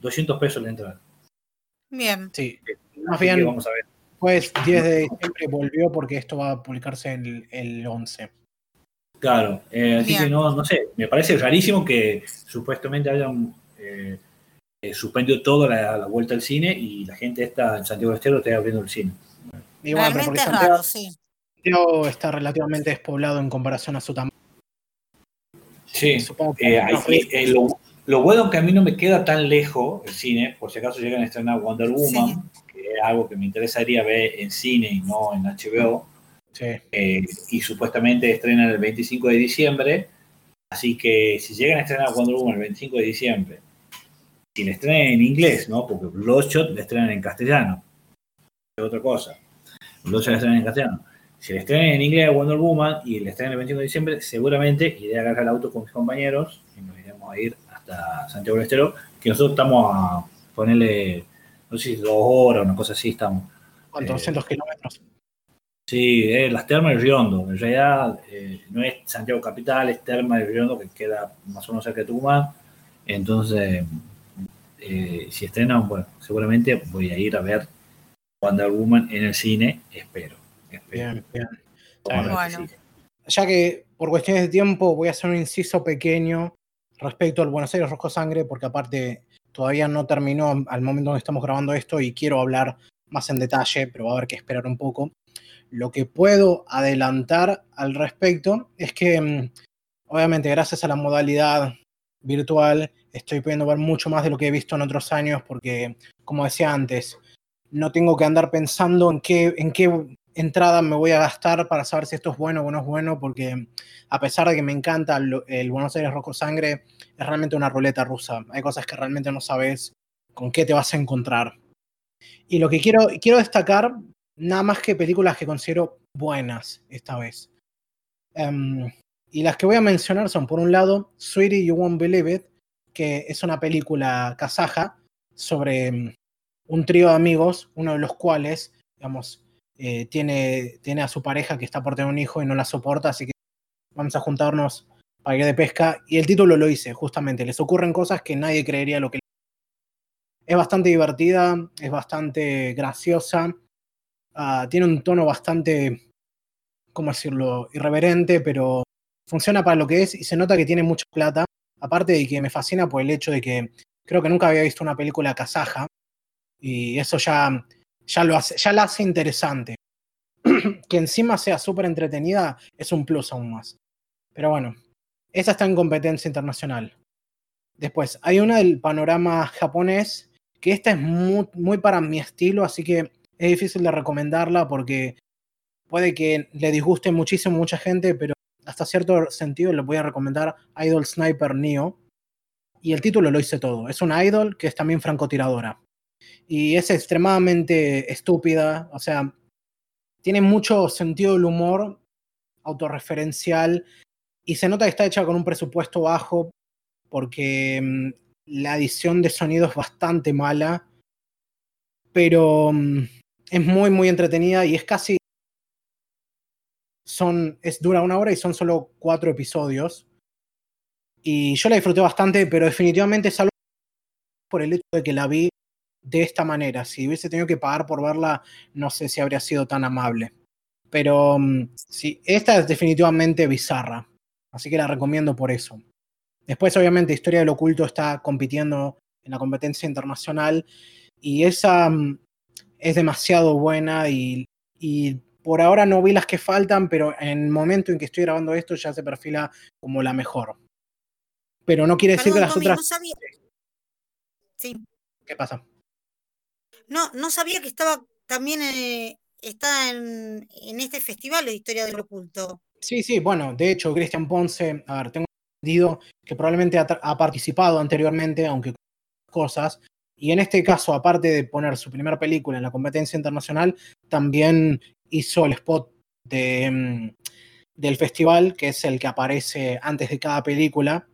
200 pesos la entrada. Bien. Sí, más bien, vamos a ver. Pues 10 de diciembre volvió porque esto va a publicarse el, el 11. Claro, eh, así que no, no sé, me parece rarísimo que supuestamente hayan eh, eh, suspendido toda la, vuelta al cine y la gente está en Santiago del Estero esté abriendo el cine. Realmente es raro, sí. Santiago está relativamente despoblado en comparación a su tamaño. Sí, lo, lo, bueno que a mí no me queda tan lejos el cine, por si acaso llegan a estrenar Wonder Woman, algo que me interesaría ver en cine y no en HBO. Eh, y supuestamente estrenan el 25 de diciembre. Así que si llegan a estrenar Wonder Woman el 25 de diciembre, si le estrenan en inglés, ¿no? Porque Bloodshot le estrenan en castellano. Es otra cosa. Bloodshot le estrenan en castellano. Si le estrenan en inglés Wonder Woman y le estrenan el 25 de diciembre, seguramente iré a agarrar el auto con mis compañeros y nos iremos a ir hasta Santiago del Estero, que nosotros estamos a ponerle no sé si dos horas, una cosa así estamos. ¿Cuántos? 200 eh, kilómetros. Sí, eh, las termas de Riondo. En realidad eh, no es Santiago Capital, es Termas de Riondo, que queda más o menos cerca de Tucumán. Entonces, si estrenan, bueno, seguramente voy a ir a ver Wonder Woman en el cine, espero. Bien, bien. Ya que por cuestiones de tiempo voy a hacer un inciso pequeño respecto al Buenos Aires Rojo Sangre, porque aparte todavía no terminó al momento en que estamos grabando esto y quiero hablar más en detalle, pero va a haber que esperar un poco. Lo que puedo adelantar al respecto es que, mm, obviamente, gracias a la modalidad virtual, estoy pudiendo ver mucho más de lo que he visto en otros años porque, como decía antes, no tengo que andar pensando en qué, en qué, entrada me voy a gastar para saber si esto es bueno o no es bueno, porque a pesar de que me encanta el Buenos Aires Rojo Sangre, es realmente una ruleta rusa. Hay cosas que realmente no sabes con qué te vas a encontrar. Y lo que quiero, quiero destacar, nada más que películas que considero buenas esta vez. Em, y las que voy a mencionar son, por un lado, Sweetie You Won't Believe It, que es una película kazaja sobre un trío de amigos, uno de los cuales, digamos, eh, tiene, tiene a su pareja que está por tener un hijo y no la soporta, así que vamos a juntarnos para ir de pesca. Y el título lo hice, justamente. Les ocurren cosas que nadie creería lo que. Es bastante divertida, es bastante graciosa, ah, tiene un tono bastante, ¿cómo decirlo?, irreverente, pero funciona para lo que es y se nota que tiene mucha plata. Aparte de que me fascina por el hecho de que creo que nunca había visto una película kazaja y eso ya ya, lo hace, ya la hace interesante. que encima sea súper entretenida es un plus aún más. Pero bueno, esa está en competencia internacional. Después, hay una del panorama japonés, que esta es muy, muy para mi estilo, así que es difícil de recomendarla porque puede que le disguste muchísimo a mucha gente, pero hasta cierto sentido le voy a recomendar Idol Sniper Neo. Y el título lo hice todo. Es una idol que es también francotiradora y es extremadamente estúpida, o sea, tiene mucho sentido del humor autorreferencial y se nota que está hecha con un presupuesto bajo porque mm, la edición de sonido es bastante mala, pero mm, es muy, muy entretenida y es casi... Son, es dura una hora y son solo cuatro episodios. Y yo la disfruté bastante, pero definitivamente es algo por el hecho de que la vi de esta manera. Si hubiese tenido que pagar por verla, no sé si habría sido tan amable. Pero mm, sí, esta es definitivamente bizarra. Así que la recomiendo por eso. Después, obviamente, Historia del Oculto está compitiendo en la competencia internacional y esa mm, es demasiado buena y, por ahora no vi las que faltan, pero en el momento en que estoy grabando esto ya se perfila como la mejor. Pero no quiere decir que las otras... Sí. ¿Qué pasa? No, no sabía que estaba también eh, está en, este festival de Historia del Oculto. Sí, sí, bueno, de hecho, Cristian Ponce, a ver, tengo entendido que probablemente ha, participado anteriormente, aunque cosas, y en este caso, aparte de poner su primera película en la competencia internacional, también hizo el spot de, mm, del festival, que es el que aparece antes de cada película,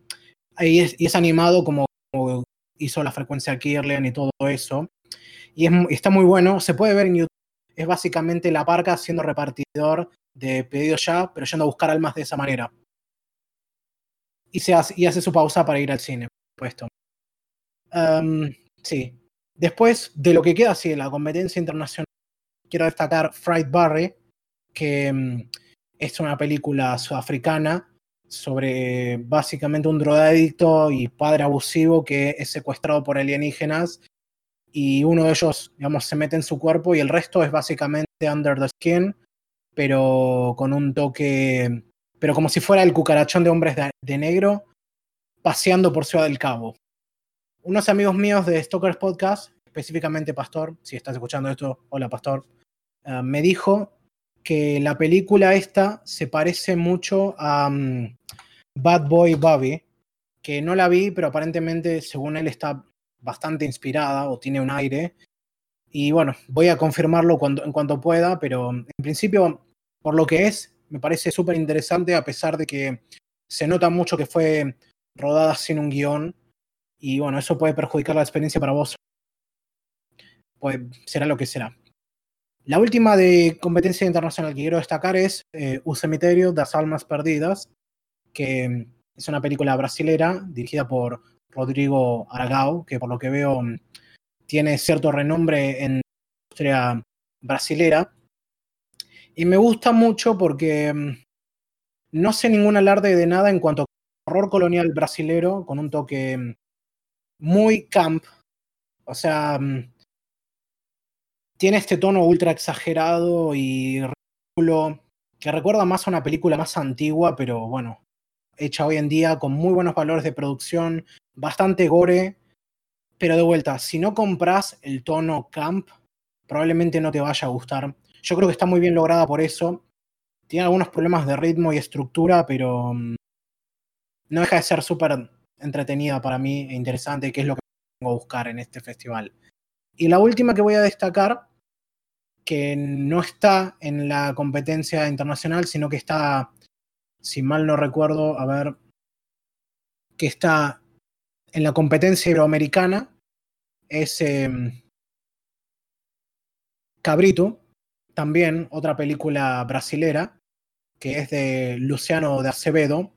y es, es animado como, como, hizo la frecuencia Kirlian y todo eso y, está muy bueno. Se puede ver en YouTube. Es básicamente la parca siendo repartidor de pedidos ya, pero yendo a buscar almas de esa manera. Y, se hace, y hace su pausa para ir al cine, puesto. sí. Después de lo que queda así de la competencia internacional, quiero destacar Fright Barry, que mm, es una película sudafricana sobre básicamente un drogadicto y padre abusivo que es secuestrado por alienígenas y uno de ellos, digamos, se mete en su cuerpo y el resto es básicamente under the skin, pero con un toque, pero como si fuera el cucarachón de hombres de, negro paseando por Ciudad del Cabo. Unos amigos míos de Stalkers Podcast, específicamente Pastor, si estás escuchando esto, hola Pastor, eh, me dijo que la película esta se parece mucho a mm, Bad Boy Bobby, que no la vi, pero aparentemente, según él, está bastante inspirada o tiene un aire. Y bueno, voy a confirmarlo cuando, en cuanto pueda, pero en principio, por lo que es, me parece súper interesante a pesar de que se nota mucho que fue rodada sin un guion. Y bueno, eso puede perjudicar la experiencia para vos. Pues será lo que será. La última de competencia internacional que quiero destacar es eh, Un cementerio de las almas perdidas, que es una película brasilera dirigida por Rodrigo Aragao, que por lo que veo mm, tiene cierto renombre en la industria brasilera. Y me gusta mucho porque mm, no sé ningún alarde de nada en cuanto a horror colonial brasilero con un toque mm, muy camp. O sea, tiene este tono ultra exagerado y ridículo que recuerda más a una película más antigua, pero bueno, hecha hoy en día con muy buenos valores de producción, bastante gore, pero de vuelta, si no compras el tono camp, probablemente no te vaya a gustar. Yo creo que está muy bien lograda por eso. Tiene algunos problemas de ritmo y estructura, pero mm, no deja de ser súper entretenida para mí e interesante, que es lo que vengo a buscar en este festival. Y la última que voy a destacar, que no está en la competencia internacional, sino que está, si mal no recuerdo, a ver, que está en la competencia iberoamericana, es em, Cabrito, también otra película brasilera, que es de Luciano de Acevedo.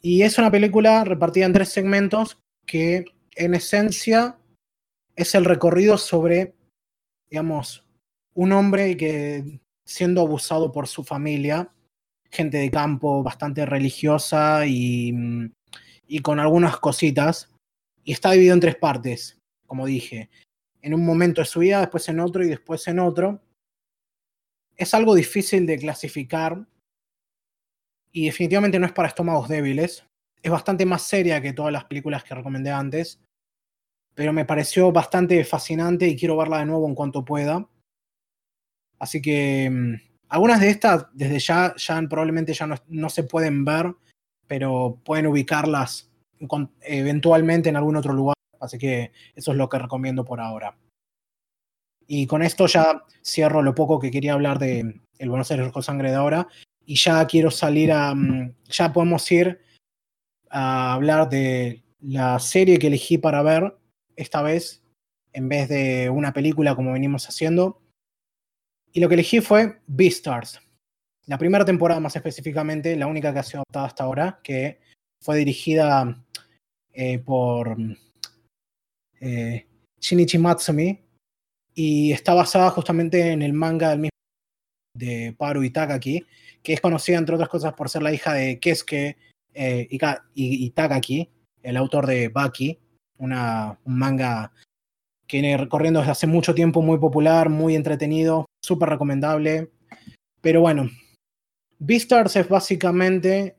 Y es una película repartida en tres segmentos que en esencia es el recorrido sobre, digamos, un hombre que siendo abusado por su familia, gente de campo bastante religiosa y, y con algunas cositas, y está dividido en tres partes, como dije. En un momento de su vida, después en otro y después en otro. Es algo difícil de clasificar y definitivamente no es para estómagos débiles. Es bastante más seria que todas las películas que recomendé antes pero me pareció bastante fascinante y quiero verla de nuevo en cuanto pueda. Así que mm, algunas de estas desde ya, probablemente ya no, se pueden ver, pero pueden ubicarlas eventualmente en algún otro lugar. Así que eso es lo que recomiendo por ahora. Y con esto ya cierro lo poco que quería hablar de El Buenos Aires con Sangre de ahora. Y ya quiero salir a. Mm, ya podemos ir a hablar de la serie que elegí para ver, esta vez, en vez de una película como venimos haciendo. Y lo que elegí fue Beastars. La primera temporada más específicamente, la única que ha sido adaptada hasta ahora, que fue dirigida eh, por eh, Shinichi Matsumi y está basada justamente en el manga del mismo de Paru Itakaki, que es conocida entre otras cosas por ser la hija de Kesuke eh, Itakaki, el autor de Baki, una, un manga que viene recorriendo desde hace mucho tiempo, muy popular, muy entretenido, súper recomendable. Pero bueno, Beastars es básicamente.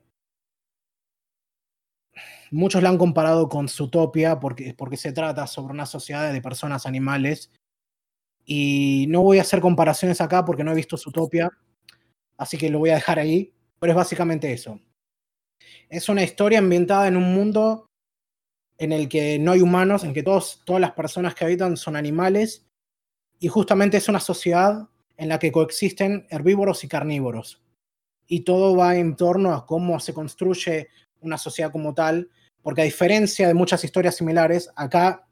Muchos la han comparado con Zootopia porque, porque se trata sobre una sociedad de personas animales. Y no voy a hacer comparaciones acá porque no he visto Zootopia, así que lo voy a dejar ahí. Pero es básicamente eso. Es una historia ambientada en un mundo en el que no hay humanos, en que todos, todas las personas que habitan son animales, y justamente es una sociedad en la que coexisten herbívoros y carnívoros. Y todo va en torno a cómo se construye una sociedad como tal, porque a diferencia de muchas historias similares, acá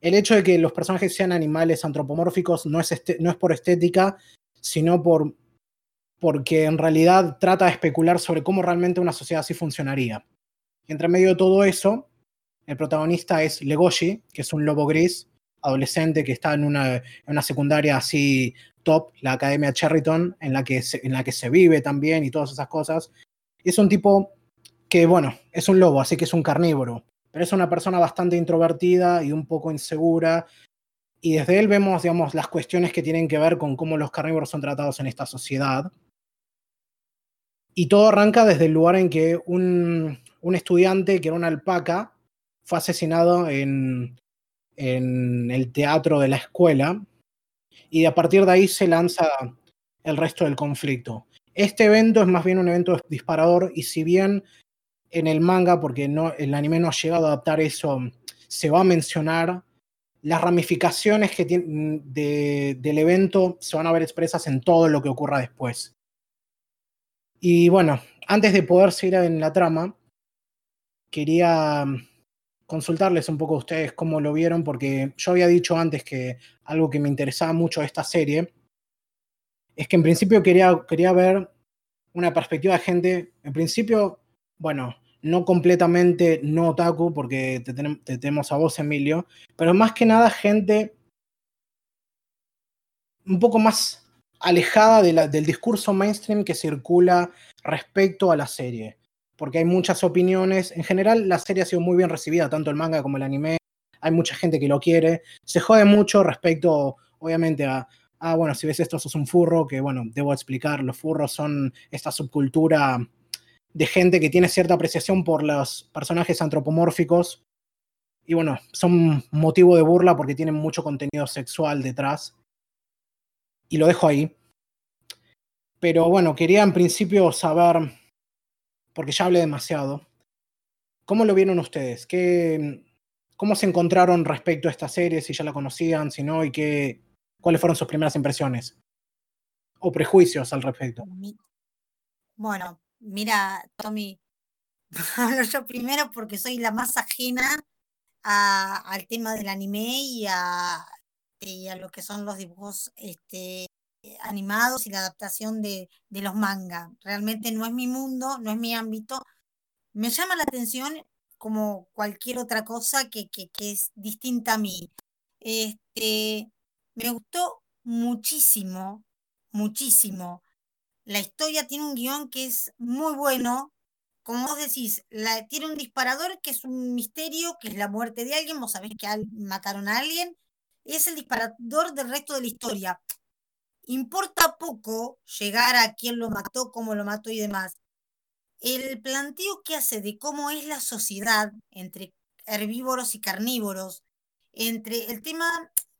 el hecho de que los personajes sean animales antropomórficos no es, no es por estética, sino por, porque en realidad trata de especular sobre cómo realmente una sociedad así funcionaría. Y entre medio de todo eso, el protagonista es Legoshi, que es un lobo gris, adolescente que está en una, una secundaria así top, la Academia Cherryton, en la, que se, en la que se vive también y todas esas cosas. es un tipo que, bueno, es un lobo, así que es un carnívoro, pero es una persona bastante introvertida y un poco insegura. Y desde él vemos, digamos, las cuestiones que tienen que ver con cómo los carnívoros son tratados en esta sociedad. Y todo arranca desde el lugar en que un, un estudiante, que era una alpaca, fue asesinado en, en el teatro de la escuela y a partir de ahí se lanza el resto del conflicto. Este evento es más bien un evento disparador y si bien en el manga, porque no, el anime no ha llegado a adaptar eso, se va a mencionar, las ramificaciones que tiene, del evento se van a ver expresas en todo lo que ocurra después. Y bueno, antes de poder seguir en la trama, quería consultarles un poco a ustedes cómo lo vieron, porque yo había dicho antes que algo que me interesaba mucho de esta serie es que en principio quería, quería ver una perspectiva de gente, en principio, bueno, no completamente no otaku, porque te, tenemos a vos, Emilio, pero más que nada gente un poco más alejada del discurso mainstream que circula respecto a la serie porque hay muchas opiniones. En general, la serie ha sido muy bien recibida, tanto el manga como el anime. Hay mucha gente que lo quiere. Se jode mucho respecto, obviamente, a, ah, bueno, si ves esto, sos un furro, que bueno, debo explicar, los furros son esta subcultura de gente que tiene cierta apreciación por los personajes antropomórficos. Y bueno, son motivo de burla porque tienen mucho contenido sexual detrás. y lo dejo ahí. Pero bueno, quería en principio saber, porque ya hablé demasiado, ¿cómo lo vieron ustedes? ¿Qué, ¿Cómo se encontraron respecto a esta serie? Si ya la conocían, si no, y qué, cuáles fueron sus primeras impresiones o prejuicios al respecto. Bueno, mira, Tommy, hablo yo primero porque soy la más ajena al tema del anime y a, y a lo que son los dibujos este, animados y la adaptación de, los mangas. Realmente no es mi mundo, no es mi ámbito. Me llama la atención como cualquier otra cosa que, que, es distinta a mí. Este, me gustó muchísimo, muchísimo. La historia tiene un guion que es muy bueno. Como vos decís, la, tiene un disparador que es un misterio, que es la muerte de alguien. Vos sabés que mataron a alguien. Es el disparador del resto de la historia importa poco llegar a quién lo mató, cómo lo mató y demás. El planteo que hace de cómo es la sociedad entre herbívoros y carnívoros, entre el tema,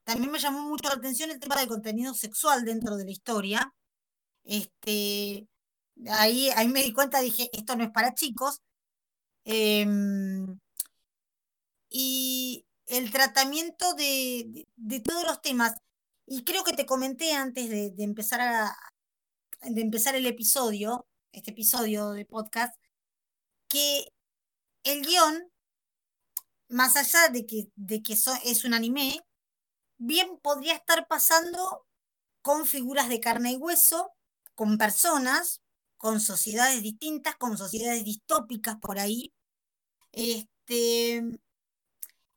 también me llamó mucho la atención el tema del contenido sexual dentro de la historia. Este, ahí, ahí me di cuenta, dije, esto no es para chicos. Em, y el tratamiento de, de todos los temas. Y creo que te comenté antes de, empezar de empezar el episodio, este episodio de podcast, que el guion, más allá de que, de que es un anime, bien podría estar pasando con figuras de carne y hueso, con personas, con sociedades distintas, con sociedades distópicas por ahí. Este,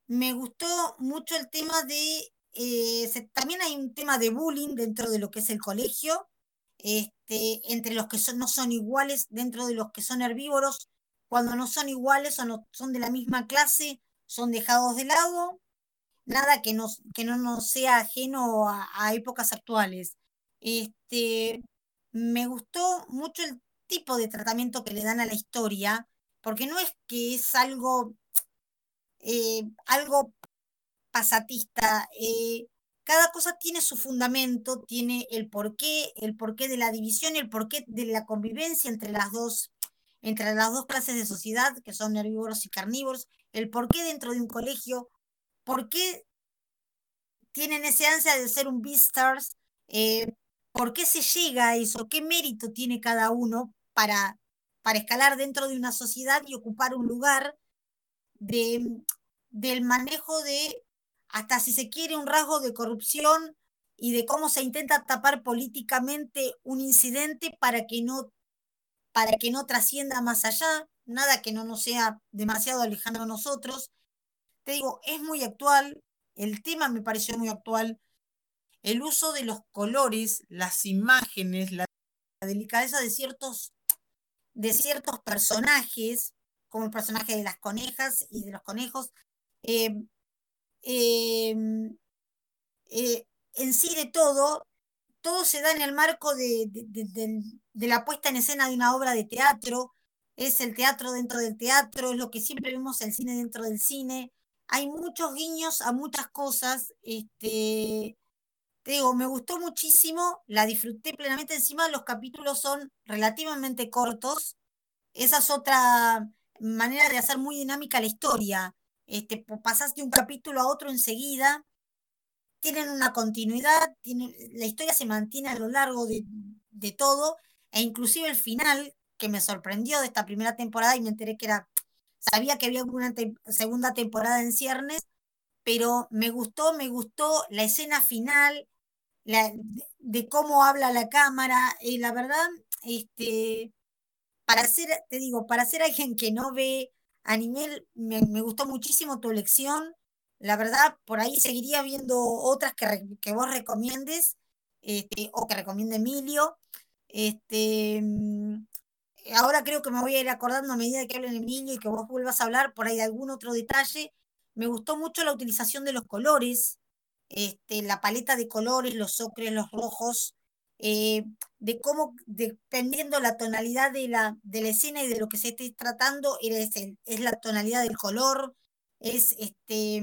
me gustó mucho el tema de eh, también hay un tema de bullying dentro de lo que es el colegio, este, entre los que no son iguales, dentro de los que son herbívoros, cuando no son iguales o no son de la misma clase, son dejados de lado, nada que, que no nos sea ajeno a, épocas actuales. Este, me gustó mucho el tipo de tratamiento que le dan a la historia, porque no es que es algo, eh, algo pasatista. Eh, cada cosa tiene su fundamento, tiene el porqué, el porqué de la división, el porqué de la convivencia entre las dos, entre las dos clases de sociedad, que son herbívoros y carnívoros, el porqué dentro de un colegio, por qué tienen ese ansia de ser un Beastars, eh, por qué se llega a eso, qué mérito tiene cada uno para, para escalar dentro de una sociedad y ocupar un lugar de, del manejo de hasta si se quiere un rasgo de corrupción y de cómo se intenta tapar políticamente un incidente para que no para que no trascienda más allá, nada que no nos sea demasiado lejano a nosotros. Te digo, es muy actual, el tema me pareció muy actual, el uso de los colores, las imágenes, la delicadeza de ciertos, de ciertos personajes, como el personaje de las conejas y de los conejos, eh, Em, eh, en sí de todo, todo se da en el marco de, de, la puesta en escena de una obra de teatro, es el teatro dentro del teatro, es lo que siempre vemos el cine dentro del cine. Hay muchos guiños a muchas cosas. Este, te digo, me gustó muchísimo, la disfruté plenamente. Encima los capítulos son relativamente cortos. Esa es otra manera de hacer muy dinámica la historia este, de un capítulo a otro enseguida, tienen una continuidad, la historia se mantiene a lo largo de, todo, e inclusive el final, que me sorprendió de esta primera temporada y me enteré que era, sabía que había una segunda temporada en ciernes, pero me gustó, me gustó la escena final, de, cómo habla la cámara, y la verdad, este, para ser, te digo, para ser alguien que no ve Anime, me, me, gustó muchísimo tu elección. La verdad, por ahí seguiría viendo otras que, que vos recomiendes este, o que recomiende Emilio. Este, mm, ahora creo que me voy a ir acordando a medida que hablen Emilio y que vos vuelvas a hablar por ahí de algún otro detalle. Me gustó mucho la utilización de los colores, este, la paleta de colores, los ocres, los rojos, eh, de cómo, dependiendo la tonalidad de la, de la escena y de lo que se esté tratando, es, es la tonalidad del color, es este,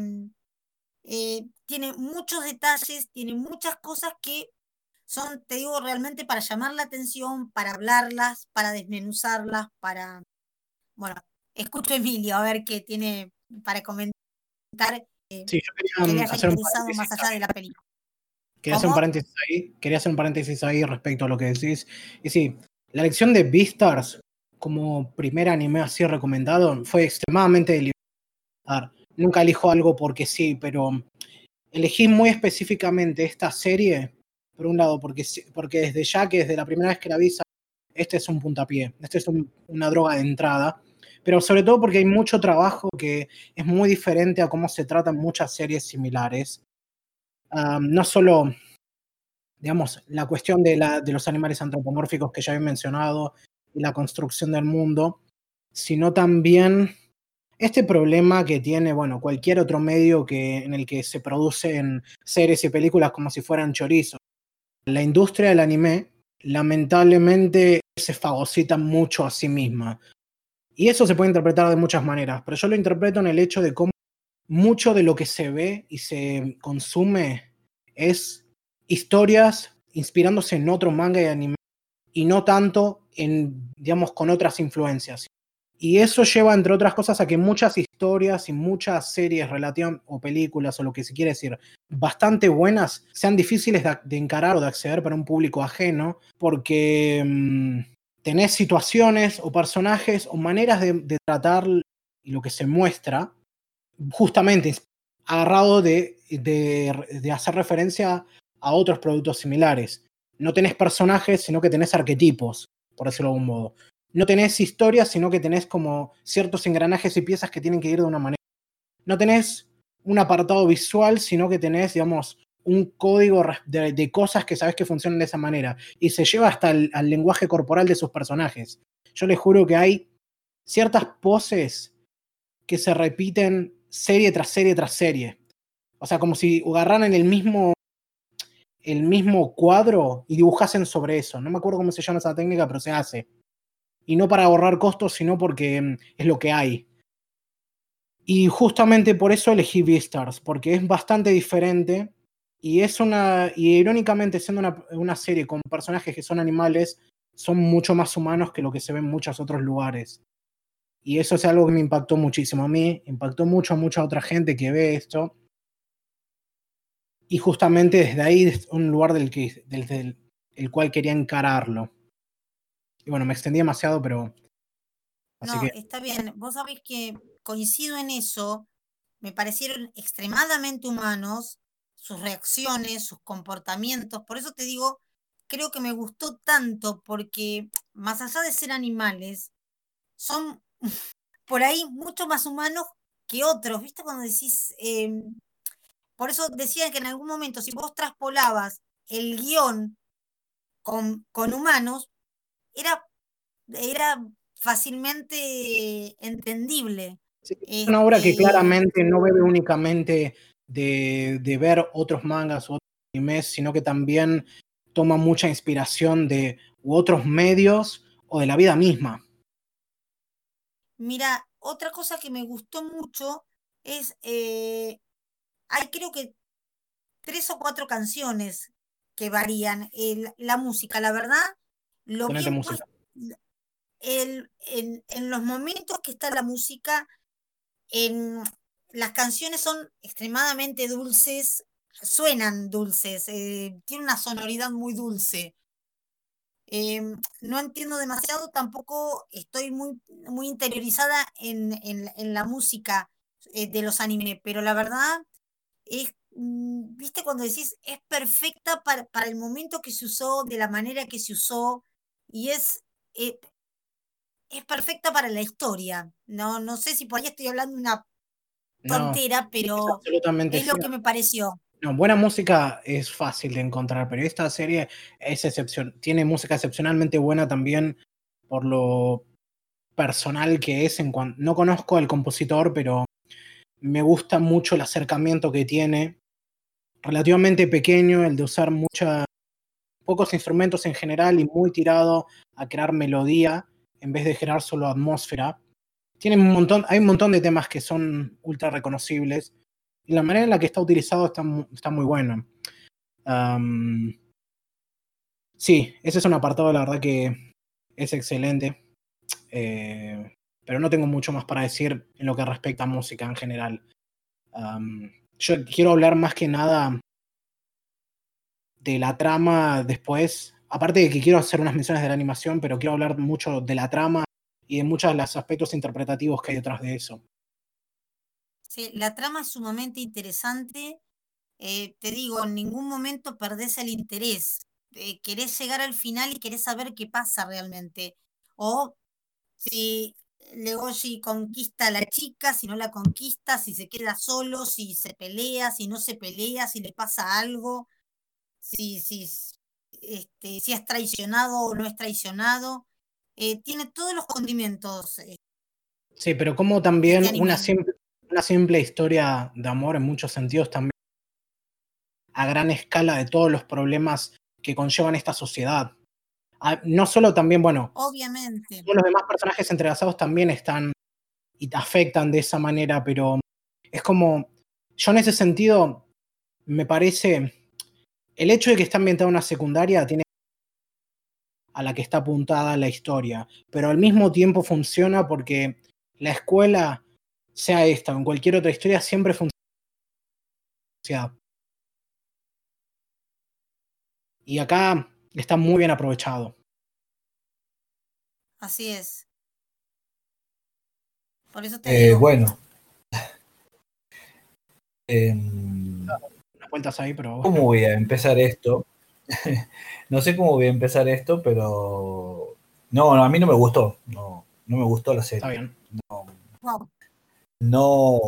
eh, tiene muchos detalles, tiene muchas cosas que son, te digo, realmente para llamar la atención, para hablarlas, para desmenuzarlas, para... Bueno, escucho a Emilio a ver qué tiene para comentar. Eh, sí, yo quería, hacer un más allá de la película. Quería hacer, un paréntesis ahí, quería hacer un paréntesis ahí respecto a lo que decís. Y sí, la elección de Beastars como primer anime así recomendado fue extremadamente deliberada. Nunca elijo algo porque sí, pero elegí muy específicamente esta serie, por un lado, porque, porque desde ya que desde la primera vez que la vi, este es un puntapié, este es una droga de entrada, pero sobre todo porque hay mucho trabajo que es muy diferente a cómo se tratan muchas series similares. No solo, digamos, la cuestión de, la, de los animales antropomórficos que ya he mencionado, y la construcción del mundo, sino también este problema que tiene, bueno, cualquier otro medio que, en el que se producen series y películas como si fueran chorizos. La industria del anime, lamentablemente, se fagocita mucho a sí misma. Y eso se puede interpretar de muchas maneras, pero yo lo interpreto en el hecho de cómo mucho de lo que se ve y se consume es historias inspirándose en otro manga y anime y no tanto en, digamos, con otras influencias. Y eso lleva, entre otras cosas, a que muchas historias y muchas series relativas o películas o lo que se quiere decir, bastante buenas, sean difíciles de, encarar o de acceder para un público ajeno, porque mm, tenés situaciones o personajes o maneras de, tratar lo que se muestra, justamente agarrado de, de hacer referencia a otros productos similares no tenés personajes, sino que tenés arquetipos, por decirlo de algún modo. No tenés historias, sino que tenés como ciertos engranajes y piezas que tienen que ir de una manera. No tenés un apartado visual, sino que tenés, digamos, un código de, cosas que sabes que funcionan de esa manera. Y se lleva hasta el lenguaje corporal de sus personajes. Yo les juro que hay ciertas poses que se repiten serie tras serie tras serie. O sea, como si agarraran el mismo el mismo cuadro y dibujasen sobre eso. No me acuerdo cómo se llama esa técnica, pero se hace. Y no para ahorrar costos, sino porque mm, es lo que hay. Y justamente por eso elegí Beastars, porque es bastante diferente y es una. Y irónicamente, siendo una, una, serie con personajes que son animales, son mucho más humanos que lo que se ve en muchos otros lugares. Y eso es algo que me impactó muchísimo a mí, impactó mucho a mucha otra gente que ve esto y justamente desde ahí es un lugar del que, desde el, cual quería encararlo. Y bueno, me extendí demasiado, pero... no, está bien. Vos sabés que coincido en eso. Me parecieron extremadamente humanos sus reacciones, sus comportamientos. Por eso te digo, creo que me gustó tanto porque más allá de ser animales, son por ahí mucho más humanos que otros. ¿Viste cuando decís, em, por eso decía que en algún momento, si vos traspolabas el guion con, con humanos, era, era fácilmente entendible. es una obra que claramente no bebe únicamente de, de, ver otros mangas o otros animes, sino que también toma mucha inspiración de otros medios o de la vida misma. Mira, otra cosa que me gustó mucho es eh, hay creo que tres o cuatro canciones que varían la música, la verdad, lo bien el, en, los momentos que está la música, en, las canciones son extremadamente dulces, suenan dulces, eh, tiene una sonoridad muy dulce. Em, no entiendo demasiado, tampoco estoy muy, muy interiorizada en, en la música eh, de los animes, pero la verdad es, mm, viste cuando decís, es perfecta para, para, el momento que se usó, de la manera que se usó, y es, eh, es perfecta para la historia. No, no sé si por ahí estoy hablando una tontera, pero es, lo que me pareció. No, buena música es fácil de encontrar, pero esta serie es excepción, tiene música excepcionalmente buena también por lo personal que es. En cuanto, no conozco al compositor, pero me gusta mucho el acercamiento que tiene, relativamente pequeño, el de usar mucha, pocos instrumentos en general y muy tirado a crear melodía en vez de generar solo atmósfera. Un montón, hay un montón de temas que son ultra reconocibles y la manera en la que está utilizado está, está muy buena. Sí, ese es un apartado, la verdad que es excelente. Eh, pero no tengo mucho más para decir en lo que respecta a música en general. yo quiero hablar más que nada de la trama después. Aparte de que quiero hacer unas menciones de la animación, pero quiero hablar mucho de la trama y de muchos de los aspectos interpretativos que hay detrás de eso. Sí, la trama es sumamente interesante. Eh, te digo, en ningún momento perdés el interés. Eh, querés llegar al final y querés saber qué pasa realmente. O si Legoshi conquista a la chica, si no la conquista, si se queda solo, si se pelea, si no se pelea, si le pasa algo, si, si, este, si es traicionado o no es traicionado. Eh, tiene todos los condimentos. Eh, sí, pero como también una simple, una simple historia de amor en muchos sentidos también a gran escala de todos los problemas que conllevan esta sociedad. Ah, no solo también, bueno, obviamente. Los demás personajes entrelazados también están y te afectan de esa manera, pero es como, yo en ese sentido, me parece, el hecho de que está ambientada una secundaria tiene a la que está apuntada la historia, pero al mismo tiempo funciona porque la escuela, sea esta o en cualquier otra historia, siempre funciona. Y acá está muy bien aprovechado. Así es. Por eso te eh, Bueno. Em, cuentas ahí, pero. ¿Cómo voy a empezar esto? no sé cómo voy a empezar esto, pero. No, a mí no me gustó. No, no me gustó la serie. Está bien. No. No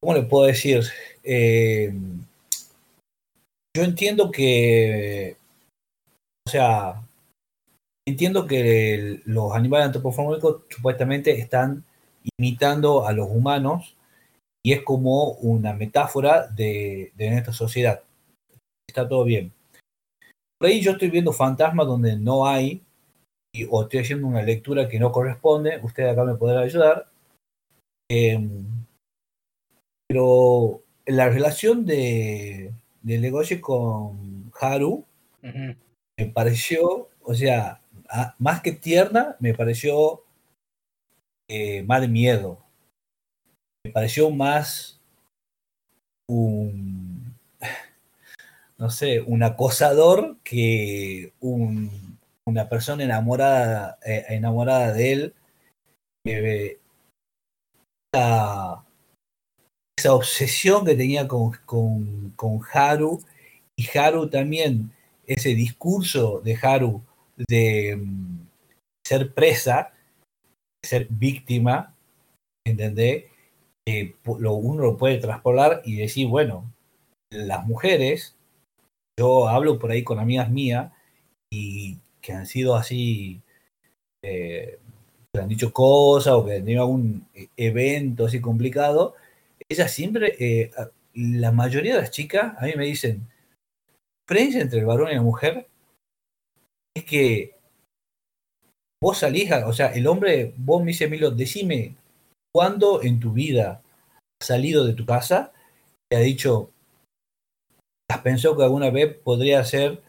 ¿Cómo le puedo decir? Eh, yo entiendo que, o sea, entiendo que los animales antropomórficos supuestamente están imitando a los humanos y es como una metáfora de, nuestra sociedad. Está todo bien. Por ahí yo estoy viendo fantasmas donde no hay, y, o estoy haciendo una lectura que no corresponde, usted acá me podrá ayudar. Em, pero la relación de, de Legoshi con Haru me pareció, o sea, más que tierna, me pareció eh, más de miedo. Me pareció más un, no sé, un acosador que un, una persona enamorada, eh, enamorada de él. Esa, obsesión que tenía con, con, con Haru y Haru también, ese discurso de Haru de mm, ser presa, ser víctima, ¿entendés? uno lo puede traspolar y decir, bueno, las mujeres, yo hablo por ahí con amigas mías y que han sido así, eh, que han dicho cosas o que han tenido algún e, evento así complicado, ellas siempre, eh, la mayoría de las chicas a mí me dicen, diferencia entre el varón y la mujer es que vos salís, o sea, el hombre, vos me dice, Milo, decime, ¿cuándo en tu vida has salido de tu casa y ha dicho, has pensado que alguna vez podría ser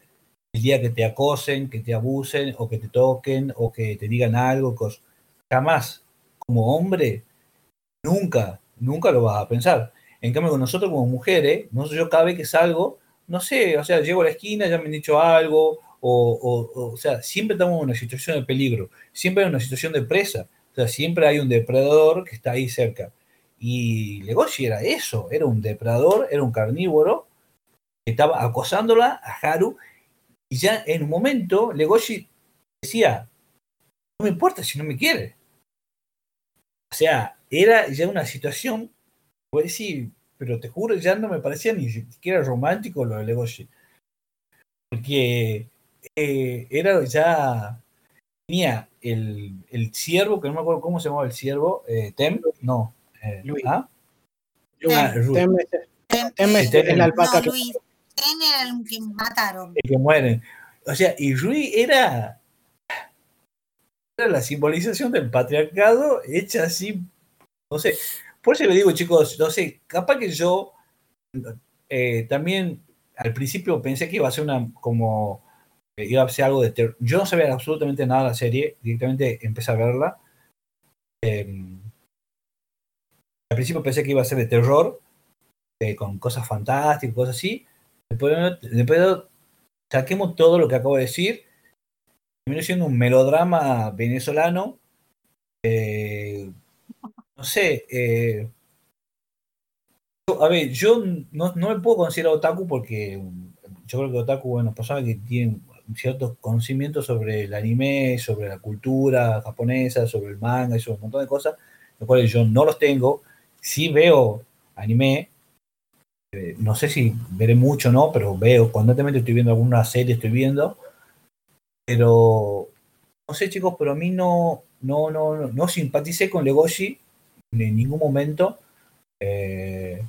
el día que te acosen, que te abusen, o que te toquen, o que te digan algo, jamás, como hombre, nunca, nunca lo vas a pensar. En cambio, con nosotros como mujeres, no yo cada vez que salgo, no sé, o sea, llego a la esquina, ya me han dicho algo, o, o, sea, siempre estamos en una situación de peligro, siempre hay una situación de presa, o sea, siempre hay un depredador que está ahí cerca. Y Legoshi era eso, era un depredador, era un carnívoro, que estaba acosándola a Haru, y ya en un momento Legoshi decía, no me importa si no me quiere. O sea, era ya una situación, pues decir, pero te juro, ya no me parecía ni siquiera romántico lo de Legoshi. Porque eh, era ya tenía el, el ciervo, que no me acuerdo cómo se llamaba el ciervo, eh, Tem, no. Eh, ¿ah? ah Tem, Tem, es el alpaca no, Luis, Tem era el que mataron. El que mueren. O sea, y Rui era la simbolización del patriarcado hecha así, no sé. Por eso le digo, chicos, no sé, capaz que yo también al principio pensé que iba a ser una como iba a ser algo de terror. Yo no sabía absolutamente nada de la serie, directamente empecé a verla. Em, al principio pensé que iba a ser de terror, eh, con cosas fantásticas, cosas así. Después, después saquemos todo lo que acabo de decir. Terminó siendo un melodrama venezolano. Eh, no sé. Eh, a ver, yo no, no, me puedo considerar otaku porque yo creo que otaku, bueno, personas que tienen ciertos conocimientos sobre el anime, sobre la cultura japonesa, sobre el manga y sobre un montón de cosas, los cuales yo no los tengo. Sí veo anime, eh, no sé si veré mucho o no, pero veo, constantemente estoy viendo alguna serie, estoy viendo, pero no sé chicos, pero a mí no, no, no, no, no simpaticé con Legoshi en ningún momento. Eh,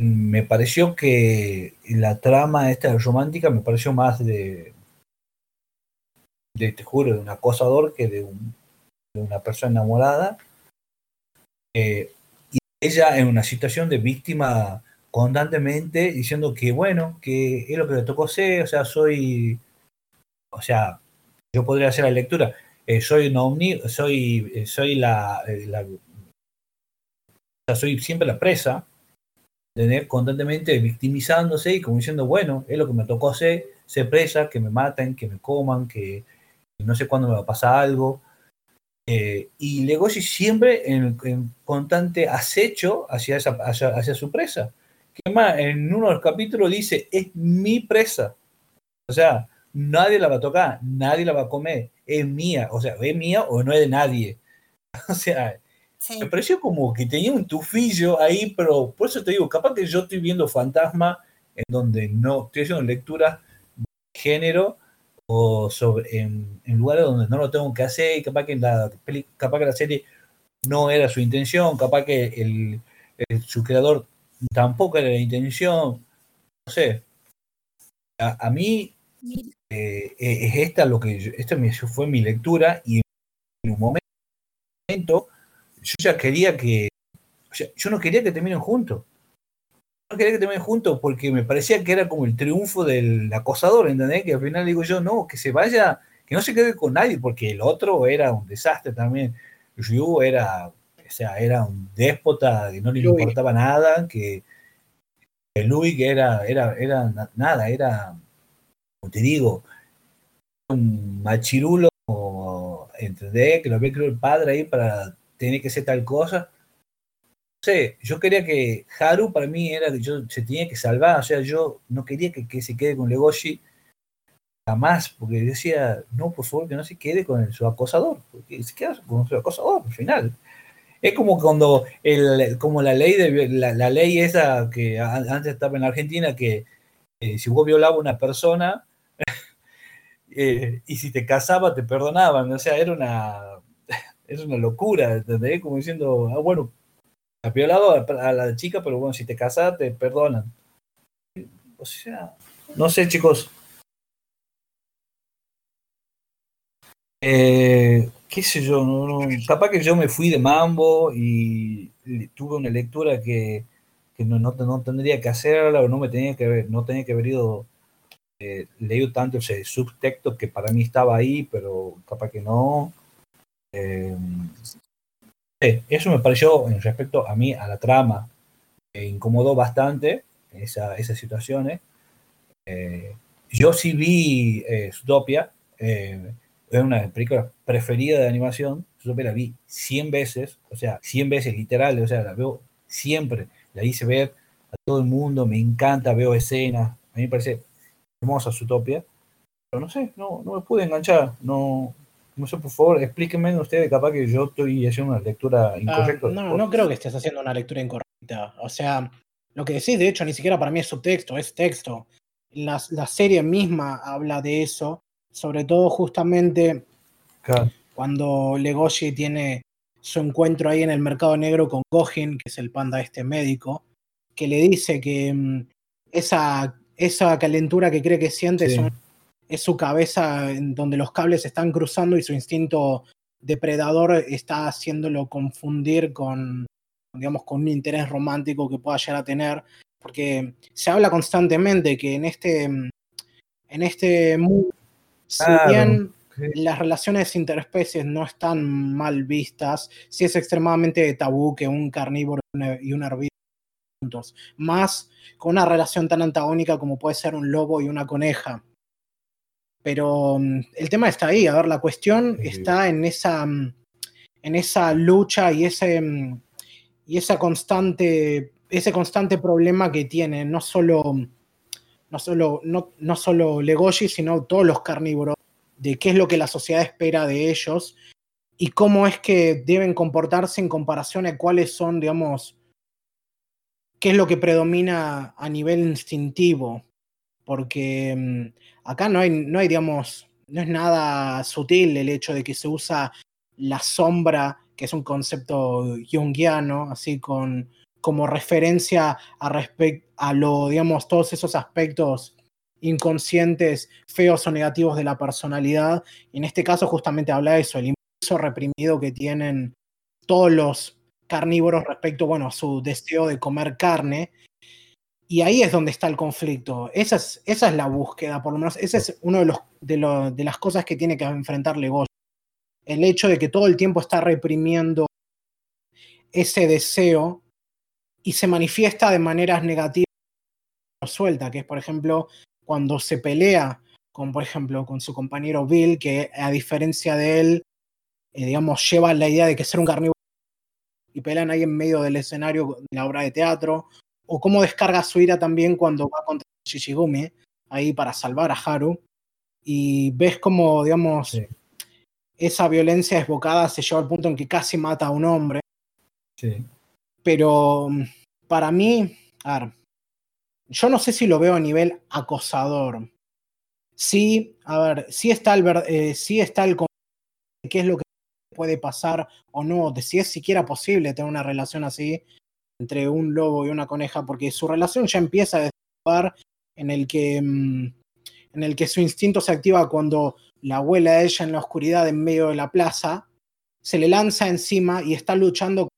me pareció que la trama esta romántica me pareció más de, de te juro, de un acosador que de, una persona enamorada. Eh, y ella en una situación de víctima constantemente diciendo que bueno, que es lo que le tocó ser, o sea, soy, o sea, yo podría hacer la lectura, eh, soy un omni, soy, eh, soy la, la o sea, soy siempre la presa, tener constantemente victimizándose y como diciendo, bueno, es lo que me tocó hacer, ser presa, que me maten, que me coman, que no sé cuándo me va a pasar algo. Eh, y Legoshi siempre en, constante acecho hacia, esa, hacia, su presa. Que más, en uno de los capítulos dice, es mi presa. O sea, nadie la va a tocar, nadie la va a comer, es mía. O sea, es mía o no es de nadie. O sea, me pareció como que tenía un tufillo ahí, pero por eso te digo, capaz que yo estoy viendo fantasma en donde no estoy haciendo lecturas de género o sobre, en, lugares donde no lo tengo que hacer, y capaz que la, capaz que la serie no era su intención, capaz que el, su creador tampoco era la intención, no sé. A, mí eh, es esta lo que esta fue mi lectura y en un momento yo ya quería que, yo no quería que terminen juntos. No quería que terminen juntos porque me parecía que era como el triunfo del acosador, ¿entendés? Que al final digo yo, no, que se vaya, que no se quede con nadie, porque el otro era un desastre también. Ryu era, o sea, era un déspota que no le importaba nada, que Louis que era, era, era nada, era, te digo, un machirulo, ¿entendés? Que lo había creado el padre ahí para tiene que ser tal cosa. No sé, yo quería que Haru para mí era que yo se tenía que salvar, o sea, yo no quería que, se quede con Legoshi jamás, porque decía, no, por favor, que no se quede con su acosador, porque se queda con su acosador al final. Es como cuando el, como la ley de la, ley esa que antes estaba en Argentina que eh, si vos violabas a una persona eh, y si te casaba te perdonaban, o sea, era una es una locura, ¿entendés? Como diciendo, ah, bueno, has violado a, la chica, pero bueno, si te casas, te perdonan. O sea, no sé, chicos. Eh, qué sé yo, no, capaz que yo me fui de mambo y, tuve una lectura que, no, no, tendría que hacerla o no me tenía que haber, no tenía que haber ido eh, tanto ese subtexto que para mí estaba ahí, pero capaz que no. Eh, eso me pareció, en respecto a mí, a la trama, me incomodó bastante esa, esas situaciones. Eh, yo sí vi eh, Zootopia, eh, es una película preferida de animación. Zootopia la vi 100 veces, o sea, 100 veces literal, o sea, la veo siempre, la hice ver a todo el mundo, me encanta, veo escenas, a mí me parece hermosa Zootopia, pero no sé, no, no me pude enganchar, no, no sé, por favor, explíquenme ustedes, capaz que yo estoy haciendo una lectura ah, incorrecta. no, no creo que estés haciendo una lectura incorrecta. O sea, lo que decís, de hecho, ni siquiera para mí es subtexto, es texto. La, la serie misma habla de eso, sobre todo justamente cuando Legoshi tiene su encuentro ahí en el mercado negro con Gohin, que es el panda este médico, que le dice que mm, esa, esa calentura que cree que siente es un es su cabeza en donde los cables están cruzando y su instinto depredador está haciéndolo confundir con, digamos, con un interés romántico que pueda llegar a tener, porque se habla constantemente que en este, en este mundo, si bien las relaciones interespecies no están mal vistas, sí es extremadamente tabú que un carnívoro y un herbívoro juntos, más con una relación tan antagónica como puede ser un lobo y una coneja. Pero mm, el tema está ahí, a ver, la cuestión está en esa, mm, en esa lucha y ese, mm, y esa constante, ese constante problema que tiene no solo, no solo, no, no solo Legoshi, sino todos los carnívoros, de qué es lo que la sociedad espera de ellos y cómo es que deben comportarse en comparación a cuáles son, digamos, qué es lo que predomina a nivel instintivo. Porque acá no hay, no hay, digamos, no es nada sutil el hecho de que se usa la sombra, que es un concepto junguiano, así con como referencia a, a lo, digamos, todos esos aspectos inconscientes, feos o negativos de la personalidad. Y en este caso justamente habla de eso, el impulso reprimido que tienen todos los carnívoros respecto, bueno, a su deseo de comer carne y ahí es donde está el conflicto. Esa es, esa es la búsqueda, por lo menos. Esa es una de, los, de, de las cosas que tiene que enfrentar Legoshi. El hecho de que todo el tiempo está reprimiendo ese deseo y se manifiesta de maneras negativas suelta, que es, por ejemplo, cuando se pelea con, por ejemplo, con su compañero Bill, que a diferencia de él, eh, digamos, lleva la idea de que ser un carnívoro y pelean ahí en medio del escenario de la obra de teatro, o cómo descarga su ira también cuando va contra Shishigumi, ahí para salvar a Haru, y ves como, digamos, esa violencia desbocada se lleva al punto en que casi mata a un hombre. Sí. Pero mm, para mí, a ver, yo no sé si lo veo a nivel acosador. Sí, a ver, sí está el, eh, sí está el qué es lo que puede pasar o no, de si es siquiera posible tener una relación así, entre un lobo y una coneja, porque su relación ya empieza desde un en el que, mm, en el que su instinto se activa cuando la abuela de ella en la oscuridad en medio de la plaza se le lanza encima y está luchando con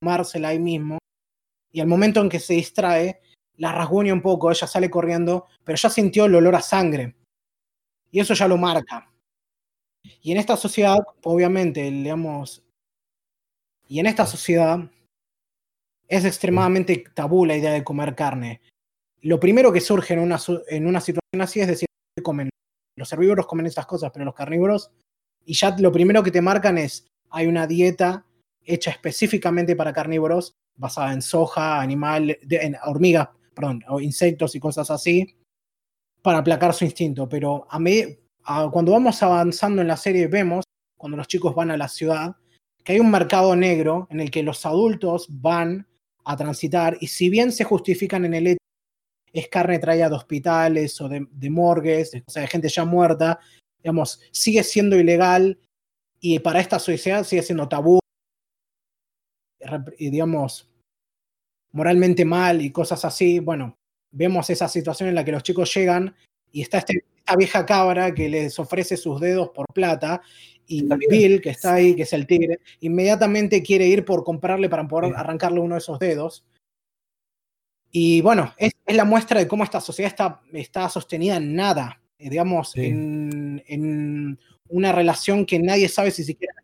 tomársela ahí mismo. Y al momento en que se distrae, la rasguña un poco, ella sale corriendo, pero ya sintió el olor a sangre. Y eso ya lo marca. Y en esta sociedad, obviamente, digamos, y en esta sociedad, es extremadamente tabú la idea de comer carne. Lo primero que surge en una, en una situación así es decir, comen. Los herbívoros comen esas cosas, pero los carnívoros, y ya lo primero que te marcan es, hay una dieta hecha específicamente para carnívoros, basada en soja, animal, hormigas, perdón, o insectos y cosas así, para aplacar su instinto. Pero a mí, cuando vamos avanzando en la serie vemos, cuando los chicos van a la ciudad, que hay un mercado negro en el que los adultos van a transitar y si bien se justifican en el hecho es carne traída de hospitales o de, morgues, o sea, de gente ya muerta, digamos, sigue siendo ilegal y para esta sociedad sigue siendo tabú, digamos, moralmente mal y cosas así. Bueno, vemos esa situación en la que los chicos llegan y está este, esta vieja cabra que les ofrece sus dedos por plata y Bill, que está ahí, que es el tigre, inmediatamente quiere ir por comprarle para poder arrancarle uno de esos dedos. Y bueno, es, la muestra de cómo esta sociedad está, está sostenida en nada, eh, digamos, en, una relación que nadie sabe si siquiera...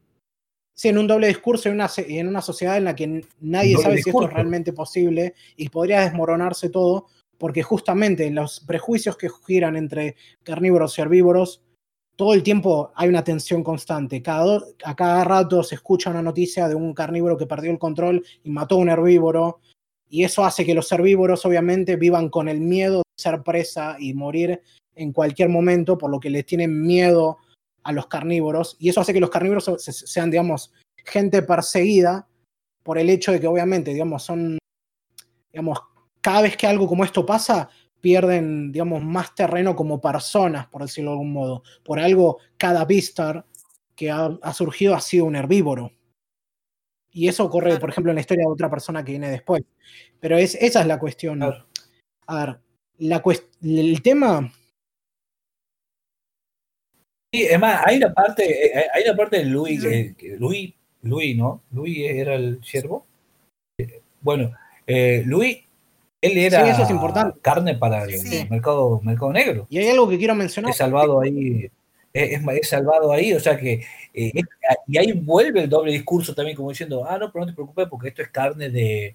Sí, en un doble discurso, en una, en una sociedad en la que nadie sabe si esto es realmente posible y podría desmoronarse todo, porque justamente los prejuicios que giran entre carnívoros y herbívoros todo el tiempo hay una tensión constante. Cada, a cada rato se escucha una noticia de un carnívoro que perdió el control y mató a un herbívoro. Y eso hace que los herbívoros obviamente vivan con el miedo de ser presa y morir en cualquier momento, por lo que les tienen miedo a los carnívoros. Y eso hace que los carnívoros sean, digamos, gente perseguida por el hecho de que obviamente, digamos, son, digamos, cada vez que algo como esto pasa, pierden, digamos, más terreno como personas, por decirlo de algún modo. Por algo, cada Beastar que ha, surgido ha sido un herbívoro. Y eso ocurre, por ejemplo, en la historia de otra persona que viene después. Pero es, esa es la cuestión. A ver, la el tema. Sí, es más, hay una parte, eh, hay una parte de Louis, Louis, Louis, ¿no? Louis era el siervo. Bueno, eh, Louis él era eso es importante. carne para el mercado, mercado negro. Y hay algo que quiero mencionar. Es salvado ahí, es, salvado ahí, o sea que, eh, y ahí vuelve el doble discurso también, como diciendo, ah, no, pero no te preocupes porque esto es carne de,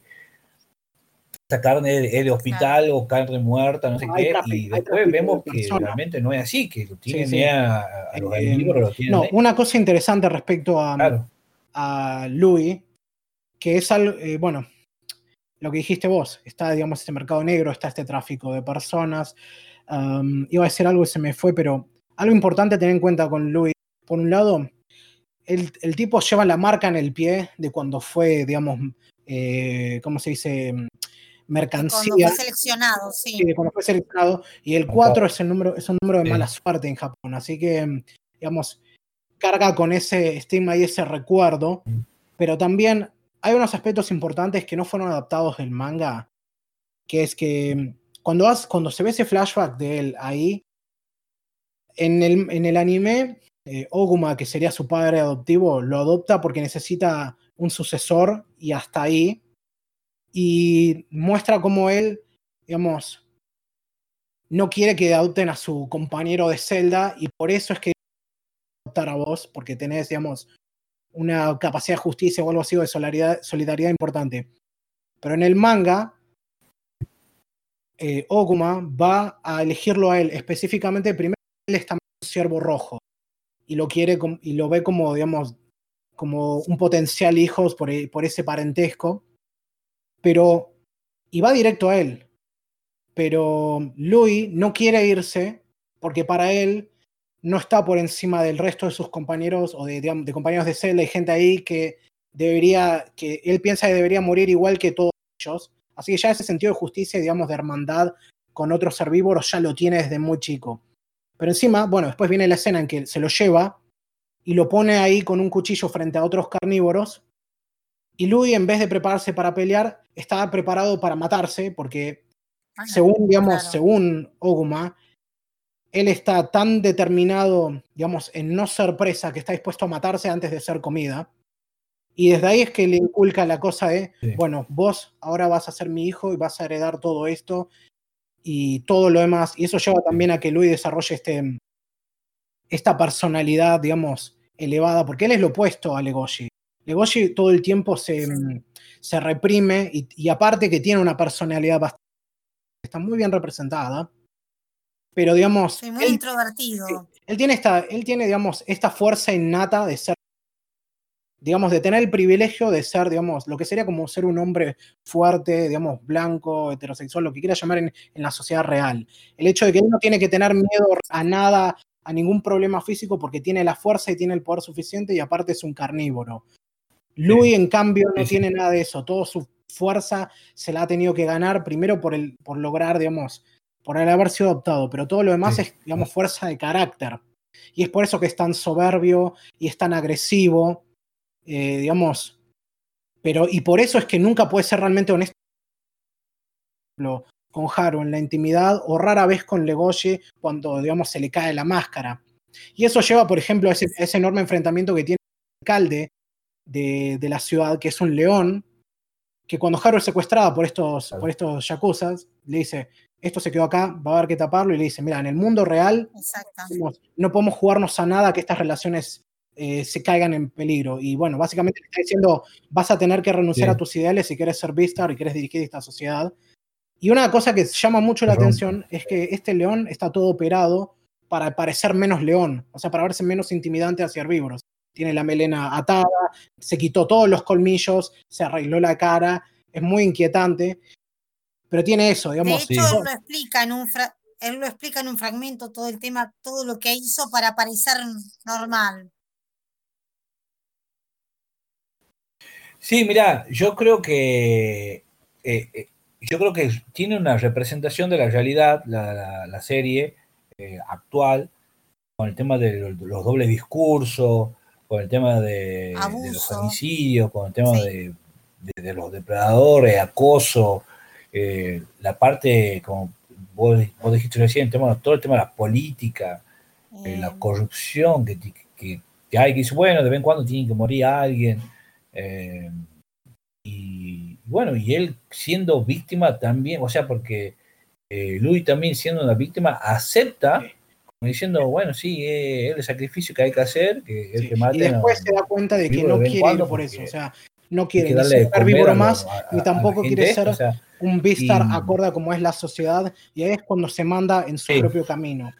esta carne es de hospital o carne muerta, no sé qué, y después vemos que realmente no es así, que lo tienen A, los eh, libros, No, una cosa interesante respecto a, a Louis, que es algo, eh, bueno, lo que dijiste vos, está, digamos, este mercado negro, está este tráfico de personas. iba a decir algo y se me fue, pero algo importante tener en cuenta con Louis. Por un lado, el, tipo lleva la marca en el pie de cuando fue, digamos, eh, ¿cómo se dice? Mercancía. Cuando fue seleccionado, sí. Cuando fue seleccionado. Y el 4 es, el número, es un número de mala suerte en Japón. Así que, digamos, carga con ese estigma y ese recuerdo. Pero también hay unos aspectos importantes que no fueron adaptados del manga, que es que mm, cuando, cuando se ve ese flashback de él ahí, en el, anime, eh, Oguma, que sería su padre adoptivo, lo adopta porque necesita un sucesor y hasta ahí. Y muestra cómo él, digamos, no quiere que adopten a su compañero de celda y por eso es que adoptar a vos, porque tenés, digamos, una capacidad de justicia o algo así de solidaridad, importante. Pero en el manga, eh, Oguma va a elegirlo a él específicamente. Primero, él está un ciervo rojo y lo quiere y lo ve como, digamos, como un potencial hijo por, por ese parentesco. Pero, y va directo a él. Pero Louis no quiere irse porque para él no está por encima del resto de sus compañeros o de, compañeros de celda y gente ahí que debería, que él piensa que debería morir igual que todos ellos. Así que ya ese sentido de justicia, digamos, de hermandad con otros herbívoros ya lo tiene desde muy chico. Pero encima, bueno, después viene la escena en que se lo lleva y lo pone ahí con un cuchillo frente a otros carnívoros. Y Louis, en vez de prepararse para pelear, está preparado para matarse, porque ah, según, digamos, según Oguma, él está tan determinado, digamos, en no ser presa que está dispuesto a matarse antes de ser comida. Y desde ahí es que le inculca la cosa de, bueno, vos ahora vas a ser mi hijo y vas a heredar todo esto y todo lo demás. Y eso lleva también a que Luis desarrolle este, esta personalidad, digamos, elevada, porque él es lo opuesto a Legoshi. Legoshi todo el tiempo se, se reprime y, y, aparte que tiene una personalidad bastante, está muy bien representada pero digamos... muy él, introvertido. Él tiene, esta, él tiene, digamos, esta fuerza innata de ser, digamos, de tener el privilegio de ser, digamos, lo que sería como ser un hombre fuerte, digamos, blanco, heterosexual, lo que quiera llamar en, la sociedad real. El hecho de que él no tiene que tener miedo a nada, a ningún problema físico, porque tiene la fuerza y tiene el poder suficiente y aparte es un carnívoro. Louis, en cambio, no tiene nada de eso. Toda su fuerza se la ha tenido que ganar primero por, el, por lograr, digamos, por el haber sido adoptado, pero todo lo demás es, digamos, fuerza de carácter. Y es por eso que es tan soberbio y es tan agresivo, eh, digamos. Pero, y por eso es que nunca puede ser realmente honesto con Haru en la intimidad o rara vez con Legoshi cuando, digamos, se le cae la máscara. Y eso lleva, por ejemplo, a ese, enorme enfrentamiento que tiene el alcalde de, de, la ciudad, que es un león, que cuando Haru es secuestrada por estos, por estos yakuzas, le dice, esto se quedó acá, va a haber que taparlo y le dice, mira, en el mundo real no podemos jugarnos a nada que estas relaciones eh, se caigan en peligro. Y bueno, básicamente le está diciendo, vas a tener que renunciar a tus ideales si quieres ser Vistar y quieres dirigir esta sociedad. Y una cosa que llama mucho la atención es que este león está todo operado para parecer menos león, o sea, para verse menos intimidante hacia herbívoros. Tiene la melena atada, se quitó todos los colmillos, se arregló la cara, es muy inquietante pero tiene eso, digamos. De hecho, él, lo explica en un él lo explica en un fragmento, todo el tema, todo lo que hizo para parecer normal. Sí, mira, yo creo que eh, eh, yo creo que tiene una representación de la realidad, la, serie eh, actual, con el tema de los, dobles discursos, con el tema de, los homicidios, con el tema de, de, los depredadores, acoso, eh, la parte, como vos, dijiste recién, tema, todo el tema de la política, eh, la corrupción que, hay, que dice, bueno, de vez en cuando tiene que morir alguien. Eh, y bueno, y él siendo víctima también, o sea, porque eh, Louis también siendo una víctima acepta, diciendo, bueno, sí, eh, es el sacrificio que hay que hacer, que el que mate, Y después se da cuenta de que no quiere ir por eso, o sea, no quiere ni ser herbívoro más, ni tampoco quiere ser un Vistar acorde como es la sociedad, y ahí es cuando se manda en su propio camino.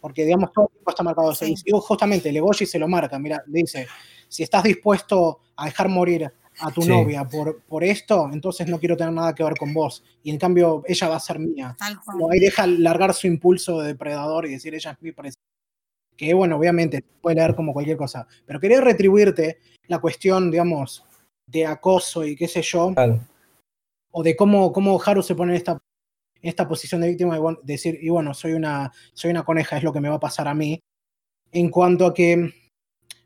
Porque, digamos, todo el tiempo está marcado. Sí. Y justamente Legoshi se lo marca, mira, le dice, si estás dispuesto a dejar morir a tu novia por, por esto, entonces no quiero tener nada que ver con vos. Y en cambio, ella va a ser mía. ahí deja largar su impulso de depredador y decir, ella es mi. Que bueno, obviamente puede leer como cualquier cosa. Pero quería retribuirte la cuestión, digamos, de acoso y qué sé yo. O de cómo, cómo Haru se pone en esta, esta posición de víctima de decir, y bueno, soy una, soy una coneja, es lo que me va a pasar a mí. En cuanto a que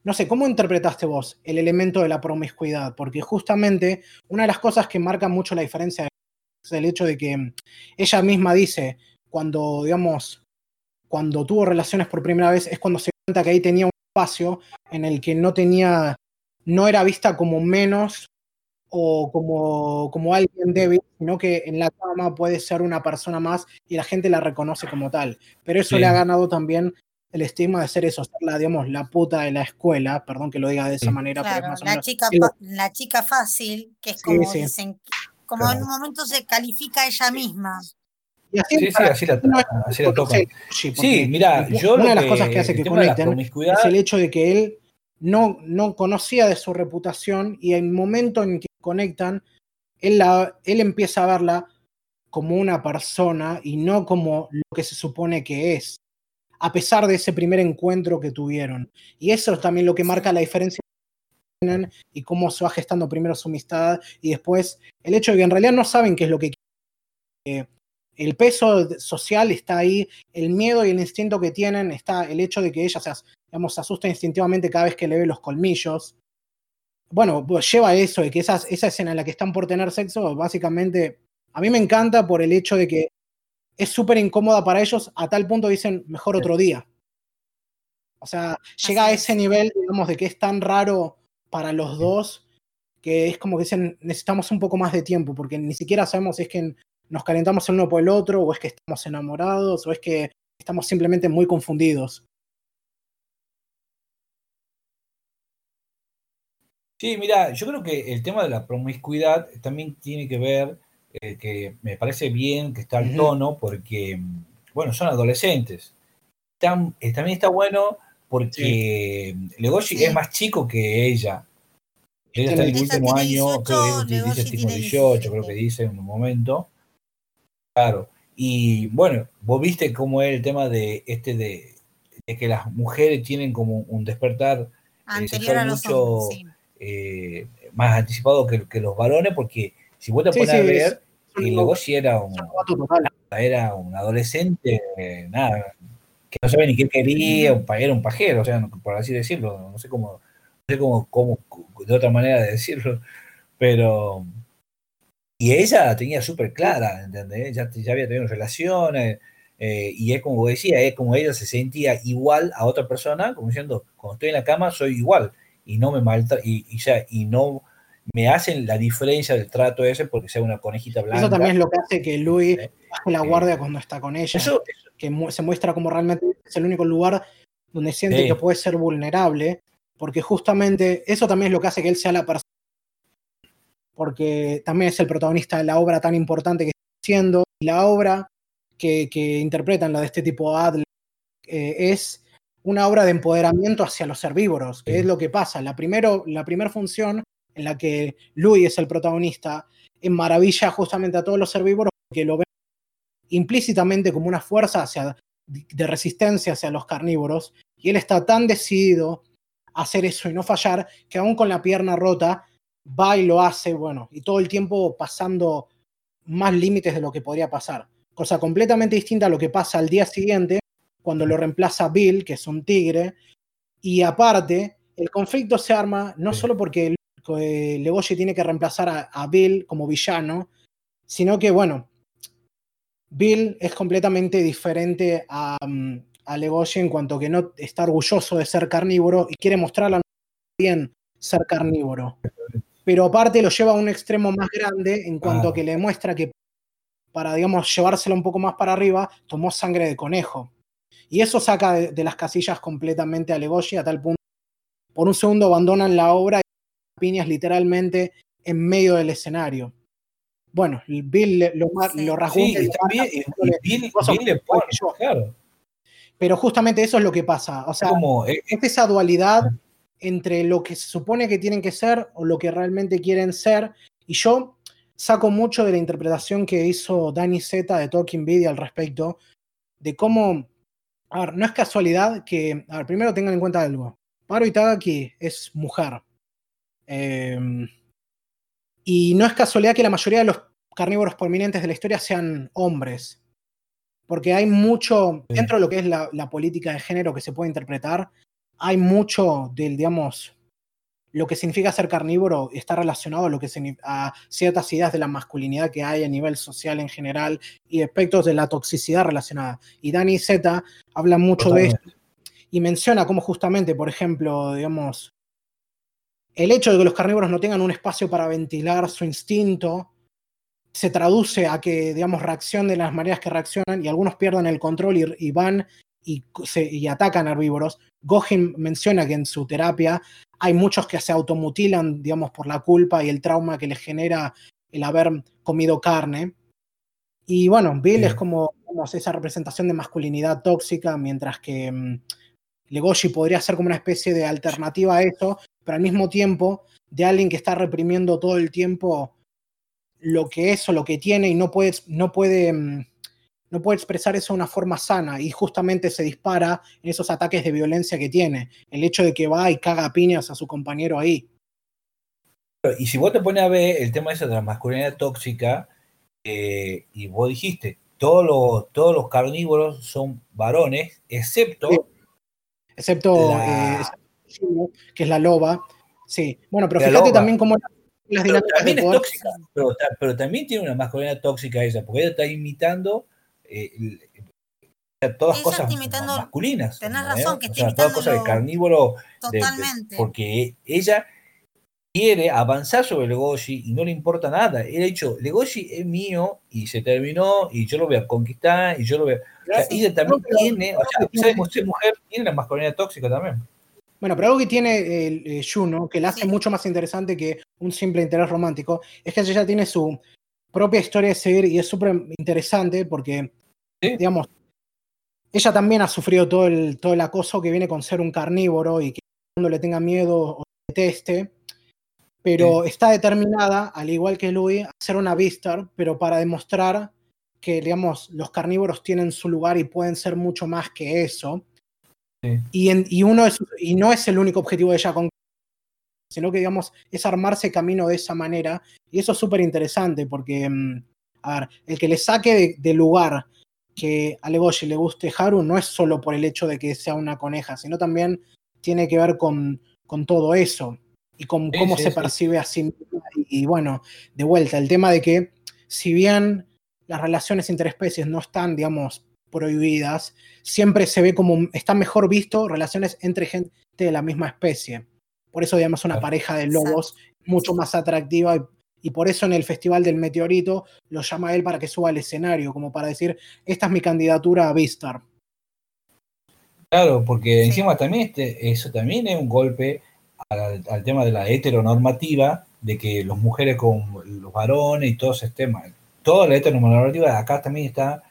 no sé, ¿cómo interpretaste vos el elemento de la promiscuidad? Porque justamente una de las cosas que marca mucho la diferencia es el hecho de que ella misma dice, cuando, digamos, cuando tuvo relaciones por primera vez, es cuando se cuenta que ahí tenía un espacio en el que no tenía, no era vista como menos o como, como alguien débil, sino que en la cama puede ser una persona más y la gente la reconoce como tal. Pero eso le ha ganado también el estigma de ser eso, ser la, digamos, la puta de la escuela, perdón que lo diga de esa manera. pero más la, chica, la chica fácil, que es como dicen, como en un momento se califica ella misma. Y así, sí, sí, así la, así la toca. Sí, mira, yo una de las cosas que hace que conecten es el hecho de que él no, no conocía de su reputación y en el momento en que conectan, él, la, él empieza a verla como una persona y no como lo que se supone que es a pesar de ese primer encuentro que tuvieron. Y eso es también lo que marca la diferencia y cómo se va gestando primero su amistad y después el hecho de que en realidad no saben qué es lo que quieren. El peso social está ahí, el miedo y el instinto que tienen está el hecho de que ella se, digamos, asusta instintivamente cada vez que le ve los colmillos. Bueno, pues lleva eso, de que esa escena en la que están por tener sexo, básicamente, a mí me encanta por el hecho de que es súper incómoda para ellos, a tal punto dicen, mejor otro día. O sea, llega a ese nivel, digamos, de que es tan raro para los dos, que es como que dicen, necesitamos un poco más de tiempo, porque ni siquiera sabemos si es que nos calentamos el uno por el otro, o es que estamos enamorados, o es que estamos simplemente muy confundidos. Sí, mira, yo creo que el tema de la promiscuidad también tiene que ver eh, que me parece bien que está al tono porque, bueno, son adolescentes. Eh, también está bueno porque Legoshi es más chico que ella. Ella está en el último año, creo que dice tipo 18, creo que dice en un momento. Claro. Y bueno, vos viste cómo es el tema de este de, que las mujeres tienen como un despertar eh, mucho más anticipado que, que, los varones, porque si vos te pones a ver, y luego si era un, era un adolescente, nada, que no sabía ni qué quería, era un pajero, o sea, por así decirlo, no sé cómo, no sé cómo, cómo de otra manera de decirlo, pero y ella tenía súper clara, ¿entendés? Ya, ya, había tenido relaciones, eh, y es como decía, es como ella se sentía igual a otra persona, como diciendo, cuando estoy en la cama soy igual, y no me malta, y, y, ya, y no me hacen la diferencia del trato ese porque sea una conejita blanca. Eso también es lo que hace que Louis baje la guardia cuando está con ella. Eso, que se muestra como realmente es el único lugar donde siente que puede ser vulnerable, porque justamente eso también es lo que hace que él sea la persona. Porque también es el protagonista de la obra tan importante que está haciendo. Y la obra que, interpretan, la de este tipo Adler, eh, es una obra de empoderamiento hacia los herbívoros, que es lo que pasa. La primera la primer función en la que Louis es el protagonista, en maravilla justamente a todos los herbívoros porque lo ven implícitamente como una fuerza hacia, de resistencia hacia los carnívoros, y él está tan decidido a hacer eso y no fallar, que aún con la pierna rota, va y lo hace, bueno, y todo el tiempo pasando más límites de lo que podría pasar. Cosa completamente distinta a lo que pasa al día siguiente, cuando lo reemplaza Bill, que es un tigre, y aparte, el conflicto se arma no solo porque eh, Legoshi tiene que reemplazar a, Bill como villano, sino que, bueno, Bill es completamente diferente a, mm, a Legoshi en cuanto que no está orgulloso de ser carnívoro y quiere mostrarle a bien ser carnívoro. pero aparte lo lleva a un extremo más grande en cuanto a que le demuestra que para, digamos, llevárselo un poco más para arriba, tomó sangre de conejo. Y eso saca de, las casillas completamente a Legoshi a tal punto por un segundo abandonan la obra y piñas literalmente en medio del escenario. Bueno, Bill lo, lo rasgó. Sí, Bill, le pone, claro. Pero justamente eso es lo que pasa. O sea, eh, es esa dualidad entre lo que se supone que tienen que ser o lo que realmente quieren ser. Y yo saco mucho de la interpretación que hizo Danny Z de Talking Video al respecto, de cómo, a ver, no es casualidad que, a ver, primero tengan en cuenta algo, Paro Itagaki es mujer. Em, y no es casualidad que la mayoría de los carnívoros prominentes de la historia sean hombres. Porque hay mucho, dentro de lo que es la, la política de género que se puede interpretar, hay mucho del, digamos, lo que significa ser carnívoro está relacionado a, lo que a ciertas ideas de la masculinidad que hay a nivel social en general y aspectos de la toxicidad relacionada. Y Dani Z habla mucho de esto y menciona cómo justamente, por ejemplo, digamos, el hecho de que los carnívoros no tengan un espacio para ventilar su instinto se traduce a que, digamos, reaccionen de las maneras que reaccionan y algunos pierdan el control y, van y, y atacan herbívoros. Gohin menciona que en su terapia hay muchos que se automutilan, digamos, por la culpa y el trauma que les genera el haber comido carne. Y bueno, Bill es como esa representación de masculinidad tóxica, mientras que mm, Legoshi podría ser como una especie de alternativa a eso, pero al mismo tiempo de alguien que está reprimiendo todo el tiempo lo que es o lo que tiene y no puede, no puede mm, no puede expresar eso de una forma sana y justamente se dispara en esos ataques de violencia que tiene. El hecho de que va y caga piñas a su compañero ahí. Y si vos te pones a ver el tema ese de la masculinidad tóxica, eh, y vos dijiste, todos los, todos los carnívoros son varones, excepto... Excepto eh, que es la loba. Sí, bueno, pero fíjate también cómo las dinámicas también es tóxica, pero, pero, también tiene una masculinidad tóxica ella, porque ella está imitando eh, todas cosas masculinas. Tenés razón, que todas cosas de carnívoro. Totalmente. porque ella quiere avanzar sobre Legoshi y no le importa nada. Él ha dicho, Legoshi es mío y se terminó y yo lo voy a conquistar y yo lo voy a... ella también tiene, o sea, ser mujer, tiene la masculinidad tóxica también. Bueno, pero algo que tiene el eh, Juno, que la hace mucho más interesante que un simple interés romántico, es que ella tiene su propia historia de seguir y es súper interesante porque Digamos, ella también ha sufrido todo el, todo el acoso que viene con ser un carnívoro y que todo el mundo le tenga miedo o deteste, pero está determinada, al igual que Louis, a ser una Vistar, pero para demostrar que, digamos, los carnívoros tienen su lugar y pueden ser mucho más que eso. Y, y, uno es, y no es el único objetivo de ella con sino que, digamos, es armarse camino de esa manera. Y eso es súper interesante porque, mm, a ver, el que le saque de lugar que a Legoshi le guste Haru no es solo por el hecho de que sea una coneja, sino también tiene que ver con, con todo eso y con cómo se percibe a sí misma. Y, bueno, de vuelta, el tema de que si bien las relaciones interespecies no están, digamos, prohibidas, siempre se ve como, está mejor visto relaciones entre gente de la misma especie. Por eso, digamos, una pareja de lobos mucho más atractiva y y por eso en el Festival del Meteorito lo llama él para que suba al escenario, como para decir, esta es mi candidatura a Vistar. Claro, porque encima también este, eso también es un golpe al, tema de la heteronormativa, de que las mujeres con los varones y todo ese tema, toda la heteronormativa acá también está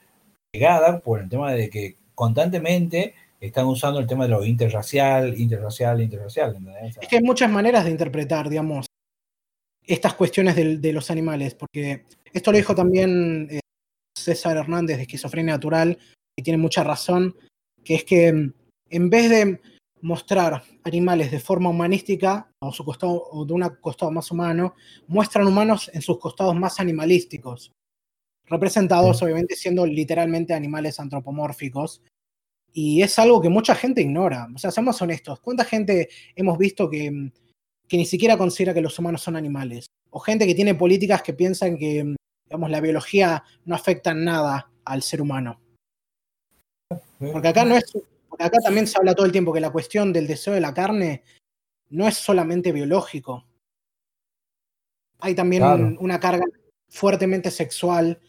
pegada por el tema de que constantemente están usando el tema de lo interracial, interracial, interracial. Es que hay muchas maneras de interpretar, digamos, estas cuestiones de, los animales, porque esto lo dijo también eh, César Hernández de Esquizofrenia Natural, y tiene mucha razón, que es que mm, en vez de mostrar animales de forma humanística o, su costado, o de un costado más humano, muestran humanos en sus costados más animalísticos, representados obviamente siendo literalmente animales antropomórficos. Y es algo que mucha gente ignora. O sea, seamos honestos, ¿cuánta gente hemos visto que mm, que ni siquiera considera que los humanos son animales. O gente que tiene políticas que piensan que, digamos, la biología no afecta en nada al ser humano. Porque acá no es. acá también se habla todo el tiempo que la cuestión del deseo de la carne no es solamente biológico. hay también una carga fuertemente sexual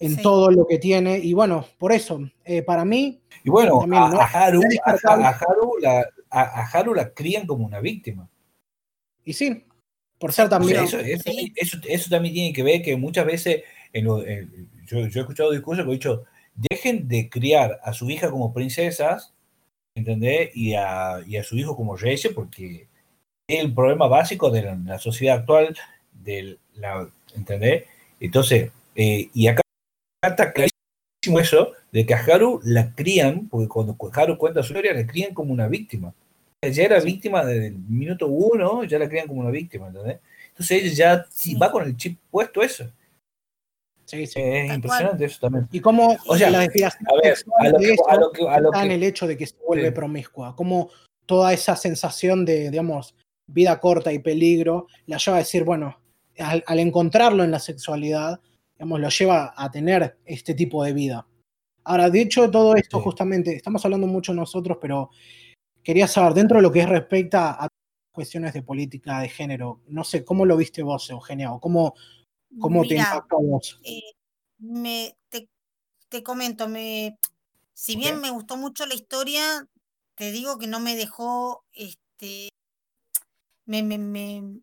en todo lo que tiene. Y bueno, por eso, eh, para mí. Y bueno, a, Haru, la, a, Haru la crían como una víctima. Y sí, por ser también. eso, eso, también tiene que ver que muchas veces, en yo, yo, he escuchado discursos que he dicho, dejen de criar a su hija como princesas, ¿entendés? Y a, y a su hijo como reyes, porque es el problema básico de la, sociedad actual, de la, ¿entendés? Entonces, eh, y acá está clarísimo eso, de que a Haru la crían, porque cuando Haru cuenta su historia, la crían como una víctima. Ya era víctima desde el minuto uno, ya la crían como una víctima, ¿entendés? Entonces ella ya va con el chip puesto eso. Sí, sí. Es impresionante eso también. Y cómo o sea, la desviación a ver, a lo que, está en el hecho de que se vuelve promiscua, como toda esa sensación de, digamos, vida corta y peligro, la lleva a decir, bueno, al, encontrarlo en la sexualidad, digamos, lo lleva a tener este tipo de vida. Ahora, dicho todo esto, justamente, estamos hablando mucho nosotros, pero quería saber, dentro de lo que es respecta a cuestiones de política de género, no sé, ¿cómo lo viste vos, Eugenia? ¿O cómo, ¿Cómo te impactó a vos? Eh, me, te, comento, me, si bien me gustó mucho la historia, te digo que no me dejó, este, me, me,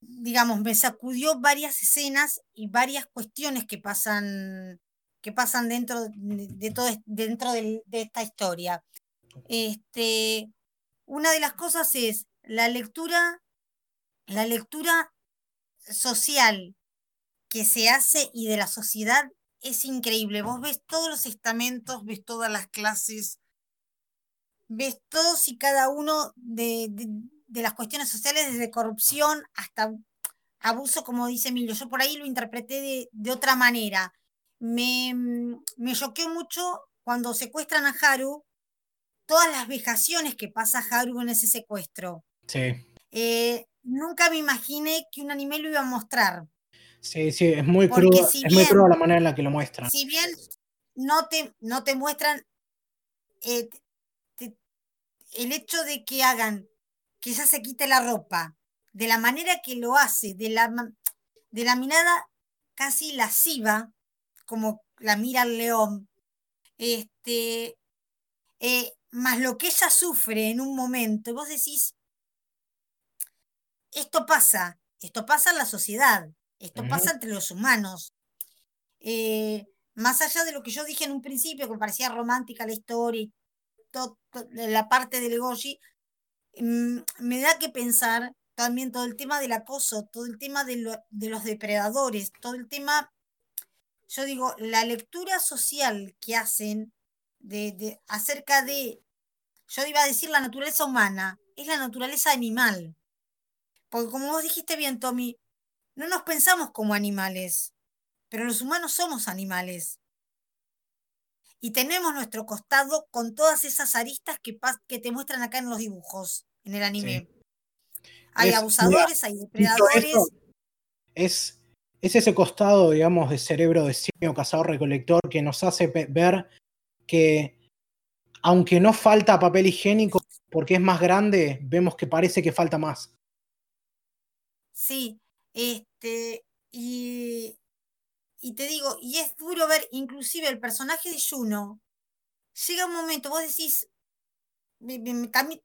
digamos, me sacudió varias escenas y varias cuestiones que pasan, que pasan dentro de, todo, dentro de, de, esta historia. Este, una de las cosas es la lectura, la lectura social que se hace y de la sociedad es increíble. Vos ves todos los estamentos, ves todas las clases, ves todos y cada uno de, las cuestiones sociales, desde corrupción hasta abuso, como dice Emilio. Yo por ahí lo interpreté de, otra manera. Me, me choqueó mucho cuando secuestran a Haru, todas las vejaciones que pasa Haru en ese secuestro. Sí. Eh, nunca me imaginé que un anime lo iba a mostrar. Sí, sí, es muy crudo, es muy crudo la manera en la que lo muestran. Si bien no te, no te muestran eh, el hecho de que hagan que ella se quite la ropa, de la manera que lo hace, de la, de la mirada casi lasciva, como la mira el león, este, eh, más lo que ella sufre en un momento, vos decís, esto pasa, esto pasa en la sociedad, esto pasa entre los humanos. Eh, más allá de lo que yo dije en un principio, que me parecía romántica la historia y la parte del Legoshi, mm, me da que pensar también todo el tema del acoso, todo el tema de, los depredadores, todo el tema, yo digo, la lectura social que hacen de, acerca de, yo iba a decir la naturaleza humana, es la naturaleza animal. Porque como vos dijiste bien, Tommy, no nos pensamos como animales, pero los humanos somos animales. Y tenemos nuestro costado con todas esas aristas que, que te muestran acá en los dibujos, en el anime. Hay abusadores, hay depredadores. es, es ese costado, digamos, de cerebro de simio cazador recolector que nos hace ver que aunque no falta papel higiénico porque es más grande, vemos que parece que falta más. Sí, este, y, y te digo, y es duro ver inclusive el personaje de Juno, llega un momento, vos decís,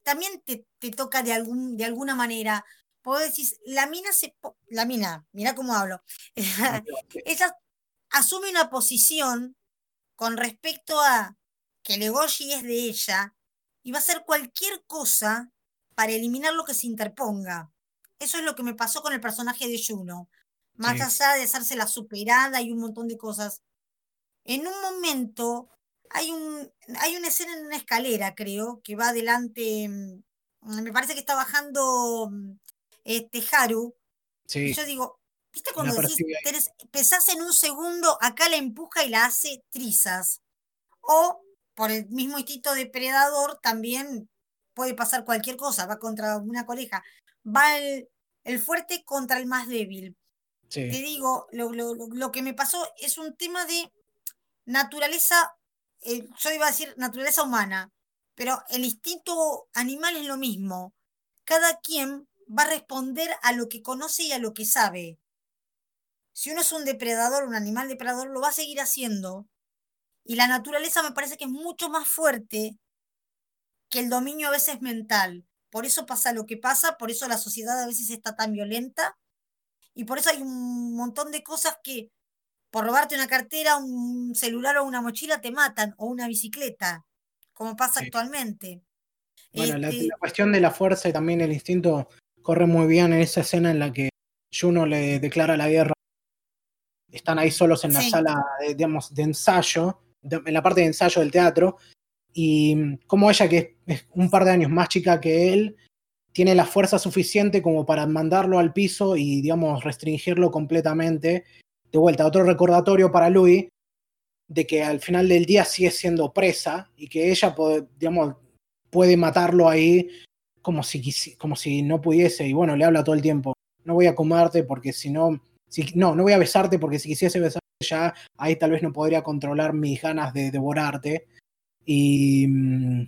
también, te, te, toca de, algún, de alguna manera, vos decís, la mina se, la mina, mira cómo hablo, ella asume una posición con respecto a que Legoshi es de ella y va a hacer cualquier cosa para eliminar lo que se interponga. Eso es lo que me pasó con el personaje de Juno. Más allá de hacerse la superada y un montón de cosas. En un momento hay, un, hay una escena en una escalera, creo, que va adelante. Mm, me parece que está bajando mm, este Haru. Y yo digo, ¿viste cuando decís, pesás en un segundo, acá la empuja y la hace trizas? O por el mismo instinto depredador también puede pasar cualquier cosa, va contra una coleja va el, fuerte contra el más débil. Te digo, lo, que me pasó es un tema de naturaleza, eh, yo iba a decir naturaleza humana, pero el instinto animal es lo mismo. Cada quien va a responder a lo que conoce y a lo que sabe. Si uno es un depredador, un animal depredador, lo va a seguir haciendo. Y la naturaleza me parece que es mucho más fuerte que el dominio a veces mental. Por eso pasa lo que pasa, por eso la sociedad a veces está tan violenta y por eso hay un montón de cosas que por robarte una cartera, un celular o una mochila te matan o una bicicleta, como pasa actualmente. Bueno, la, este cuestión de la fuerza y también el instinto corre muy bien en esa escena en la que Juno le declara la guerra. Están ahí solos en la sala, de, digamos, de ensayo, en la parte de ensayo del teatro, y como ella, que es un par de años más chica que él, tiene la fuerza suficiente como para mandarlo al piso y, digamos, restringirlo completamente. De vuelta, otro recordatorio para Louis de que al final del día sigue siendo presa y que ella, puede, digamos, puede matarlo ahí como si, como si no pudiese. Y bueno, le habla todo el tiempo. No voy a comerte porque si no, si, no, no voy a besarte porque si quisiese besarte ya, ahí tal vez no podría controlar mis ganas de devorarte. Y mm,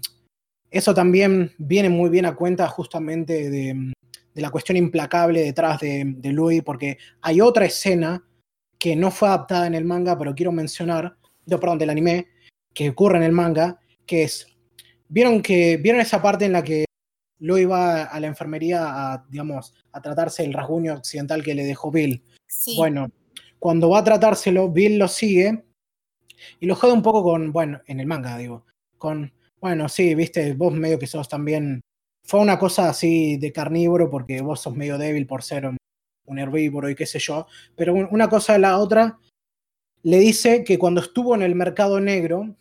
eso también viene muy bien a cuenta justamente de, la cuestión implacable detrás de, de, Louis, porque hay otra escena que no fue adaptada en el manga, pero quiero mencionar, no, perdón, del anime, que ocurre en el manga, que es, ¿vieron, que, ¿vieron esa parte en la que Louis va a la enfermería a, digamos, a tratarse el rasguño accidental que le dejó Bill? Bueno, cuando va a tratárselo, Bill lo sigue y lo jode un poco con, bueno, en el manga, digo, con, bueno, sí, viste, vos medio que sos también. Fue una cosa así de carnívoro porque vos sos medio débil por ser un herbívoro y qué sé yo. Pero una cosa de la otra, le dice que cuando estuvo en el mercado negro,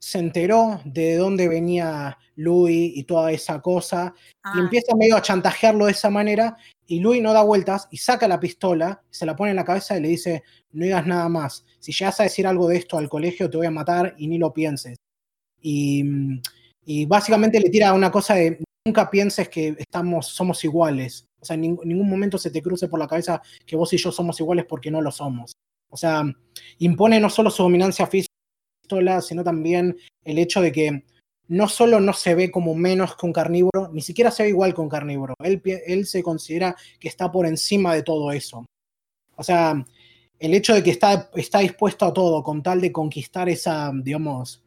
se enteró de dónde venía Louis y toda esa cosa, y ah. empieza medio a chantajearlo de esa manera, y Louis no da vueltas y saca la pistola, se la pone en la cabeza y le dice, no digas nada más, si llegas a decir algo de esto al colegio te voy a matar y ni lo pienses. Y, básicamente le tira una cosa de nunca pienses que estamos, somos iguales. O sea, en ningún momento se te cruce por la cabeza que vos y yo somos iguales porque no lo somos. O sea, impone no solo su dominancia física, sino también el hecho de que no solo no se ve como menos que un carnívoro, ni siquiera se ve igual que un carnívoro. Él, él se considera que está por encima de todo eso. O sea, el hecho de que está, está dispuesto a todo con tal de conquistar esa, digamos,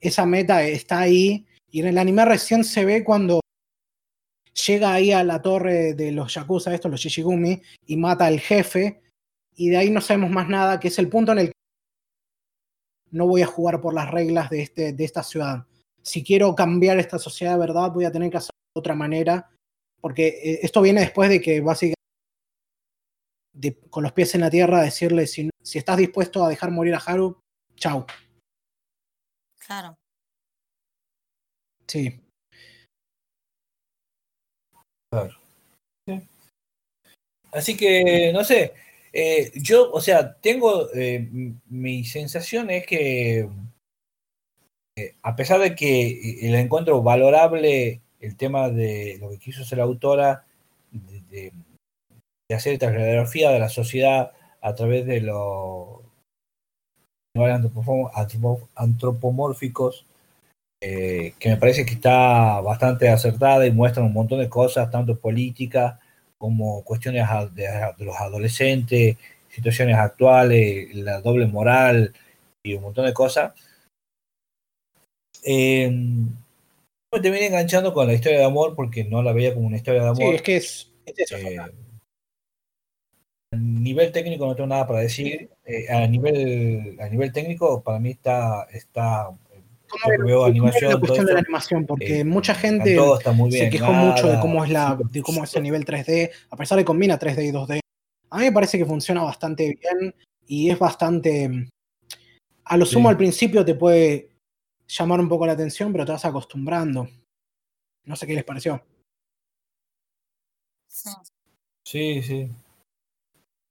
esa meta está ahí. Y en el anime recién se ve cuando llega ahí a la torre de los Yakuza, estos, los Shishigumi, y mata al jefe. Y de ahí no sabemos más nada, que es el punto en el no voy a jugar por las reglas de, este, de esta ciudad. Si quiero cambiar esta sociedad de verdad, voy a tener que hacerlo de otra manera. Porque eh, esto viene después de que básicamente con los pies en la tierra decirle si, si estás dispuesto a dejar morir a Haru, chau. Claro. Sí. Claro. Así que, no sé, eh, yo, o sea, tengo, eh, mi sensación es que, eh, a pesar de que el encuentro valorable el tema de lo que quiso hacer la autora, de, hacer esta radiografía de la sociedad a través de los antropomórficos, eh, que me parece que está bastante acertada y muestra un montón de cosas, tanto políticas como cuestiones de, los adolescentes, situaciones actuales, la doble moral y un montón de cosas. Eh, me terminé enganchando con la historia de amor porque no la veía como una historia de amor. Sí, es que es, eh, a nivel técnico no tengo nada para decir. Eh, a, nivel, a nivel técnico, para mí está. está veo animación, la cuestión de la animación, porque eh, mucha gente se quejó mucho de cómo es la, de cómo es el nivel 3D, a pesar de que combina 3D y 2D. A mí me parece que funciona bastante bien y es bastante. A lo sumo al principio te puede llamar un poco la atención, pero te vas acostumbrando. No sé qué les pareció. Sí, sí.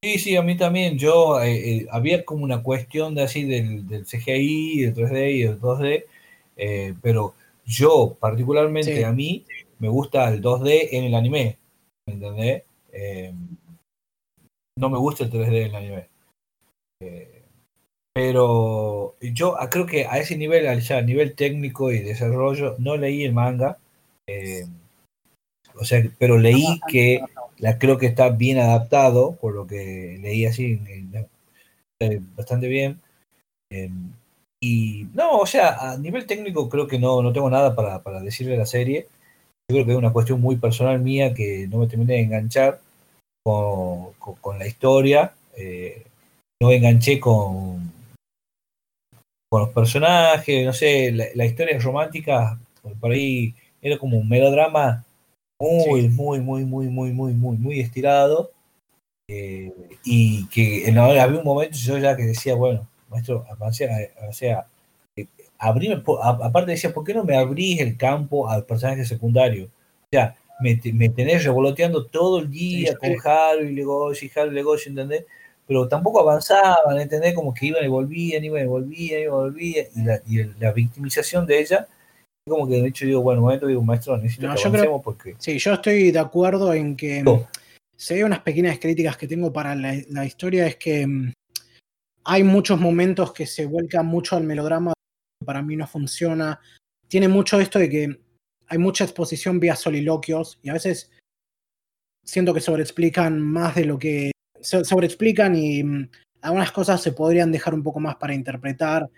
Sí, sí, a mí también. Yo eh, eh, había como una cuestión de así del, del CGI, del 3D y del 2D, eh, pero yo particularmente a mí me gusta el 2D en el anime, ¿entendés? no me gusta el 3D en el anime. pero yo ah, creo que a ese nivel, a nivel técnico y desarrollo, no leí el manga. o sea, pero leí que la creo que está bien adaptado, por lo que leí así, bastante bien. Em, y no, o sea, a nivel técnico creo que no, no tengo nada para, para decirle a la serie. Yo creo que es una cuestión muy personal mía que no me terminé de enganchar con, con, la historia. Eh, no enganché con, con los personajes, no sé, la, historia romántica, por ahí era como un melodrama muy, muy, muy, muy, muy, muy, muy, muy estirado. Eh, y que en, había un momento yo ya que decía, bueno, maestro, o sea, eh, aparte decía, ¿por qué no me abrís el campo al personaje secundario? O sea, me, me tenés revoloteando todo el día con Harry, Legoshi, Harry, Legoshi, ¿entendés? Pero tampoco avanzaban, ¿entendés? Como que iban y volvían, iban y volvían, iban y volvían, y la, y la victimización de ella como que de hecho digo, bueno, momento digo, maestro, necesito que yo porque... Sí, yo estoy de acuerdo en que si hay unas pequeñas críticas que tengo para la, historia es que mm, hay muchos momentos que se vuelcan mucho al melodrama, para mí no funciona. Tiene mucho esto de que hay mucha exposición vía soliloquios y a veces siento que sobreexplican más de lo que sobreexplican y mm, algunas cosas se podrían dejar un poco más para interpretar.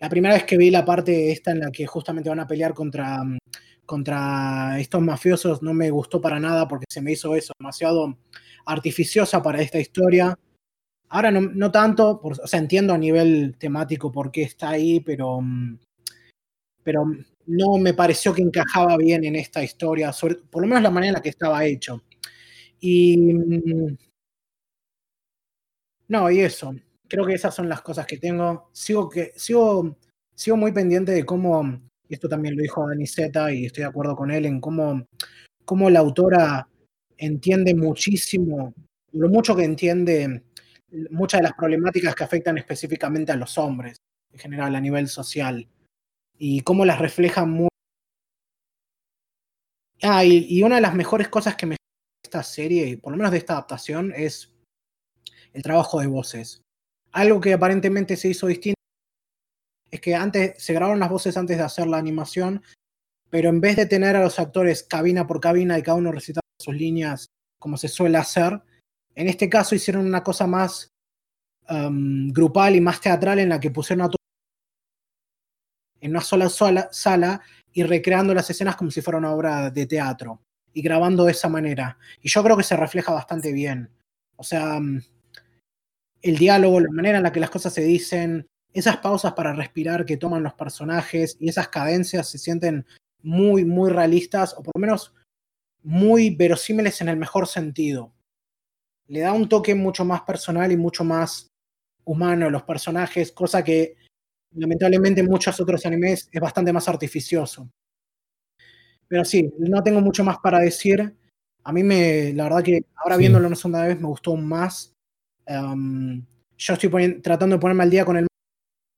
La primera vez que vi la parte esta en la que justamente van a pelear contra, mm, contra estos mafiosos no me gustó para nada porque se me hizo eso demasiado artificiosa para esta historia. Ahora no, no tanto, o sea, entiendo a nivel temático por qué está ahí, pero, mm, pero no me pareció que encajaba bien en esta historia, por lo menos la manera en la que estaba hecho. Y. Mm, no, y eso. Creo que esas son las cosas que tengo. Sigo, que, sigo, sigo muy pendiente de cómo, y esto también lo dijo Dani Zeta, y estoy de acuerdo con él, en cómo, cómo la autora entiende muchísimo, lo mucho que entiende muchas de las problemáticas que afectan específicamente a los hombres, en general a nivel social, y cómo las refleja muy... Ah, y, una de las mejores cosas que me esta serie, por lo menos de esta adaptación, es el trabajo de voces. Algo que aparentemente se hizo distinto es que antes se grabaron las voces antes de hacer la animación, pero en vez de tener a los actores cabina por cabina y cada uno recitando sus líneas como se suele hacer, en este caso hicieron una cosa más um, grupal y más teatral en la que pusieron a todos en una sola, sola sala y recreando las escenas como si fuera una obra de teatro y grabando de esa manera. Y yo creo que se refleja bastante bien. O sea, um, el diálogo, la manera en la que las cosas se dicen, esas pausas para respirar que toman los personajes y esas cadencias se sienten muy, muy realistas o por lo menos muy verosímiles en el mejor sentido le da un toque mucho más personal y mucho más humano a los personajes, cosa que lamentablemente en muchos otros animes es bastante más artificioso. Pero sí, no tengo mucho más para decir. A mí me, la verdad que ahora viéndolo una segunda vez me gustó más. Em, yo estoy tratando de ponerme al día con el...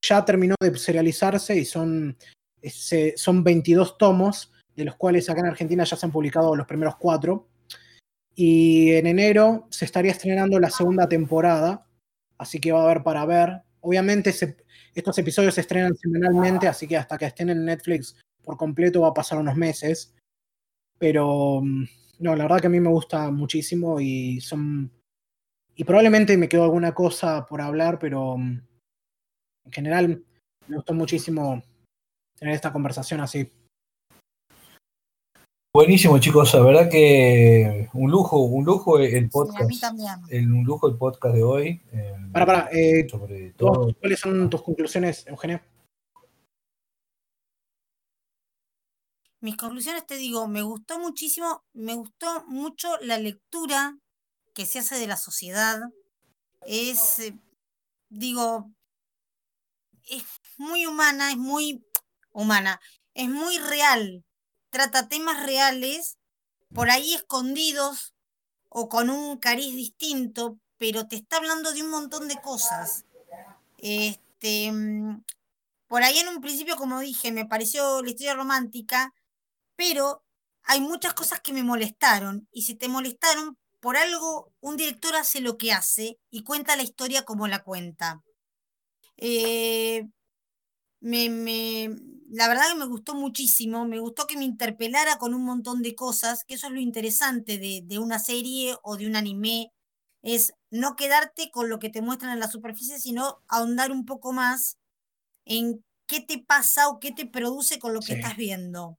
Ya terminó de serializarse y son, son 22 tomos, de los cuales acá en Argentina ya se han publicado los primeros cuatro. Y en enero se estaría estrenando la segunda temporada, así que va a haber para ver. Obviamente estos episodios se estrenan semanalmente, así que hasta que estén en Netflix por completo va a pasar unos meses. Pero mm, no, la verdad que a mí me gusta muchísimo y son... Y probablemente me quedó alguna cosa por hablar, pero mm, en general me gustó muchísimo tener esta conversación así. Buenísimo, chicos. La verdad que un lujo, un lujo el podcast. El, un lujo el podcast de hoy. para, para. Eh, ¿Cuáles son tus conclusiones, Eugenio? Mis conclusiones te digo, me gustó muchísimo, me gustó mucho la lectura que se hace de la sociedad. Es, eh, digo, es muy humana, es muy humana, es muy real trata temas reales, por ahí escondidos o con un cariz distinto, pero te está hablando de un montón de cosas. Este, mm, por ahí en un principio, como dije, me pareció la historia romántica, pero hay muchas cosas que me molestaron. Y si te molestaron, por algo un director hace lo que hace y cuenta la historia como la cuenta. Eh, me, la verdad que me gustó muchísimo, me gustó que me interpelara con un montón de cosas, que eso es lo interesante de, de una serie o de un anime, es no quedarte con lo que te muestran en la superficie, sino ahondar un poco más en qué te pasa o qué te produce con lo que estás viendo.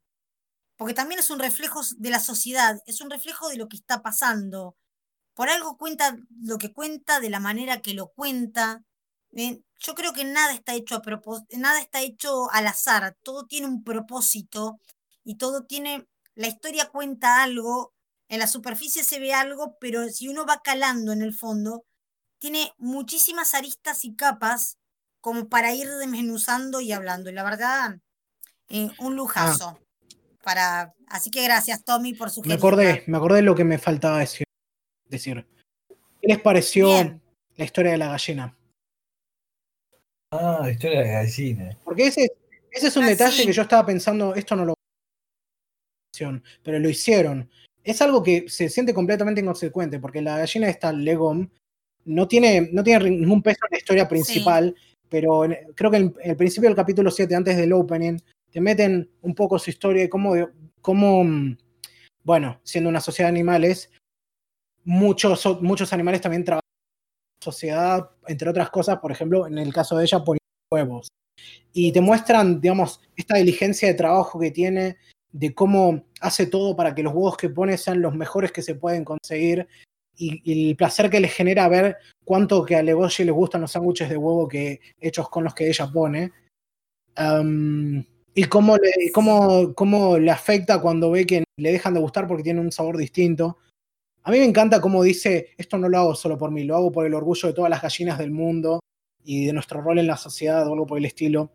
Porque también es un reflejo de la sociedad, es un reflejo de lo que está pasando. Por algo cuenta lo que cuenta, de la manera que lo cuenta. Eh, yo creo que nada está hecho a nada está hecho al azar, todo tiene un propósito y todo tiene, la historia cuenta algo, en la superficie se ve algo, pero si uno va calando en el fondo, tiene muchísimas aristas y capas como para ir desmenuzando y hablando. Y la verdad, eh, un lujazo. Ah. Para... Así que gracias, Tommy, por su Me acordé, me acordé de lo que me faltaba decir. decir. ¿Qué les pareció la historia de la gallina? Ah, la historia de la gallina. Porque ese, ese es un ah, detalle que yo estaba pensando, esto no lo pero lo hicieron. Es algo que se siente completamente inconsecuente, porque la gallina esta Legom no tiene, no tiene ningún peso en la historia principal, pero creo que en el principio del capítulo 7, antes del opening, te meten un poco su historia y cómo, cómo bueno, siendo una sociedad de animales, muchos, muchos animales también trabajan en la sociedad, entre otras cosas, por ejemplo, en el caso de ella, poniendo huevos. Y te muestran, digamos, esta diligencia de trabajo que tiene, de cómo hace todo para que los huevos que pone sean los mejores que se pueden conseguir y, el placer que le genera ver cuánto que a Legoshi le gustan los sándwiches de huevo que, hechos con los que ella pone. Y cómo le, cómo, cómo le afecta cuando ve que le dejan de gustar porque tiene un sabor distinto. A mí me encanta cómo dice, esto no lo hago solo por mí, lo hago por el orgullo de todas las gallinas del mundo y de nuestro rol en la sociedad o algo por el estilo.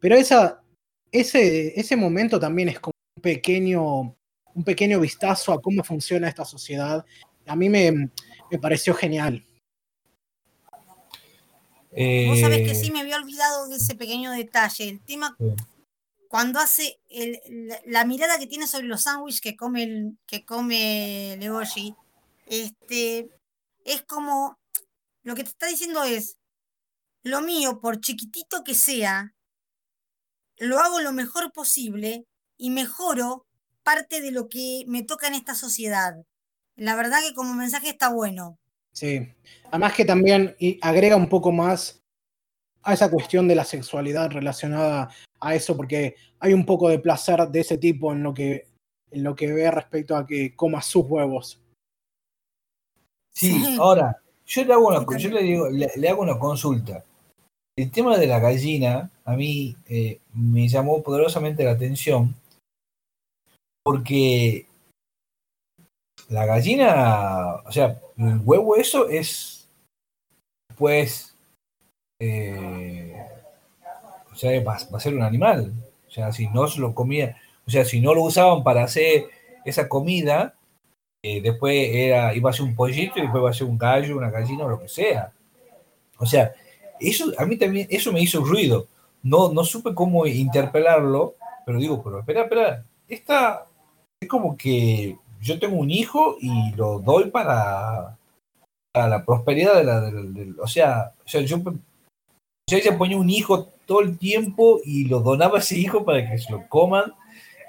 Pero esa, ese, ese momento también es como un pequeño, un pequeño vistazo a cómo funciona esta sociedad a mí me, pareció genial. Vos sabés que sí, me había olvidado de ese pequeño detalle. El tema, cuando hace la, mirada que tiene sobre los sándwiches que come, el, que come este, es como, lo que te está diciendo es, lo mío, por chiquitito que sea, lo hago lo mejor posible y mejoro parte de lo que me toca en esta sociedad. La verdad que como mensaje está bueno. Sí, además que también agrega un poco más a esa cuestión de la sexualidad relacionada a eso, porque hay un poco de placer de ese tipo en lo que, en lo que ve respecto a que coma sus huevos. Sí, ahora, yo le hago una, yo le, digo, le, hago una consulta. El tema de la gallina a mí eh, me llamó poderosamente la atención porque la gallina, o sea, el huevo eso es, pues, eh, o sea, va, a ser un animal. O sea, si no lo comía, o sea, si no lo usaban para hacer esa comida, eh, después era, iba a ser un pollito y después va a ser un gallo, una gallina o lo que sea. O sea, eso a mí también, eso me hizo ruido. No, no supe cómo interpelarlo, pero digo, pero espera, espera, esta es como que yo tengo un hijo y lo doy para, la prosperidad de la... o, sea, o sea, yo, ella ponía un hijo todo el tiempo y lo donaba a ese hijo para que se lo coman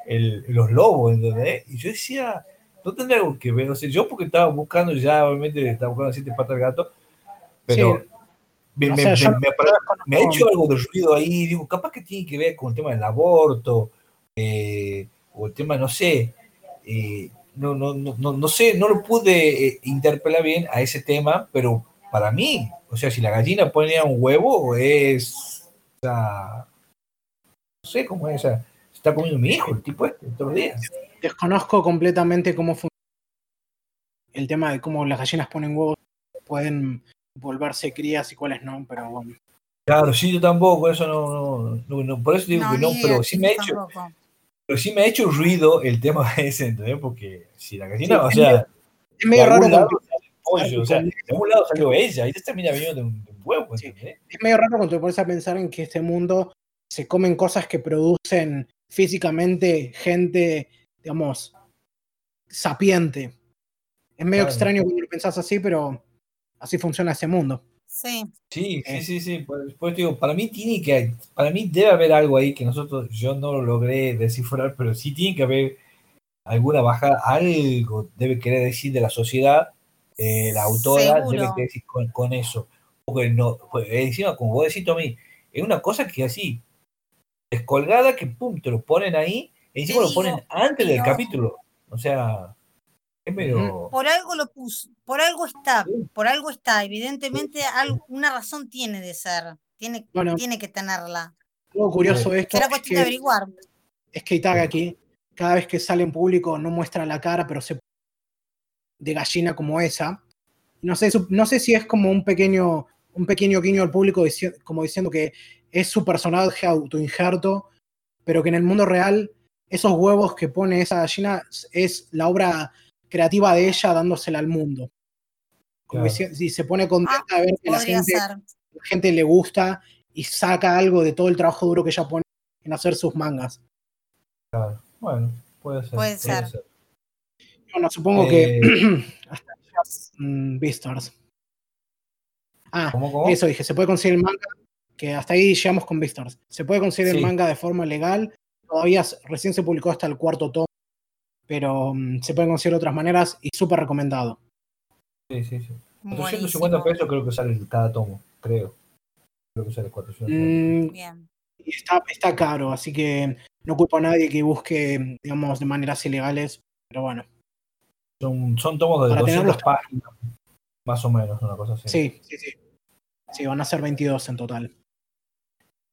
los lobos, ¿entendés? Y yo decía, no tendría algo que ver, o sea, yo porque estaba buscando ya, obviamente estaba buscando siete patas de gato, pero me, ha hecho algo de ruido ahí, digo, capaz que tiene que ver con el tema del aborto, eh, o el tema, no sé, eh, no, no, no, no sé, no lo pude eh, interpelar bien a ese tema, pero para mí, o sea, si la gallina ponía un huevo, es. O sea, no sé cómo es, o sea, está comiendo mi hijo, el tipo este, todos los días. Desconozco completamente cómo funciona el tema de cómo las gallinas ponen huevos, pueden volverse crías y cuáles no, pero bueno. Claro, sí, yo tampoco, eso no, no, por eso digo que no, pero sí me ha hecho, pero sí me ha hecho ruido el tema ese, ¿entendés? Porque si la gallina, o sea. Es medio raro. Lado, pollo, o sea, de un lado salió ella y esta termina viniendo de un, huevo. Sí. Es medio raro cuando te pones a pensar en que este mundo se comen cosas que producen físicamente gente, digamos, sapiente. Es medio extraño cuando lo pensás así, pero así funciona ese mundo. Sí. Sí, sí, sí, sí. Pues, digo, para mí tiene que, para mí debe haber algo ahí que nosotros, yo no lo logré descifrar, pero sí tiene que haber alguna bajada, algo debe querer decir de la sociedad, eh, la autora debe querer decir con, eso. Porque no, pues, encima, como vos decís, Tommy, es una cosa que así, descolgada, que pum, te lo ponen ahí, y encima lo ponen antes del capítulo. O sea, por algo lo puso, por algo está, por algo está. Evidentemente, una razón tiene de ser, tiene, tiene que tenerla. Lo curioso es que. Era cuestión de averiguar. Es que aquí cada vez que sale en público, no muestra la cara, pero se. De gallina como esa. No sé, no sé si es como un pequeño, un pequeño guiño al público, como diciendo que es su personaje autoinjerto, pero que en el mundo real, esos huevos que pone esa gallina es la obra creativa de ella dándosela al mundo. Como si, se pone contenta ah, de ver que la gente, la gente le gusta y saca algo de todo el trabajo duro que ella pone en hacer sus mangas. Claro, bueno, puede ser. Puede, ser. Bueno, supongo que eh, hasta mm, Beastars. Ah, eso dije, se puede conseguir el manga, que hasta ahí llegamos con Beastars. Se puede conseguir el manga de forma legal, todavía recién se publicó hasta el cuarto tomo pero mm, se pueden conseguir otras maneras y súper recomendado. Sí, sí, sí. 450 pesos creo que sale cada tomo, creo. Creo que sale 450. Mm, Bien. Está, está caro, así que no culpo a nadie que busque, digamos, de maneras ilegales, pero bueno. Son, son tomos de Para 200 páginas, más o menos, una cosa así. Sí, sí, sí. Sí, van a ser 22 en total.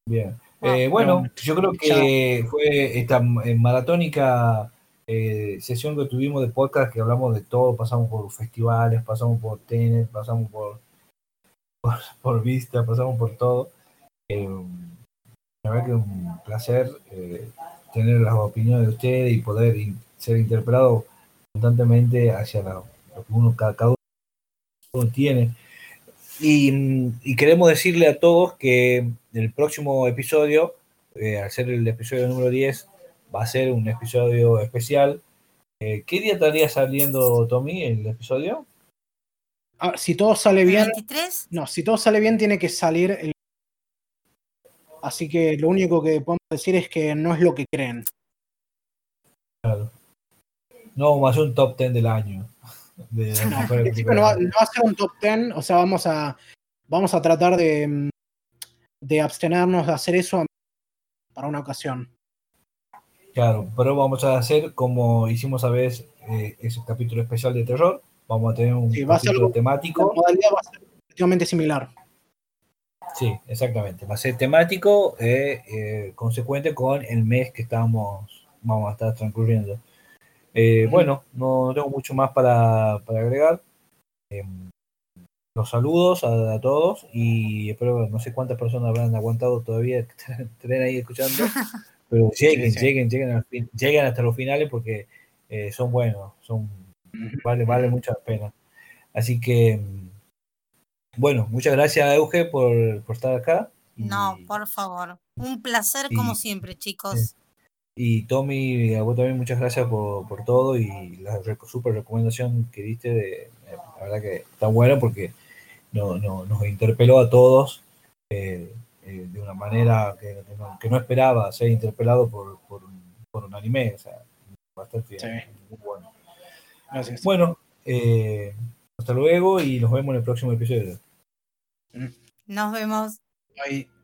Bien. Ah, eh, bueno, yo creo que fue esta eh, maratónica eh, sesión que tuvimos de podcast que hablamos de todo, pasamos por festivales, pasamos por tenis, pasamos por, por, vista, pasamos por todo. Eh, la verdad que es un placer eh, tener las opiniones de ustedes y poder ser interpelado constantemente hacia lo que uno, cada, uno tiene. Y, y, queremos decirle a todos que el próximo episodio, al ser el episodio número 10, va a ser un episodio especial. Eh, ¿Qué día estaría saliendo, Tommy, el episodio? Ah, si todo sale bien. No, si todo sale bien, tiene que salir el. Así que lo único que podemos decir es que no es lo que creen. Claro. No vamos a hacer un top 10 del año. no, va, a ser un top 10, o sea, vamos a, vamos a tratar de, de abstenernos de hacer eso para una ocasión. Claro, pero vamos a hacer como hicimos a veces eh, ese capítulo especial de terror. Vamos a tener un capítulo temático. La modalidad va a ser prácticamente similar. Sí, exactamente. Va a ser temático, eh, eh, consecuente con el mes que estamos, vamos a estar transcurriendo. Bueno, no tengo mucho más para, agregar. los saludos a, todos y espero, no sé cuántas personas habrán aguantado todavía, estén ahí escuchando. Pero lleguen, lleguen, lleguen, lleguen, hasta los finales porque eh, son buenos, son vale, vale mucho la pena. Así que, bueno, muchas gracias, Euge, por, por estar acá. no, por favor. Un placer como siempre, chicos. Y Tommy, a vos también muchas gracias por, por todo y la super recomendación que diste, de, la verdad que está buena porque no, no, nos interpeló a todos. Eh, eh, de una manera que, no, esperaba ser interpelado por, por, un anime. O sea, bastante muy bueno. Gracias. Bueno, eh, hasta luego y nos vemos en el próximo episodio. Nos vemos. Bye.